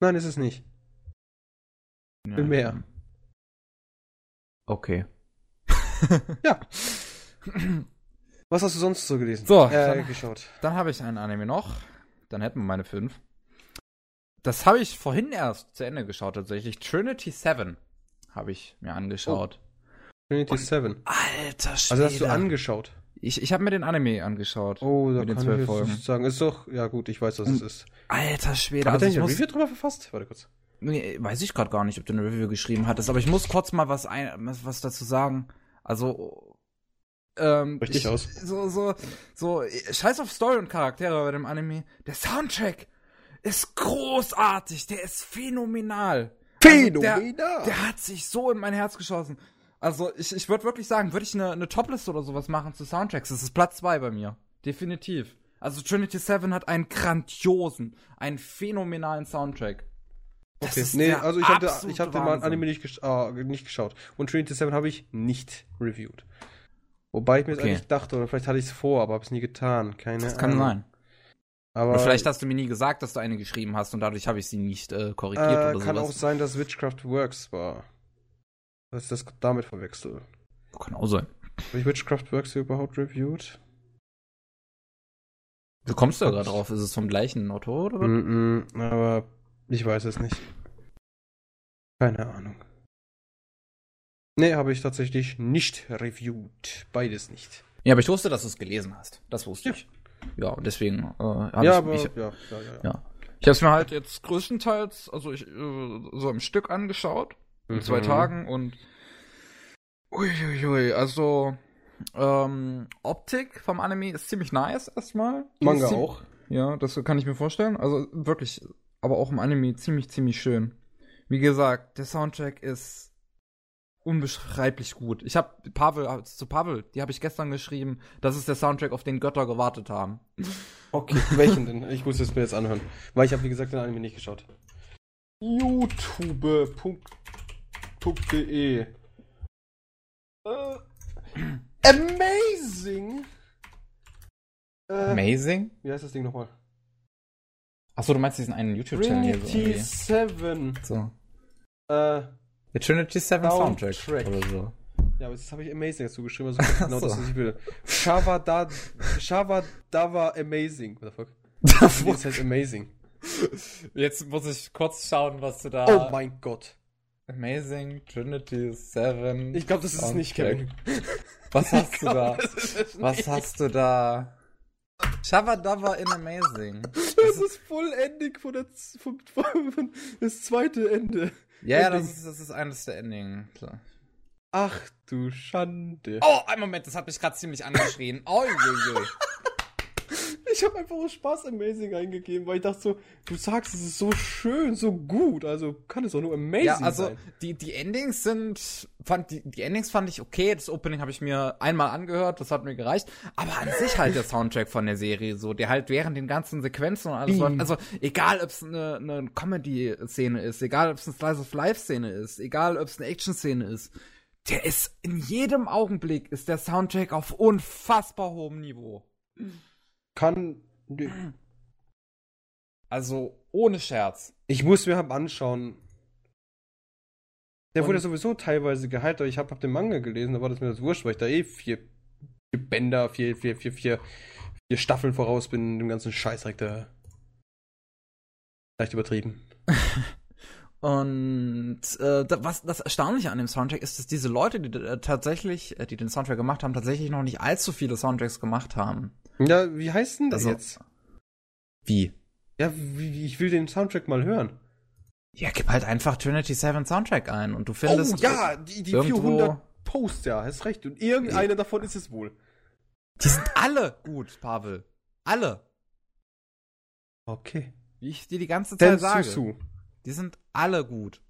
Nein, ist es nicht. Ja, Viel mehr. Okay. Ja. Was hast du sonst so gelesen? So, äh, dann- geschaut. Dann habe ich einen Anime noch. Dann hätten wir meine fünf. Das habe ich vorhin erst zu Ende geschaut, tatsächlich. Trinity 7 habe ich mir angeschaut. Trinity 7. Alter Schwede. Also hast du angeschaut. Ich, ich habe mir den Anime angeschaut. Oh, da Mit den kann zwölf ich Folgen. sagen. Ist doch, ja gut, ich weiß, was es ist. Alter Schwede. Hat Also er ich nicht ein muss, Review drüber verfasst? Warte kurz. nee, weiß ich gerade gar nicht, ob du eine Review geschrieben hattest, aber ich muss kurz mal was, ein, was dazu sagen. Also, ähm, Richtig ich, aus. So, so, so, scheiß auf Story und Charaktere bei dem Anime. Der Soundtrack ist großartig, der ist phänomenal. Also der, der hat sich so in mein Herz geschossen. Also ich, ich würde wirklich sagen, würde ich eine, eine Topliste oder sowas machen zu Soundtracks, das ist Platz 2 bei mir. Definitiv. Also Trinity 7 hat einen grandiosen, einen phänomenalen Soundtrack. Das Okay. Nee, also ich hatte, absolute ich mal Wahnsinn. Anime nicht, gesch ah, nicht geschaut. Und Trinity 7 habe ich nicht reviewed. Wobei ich mir Okay. eigentlich dachte, oder vielleicht hatte ich es vor, aber habe es nie getan. Keine Das kann Ahnung. sein. Aber Oder vielleicht hast du mir nie gesagt, dass du eine geschrieben hast und dadurch habe ich sie nicht äh, korrigiert äh, oder kann auch sowas. sein, dass Witchcraft Works war. Dass ich das damit verwechsel. Kann auch sein. Habe ich Witchcraft Works hier überhaupt reviewed? Du kommst da Gott. gerade drauf. Ist es vom gleichen Autor oder was? Mm -mm, aber ich weiß es nicht. Keine Ahnung. Nee, habe ich tatsächlich nicht reviewed. Beides nicht. Ja, aber ich wusste, dass du es gelesen hast. Das wusste Ja. ich. Ja, und deswegen äh, habe Ja, ich, aber ich, ja, ja, ja, ja. ja. Ich habe es mir halt jetzt größtenteils, also ich, äh, so im Stück angeschaut, in zwei Mhm. Tagen und uiuiui, also ähm, Optik vom Anime ist ziemlich nice erstmal. Manga auch. Ja, das kann ich mir vorstellen. Also wirklich, aber auch im Anime ziemlich, ziemlich schön. Wie gesagt, der Soundtrack ist unbeschreiblich gut. Ich habe Pavel zu Pavel, die habe ich gestern geschrieben. Das ist der Soundtrack, auf den Götter gewartet haben. Okay, welchen denn? Ich muss es mir jetzt anhören, weil ich habe wie gesagt den Anime nicht geschaut. youtube.de äh, Amazing. Äh, Amazing? Wie heißt das Ding nochmal? Achso, du meinst diesen einen YouTube-Channel hier so. Trinity 7. So. Äh. Trinity 7 Soundtrack. Soundtrack. Oder so. Ja, aber jetzt habe ich Amazing dazu geschrieben, also genau so. das, was ich will. Shavada, Shavadava Amazing. What the fuck? Das heißt Amazing. Jetzt muss ich kurz schauen, was du da. Oh mein Gott. Amazing Trinity 7. Ich glaube, das ist es nicht, Kevin. Was hast du da? Was nicht. hast du da? Shabadava in Amazing. Das, das ist Full Ending von der, vom, vom, das zweite Ende. Ja, ja, das ist, das ist eines der Ending. Klar. Ach du Schande. Oh, ein Moment, das hat mich gerade ziemlich angeschrien. Oh, je, je. Ich habe einfach aus Spaß Amazing eingegeben, weil ich dachte so, du sagst, es ist so schön, so gut, also kann es auch nur Amazing ja, also sein. Die, die Endings sind, fand, die, die Endings fand ich okay, das Opening habe ich mir einmal angehört, das hat mir gereicht, aber an sich halt der Soundtrack von der Serie so, der halt während den ganzen Sequenzen und alles, mhm. also egal ob es eine, eine Comedy-Szene ist, egal ob es eine Slice-of-Life-Szene ist, egal ob es eine Action-Szene ist, der ist in jedem Augenblick ist der Soundtrack auf unfassbar hohem Niveau. Kann. Also, ohne Scherz. Ich muss mir halt anschauen. Der Und wurde sowieso teilweise gehypt, aber ich habe hab den Manga gelesen, da war das mir das wurscht, weil ich da eh vier, vier Bänder, vier, vier, vier, vier, vier Staffeln voraus bin, dem ganzen Scheißdreck da. Leicht übertrieben. Und äh, was das Erstaunliche an dem Soundtrack ist, dass diese Leute, die äh, tatsächlich, äh, die den Soundtrack gemacht haben, tatsächlich noch nicht allzu viele Soundtracks gemacht haben. Ja, wie heißt denn das also, jetzt? Wie? Ja, wie, ich will den Soundtrack mal hören. Ja, gib halt einfach Trinity 7 Soundtrack ein und du findest. Oh ja, die, die 400 Posts, ja, hast recht. Und irgendeiner ja. davon ist es wohl. Die sind alle gut, Pavel. Alle. Okay. Wie ich dir die ganze Zeit sage. Susu. Die sind alle gut.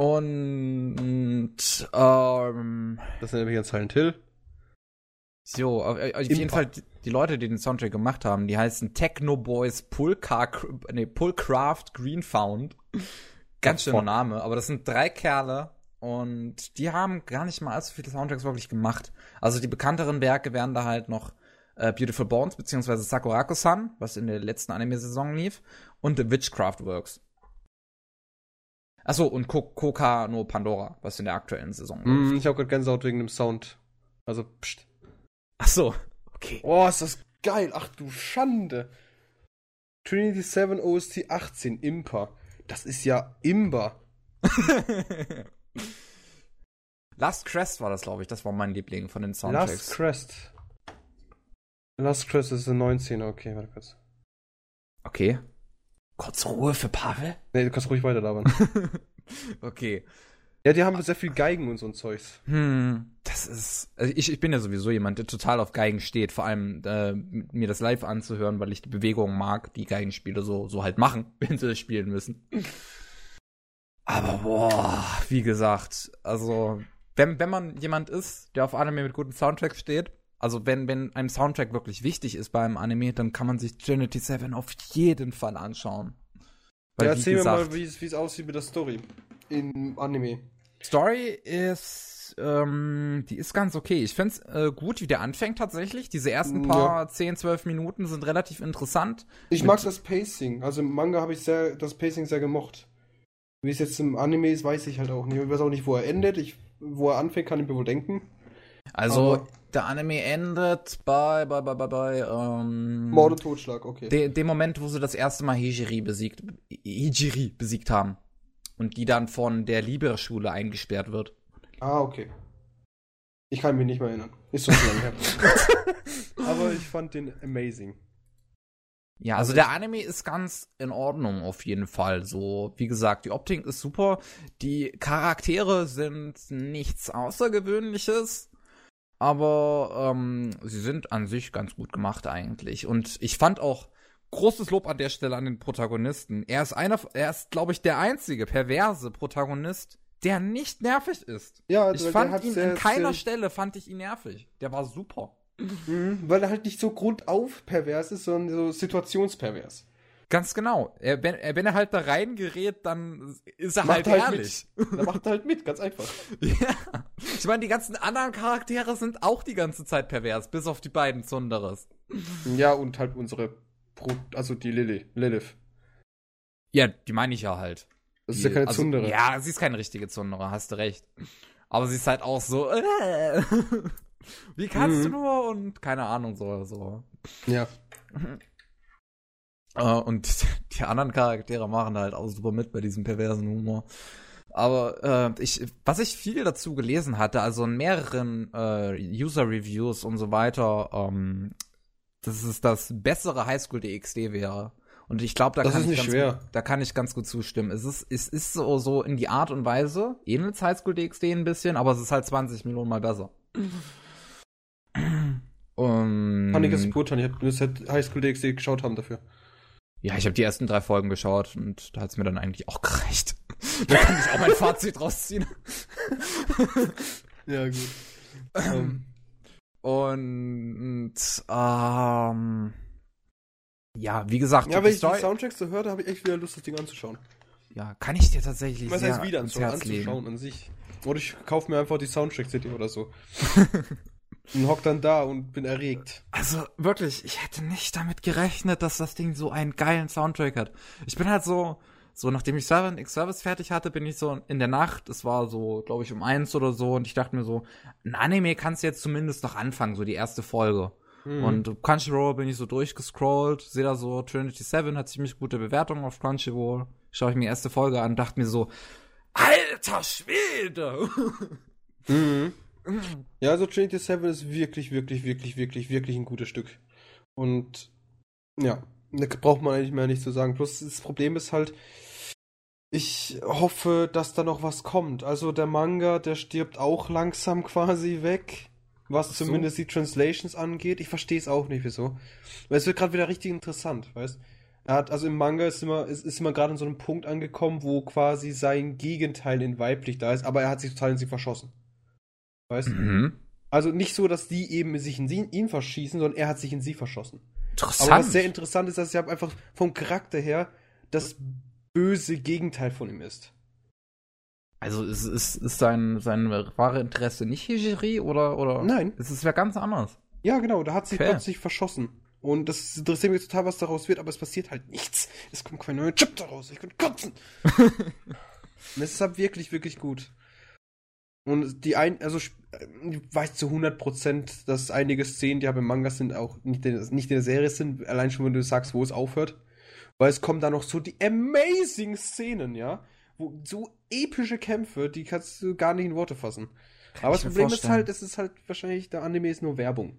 Und ähm, das sind übrigens Silent Hill. So, auf, auf jeden Fall die Leute, die den Soundtrack gemacht haben, die heißen Techno Boys Pullcar, nee, Pullcraft Greenfound. Ganz schöner Name, aber das sind drei Kerle und die haben gar nicht mal allzu viele Soundtracks wirklich gemacht. Also die bekannteren Werke wären da halt noch äh, Beautiful Bones beziehungsweise Sakurako-san, was in der letzten Anime-Saison lief, und The Witchcraft Works. Achso, und Koka no Pandora, was in der aktuellen Saison mm, Ich habe gerade Gänsehaut wegen dem Sound. Also, pst. Achso, okay. Oh, ist das geil. Ach du Schande. Trinity 7 OST 18, Imper. Das ist ja Imber. Last Crest war das, glaube ich. Das war mein Liebling von den Soundtracks. Last Crest. Last Crest ist ein 19, okay, warte kurz. Okay. Kurz Ruhe für Pavel? Nee, du kannst ruhig weiter labern. okay. Ja, die haben sehr viel Geigen und so ein Zeugs. Hm, das ist. Also ich, ich bin ja sowieso jemand, der total auf Geigen steht. Vor allem äh, mir das live anzuhören, weil ich die Bewegungen mag, die Geigenspieler so, so halt machen, wenn sie das spielen müssen. Aber boah, wie gesagt, also wenn, wenn man jemand ist, der auf Anime mit guten Soundtracks steht, also wenn, wenn einem Soundtrack wirklich wichtig ist beim Anime, dann kann man sich Trinity 7 auf jeden Fall anschauen. Weil, ja, erzähl gesagt, mir mal, wie es aussieht mit der Story im Anime. Story ist, ähm, die ist ganz okay. Ich find's äh, gut, wie der anfängt tatsächlich. Diese ersten paar ja. 10, 12 Minuten sind relativ interessant. Ich mag das Pacing. Also im Manga habe ich sehr, das Pacing sehr gemocht. Wie es jetzt im Anime ist, weiß ich halt auch nicht. Ich weiß auch nicht, wo er endet. Ich, wo er anfängt, kann ich mir wohl denken. Also, Aber der Anime endet bei, bei, bei, bei, bei, ähm. Mord und Totschlag, okay. De, dem Moment, wo sie das erste Mal Hijiri besiegt, Hijiri besiegt haben. Und die dann von der Libera-Schule eingesperrt wird. Ah, okay. Ich kann mich nicht mehr erinnern. Ist so lange her. Aber ich fand den amazing. Ja, also der Anime ist ganz in Ordnung auf jeden Fall. So, wie gesagt, die Optik ist super. Die Charaktere sind nichts Außergewöhnliches. Aber ähm, sie sind an sich ganz gut gemacht eigentlich. Und ich fand auch großes Lob an der Stelle an den Protagonisten. Er ist einer, er ist, glaube ich, der einzige perverse Protagonist, der nicht nervig ist. Ja, Ich fand ihn an keiner Stelle fand ich ihn nervig. Der war super. Mhm, weil er halt nicht so grundauf pervers ist, sondern so situationspervers. Ganz genau. Er, wenn, er, wenn er halt da reingerät, dann ist er Macht halt, halt ehrlich. Da macht er halt mit, ganz einfach. ja. Ich meine, die ganzen anderen Charaktere sind auch die ganze Zeit pervers, bis auf die beiden Zunderes. Ja, und halt unsere, Pro also die Lilly, Lilith. Ja, die meine ich ja halt. Das ist Die- ja keine also, Zundere. Ja, sie ist keine richtige Zundere, hast du recht. Aber sie ist halt auch so, äh, wie kannst Mhm. du nur und keine Ahnung, so, so. ja. Äh, und die anderen Charaktere machen halt auch super mit bei diesem perversen Humor. Aber äh, ich, was ich viel dazu gelesen hatte, also in mehreren äh, User-Reviews und so weiter, ähm, dass es das bessere Highschool DxD wäre. Und ich glaube, da Das kann ist ich ganz. Gut, da kann ich ganz gut zustimmen. Es ist, es ist so, so in die Art und Weise, ähnelt Highschool DxD ein bisschen, aber es ist halt 20 Millionen mal besser. Und Kann ich das beurteilen. Ich hab nur seit Highschool DxD geschaut haben dafür. Ja, ich habe die ersten drei Folgen geschaut und da hat's mir dann eigentlich auch gereicht. da kann ich auch mein Fazit rausziehen. Ja, gut. ähm, Und ähm, ja, wie gesagt, ja, wenn ich die Soundtracks so höre, habe ich echt wieder Lust, das Ding anzuschauen. ja, kann ich dir tatsächlich Was sehr heißt wieder ans anzuschauen? Legen. An sich. Oder ich kaufe mir einfach die Soundtrack-CD oder so. und hock dann da und bin erregt. Also wirklich, ich hätte nicht damit gerechnet, dass das Ding so einen geilen Soundtrack hat. Ich bin halt so, so nachdem ich Seven X Service fertig hatte, bin ich so in der Nacht, es war so, glaube ich, um eins oder so, und ich dachte mir so, ein Anime kannst du jetzt zumindest noch anfangen, so die erste Folge. Mhm. Und Crunchyroll bin ich so durchgescrollt, sehe da so, Trinity 7 hat ziemlich gute Bewertungen auf Crunchyroll. Schaue ich mir die erste Folge an, dachte mir so, alter Schwede! Mhm. Ja, also Trinity 7 ist wirklich, wirklich, wirklich, wirklich, wirklich ein gutes Stück. Und ja, da braucht man eigentlich mehr nicht zu sagen. Plus das Problem ist halt, ich hoffe, dass da noch was kommt. Also der Manga, der stirbt auch langsam quasi weg, was so. zumindest die Translations angeht. Ich verstehe es auch nicht, wieso. Weil es wird gerade wieder richtig interessant, weißt er hat, also im Manga ist immer, ist, ist immer gerade an so einem Punkt angekommen, wo quasi sein Gegenteil in weiblich da ist, aber er hat sich total in sie verschossen. Weißt du? Mhm. Also nicht so, dass die eben sich in sie, ihn verschießen, sondern er hat sich in sie verschossen. Interessant. Aber was sehr interessant ist, dass er einfach vom Charakter her das böse Gegenteil von ihm ist. Also ist, ist, ist sein, sein wahre Interesse nicht Hijiri oder, oder? Nein. Es ist ja ganz anders. Ja, genau, da hat sich Okay. plötzlich verschossen. Und das interessiert mich total, was daraus wird, aber es passiert halt nichts. Es kommt kein neuer Chip daraus. Ich kann kotzen. Und es ist halt wirklich, wirklich gut. Und die ein, also ich weiß zu 100%, dass einige Szenen, die aber im Manga sind, auch nicht in, nicht in der Serie sind, allein schon, wenn du sagst, wo es aufhört. Weil es kommen da noch so die amazing Szenen, ja? Wo, so epische Kämpfe, die kannst du gar nicht in Worte fassen. aber das Problem ist vorstellen. halt, es ist halt wahrscheinlich, der Anime ist nur Werbung.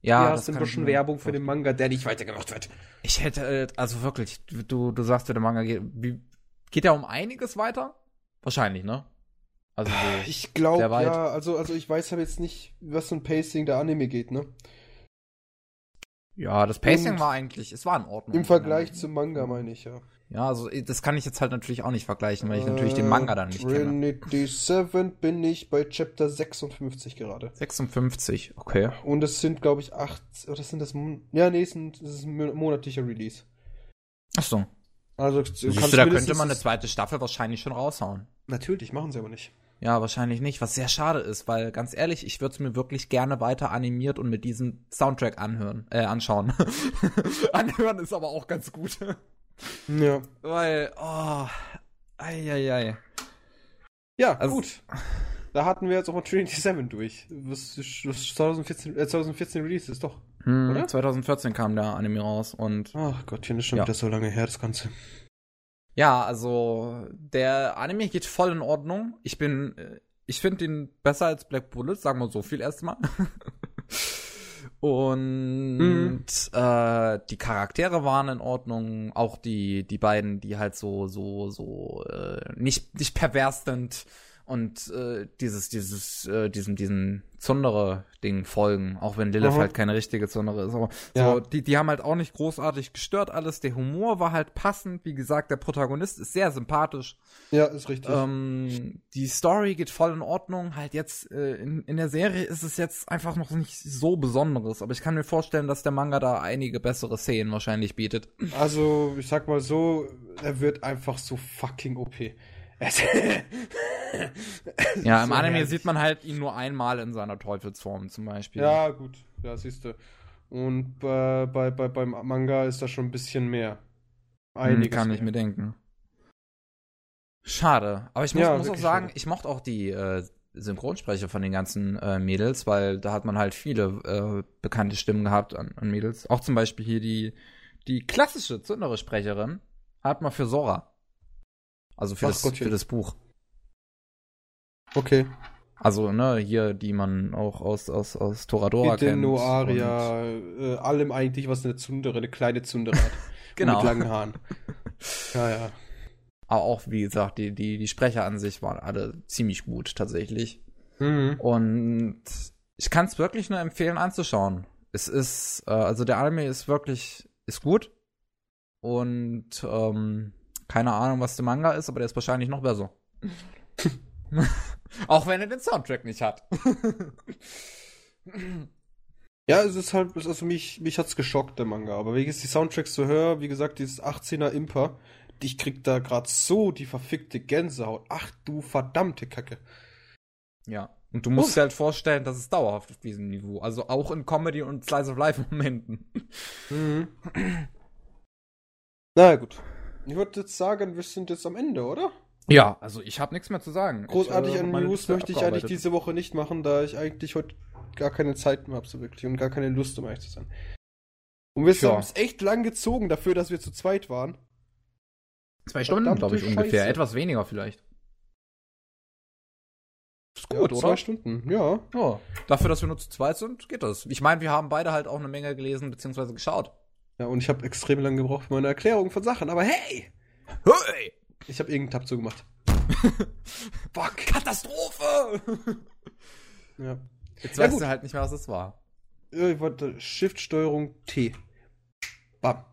Ja, Ja, das sind kann schon Werbung für den. Manga, der nicht weitergemacht wird. Ich hätte, äh, also wirklich, du, du sagst, der Manga geht, geht ja um einiges weiter? Wahrscheinlich, ne? Also so, Ich glaube, ja, also, also ich weiß halt jetzt nicht, was so ein Pacing der Anime geht, ne? ja, das Pacing und war eigentlich, es war in Ordnung. Im Vergleich zum Manga, meine ich, ja. Ja, also das kann ich jetzt halt natürlich auch nicht vergleichen, weil ich natürlich den Manga dann nicht kenne. Trinity 7 bin ich bei Chapter 56 gerade. 56, okay. Und es sind, glaube ich, acht, oder sind das, ja, nee, es sind, das ist ein monatlicher Release. Ach so. Also, du Siehst du, da könnte man eine zweite Staffel wahrscheinlich schon raushauen. Natürlich, machen sie aber nicht. Ja, wahrscheinlich nicht, was sehr schade ist, weil ganz ehrlich, ich würde es mir wirklich gerne weiter animiert und mit diesem Soundtrack anhören, äh, anschauen. anhören ist aber auch ganz gut. Ja. weil, oh, eieiei. Ja, Also- gut. Da hatten wir jetzt auch mal Trinity 7 durch. Was, was 2014, äh, 2014 Release ist, doch. Hm, Oder? 2014 kam der Anime raus und Ach Gottchen, das ist schon Ja. wieder so lange her, das Ganze. Ja, also der Anime geht voll in Ordnung. Ich bin, äh, ich finde ihn besser als Black Bullet, sagen wir so viel erstmal. Und Mhm. äh, die Charaktere waren in Ordnung, auch die die beiden, die halt so so so äh, nicht nicht pervers sind und äh, dieses, dieses, äh, diesen, diesen Zundere-Ding folgen, auch wenn Lilith Aha. halt keine richtige Zundere ist. Aber Ja. so, die, die haben halt auch nicht großartig gestört alles. Der Humor war halt passend. Wie gesagt, der Protagonist ist sehr sympathisch. Ja, ist richtig. Ähm, die Story geht voll in Ordnung. Halt jetzt äh, in, in der Serie ist es jetzt einfach noch nicht so Besonderes. Aber ich kann mir vorstellen, dass der Manga da einige bessere Szenen wahrscheinlich bietet. Also, ich sag mal so, er wird einfach so fucking OP. Es- Ja, im So Anime herrlich. sieht man halt ihn nur einmal in seiner Teufelsform zum Beispiel. Ja, gut. Ja, siehst du. Und bei, bei, bei, beim Manga ist da schon ein bisschen mehr. Hm, Einiges kann ich mehr. mir denken. Schade. Aber ich muss, Ja, muss auch sagen, schade. ich mochte auch die äh, Synchronsprecher von den ganzen äh, Mädels, weil da hat man halt viele äh, bekannte Stimmen gehabt an, an Mädels. Auch zum Beispiel hier die, die klassische Zundere-Sprecherin hat man für Sora. Also für, Ach das, Gottchen. für das Buch. Okay. Also, ne, hier, die man auch aus, aus, aus Toradora Mit den kennt. Noaria, äh, allem eigentlich, was eine Zundere, eine kleine Zundere hat. Genau. Mit langen Haaren. Ja, ja. Aber auch, wie gesagt, die, die, die Sprecher an sich waren alle ziemlich gut, tatsächlich. Mhm. Und ich kann es wirklich nur empfehlen anzuschauen. Es ist, äh, also der Anime ist wirklich, ist gut. Und ähm, keine Ahnung, was der Manga ist, aber der ist wahrscheinlich noch besser. Auch wenn er den Soundtrack nicht hat. Ja, es ist halt, also mich, mich hat's geschockt, der Manga. Aber jetzt die Soundtracks so höre, wie gesagt, dieses 18er Imper, ich krieg da grad so die verfickte Gänsehaut. Ach du verdammte Kacke. ja. Und du musst dir halt vorstellen, das ist dauerhaft auf diesem Niveau. Also auch in Comedy und Slice of Life Momenten. Mhm. Na gut. Ich würde jetzt sagen, wir sind jetzt am Ende, oder? Ja, also ich habe nichts mehr zu sagen. Großartig ich, äh, an News möchte ich eigentlich diese Woche nicht machen, da ich eigentlich heute gar keine Zeit mehr habe, so wirklich, und gar keine Lust, um ehrlich zu sein. Und wir haben es echt lang gezogen dafür, dass wir zu zweit waren. Zwei Stunden, glaube ich, ungefähr. Scheiße. Etwas weniger vielleicht. Ist Ja, gut, zwei oder? Stunden, ja. Ja. Dafür, dass wir nur zu zweit sind, geht das. Ich meine, wir haben beide halt auch eine Menge gelesen bzw. geschaut. Ja, und ich habe extrem lange gebraucht für meine Erklärung von Sachen, aber hey! Hey! Ich habe irgendeinen Tab zugemacht. Fuck! Katastrophe! Ja. Jetzt Ja, weißt gut. du halt nicht mehr, was es war. Ja, Ich wollte Shift-Steuerung T. Bam.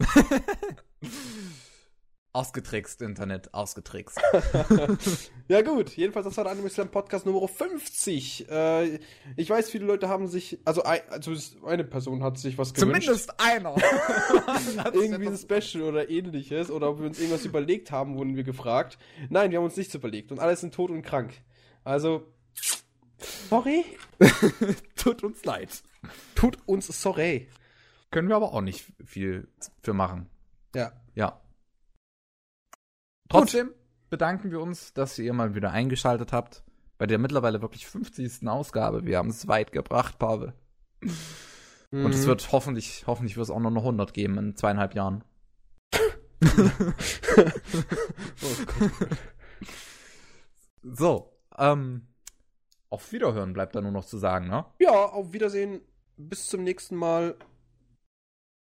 Ausgetrickst, Internet, ausgetrickst. Ja gut, jedenfalls das war der Anime Slam Podcast Nummer 50. Äh, ich weiß, viele Leute haben sich, also, ein, also eine Person hat sich was gewünscht. Zumindest einer. Irgendwie ein Special oder ähnliches oder ob wir uns irgendwas überlegt haben, wurden wir gefragt. Nein, wir haben uns nichts überlegt und alle sind tot und krank. Also, sorry? Tut uns leid. Tut uns sorry. Können wir aber auch nicht viel für machen. Ja. Ja. Trotzdem bedanken wir uns, dass ihr mal wieder eingeschaltet habt. Bei der mittlerweile wirklich 50. Ausgabe. Wir haben es weit gebracht, Pavel. Und es Mhm. wird hoffentlich, hoffentlich wird es auch noch eine 100 geben in zweieinhalb Jahren. Oh. So, ähm, auf Wiederhören bleibt da nur noch zu sagen, ne? Ja, auf Wiedersehen. Bis zum nächsten Mal.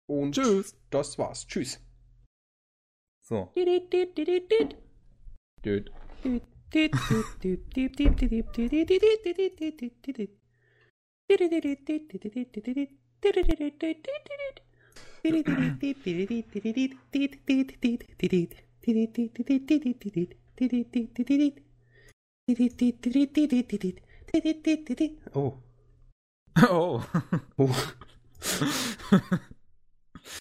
Und Tschüss. das war's. Tschüss. So. Dude. Oh. Oh. Oh.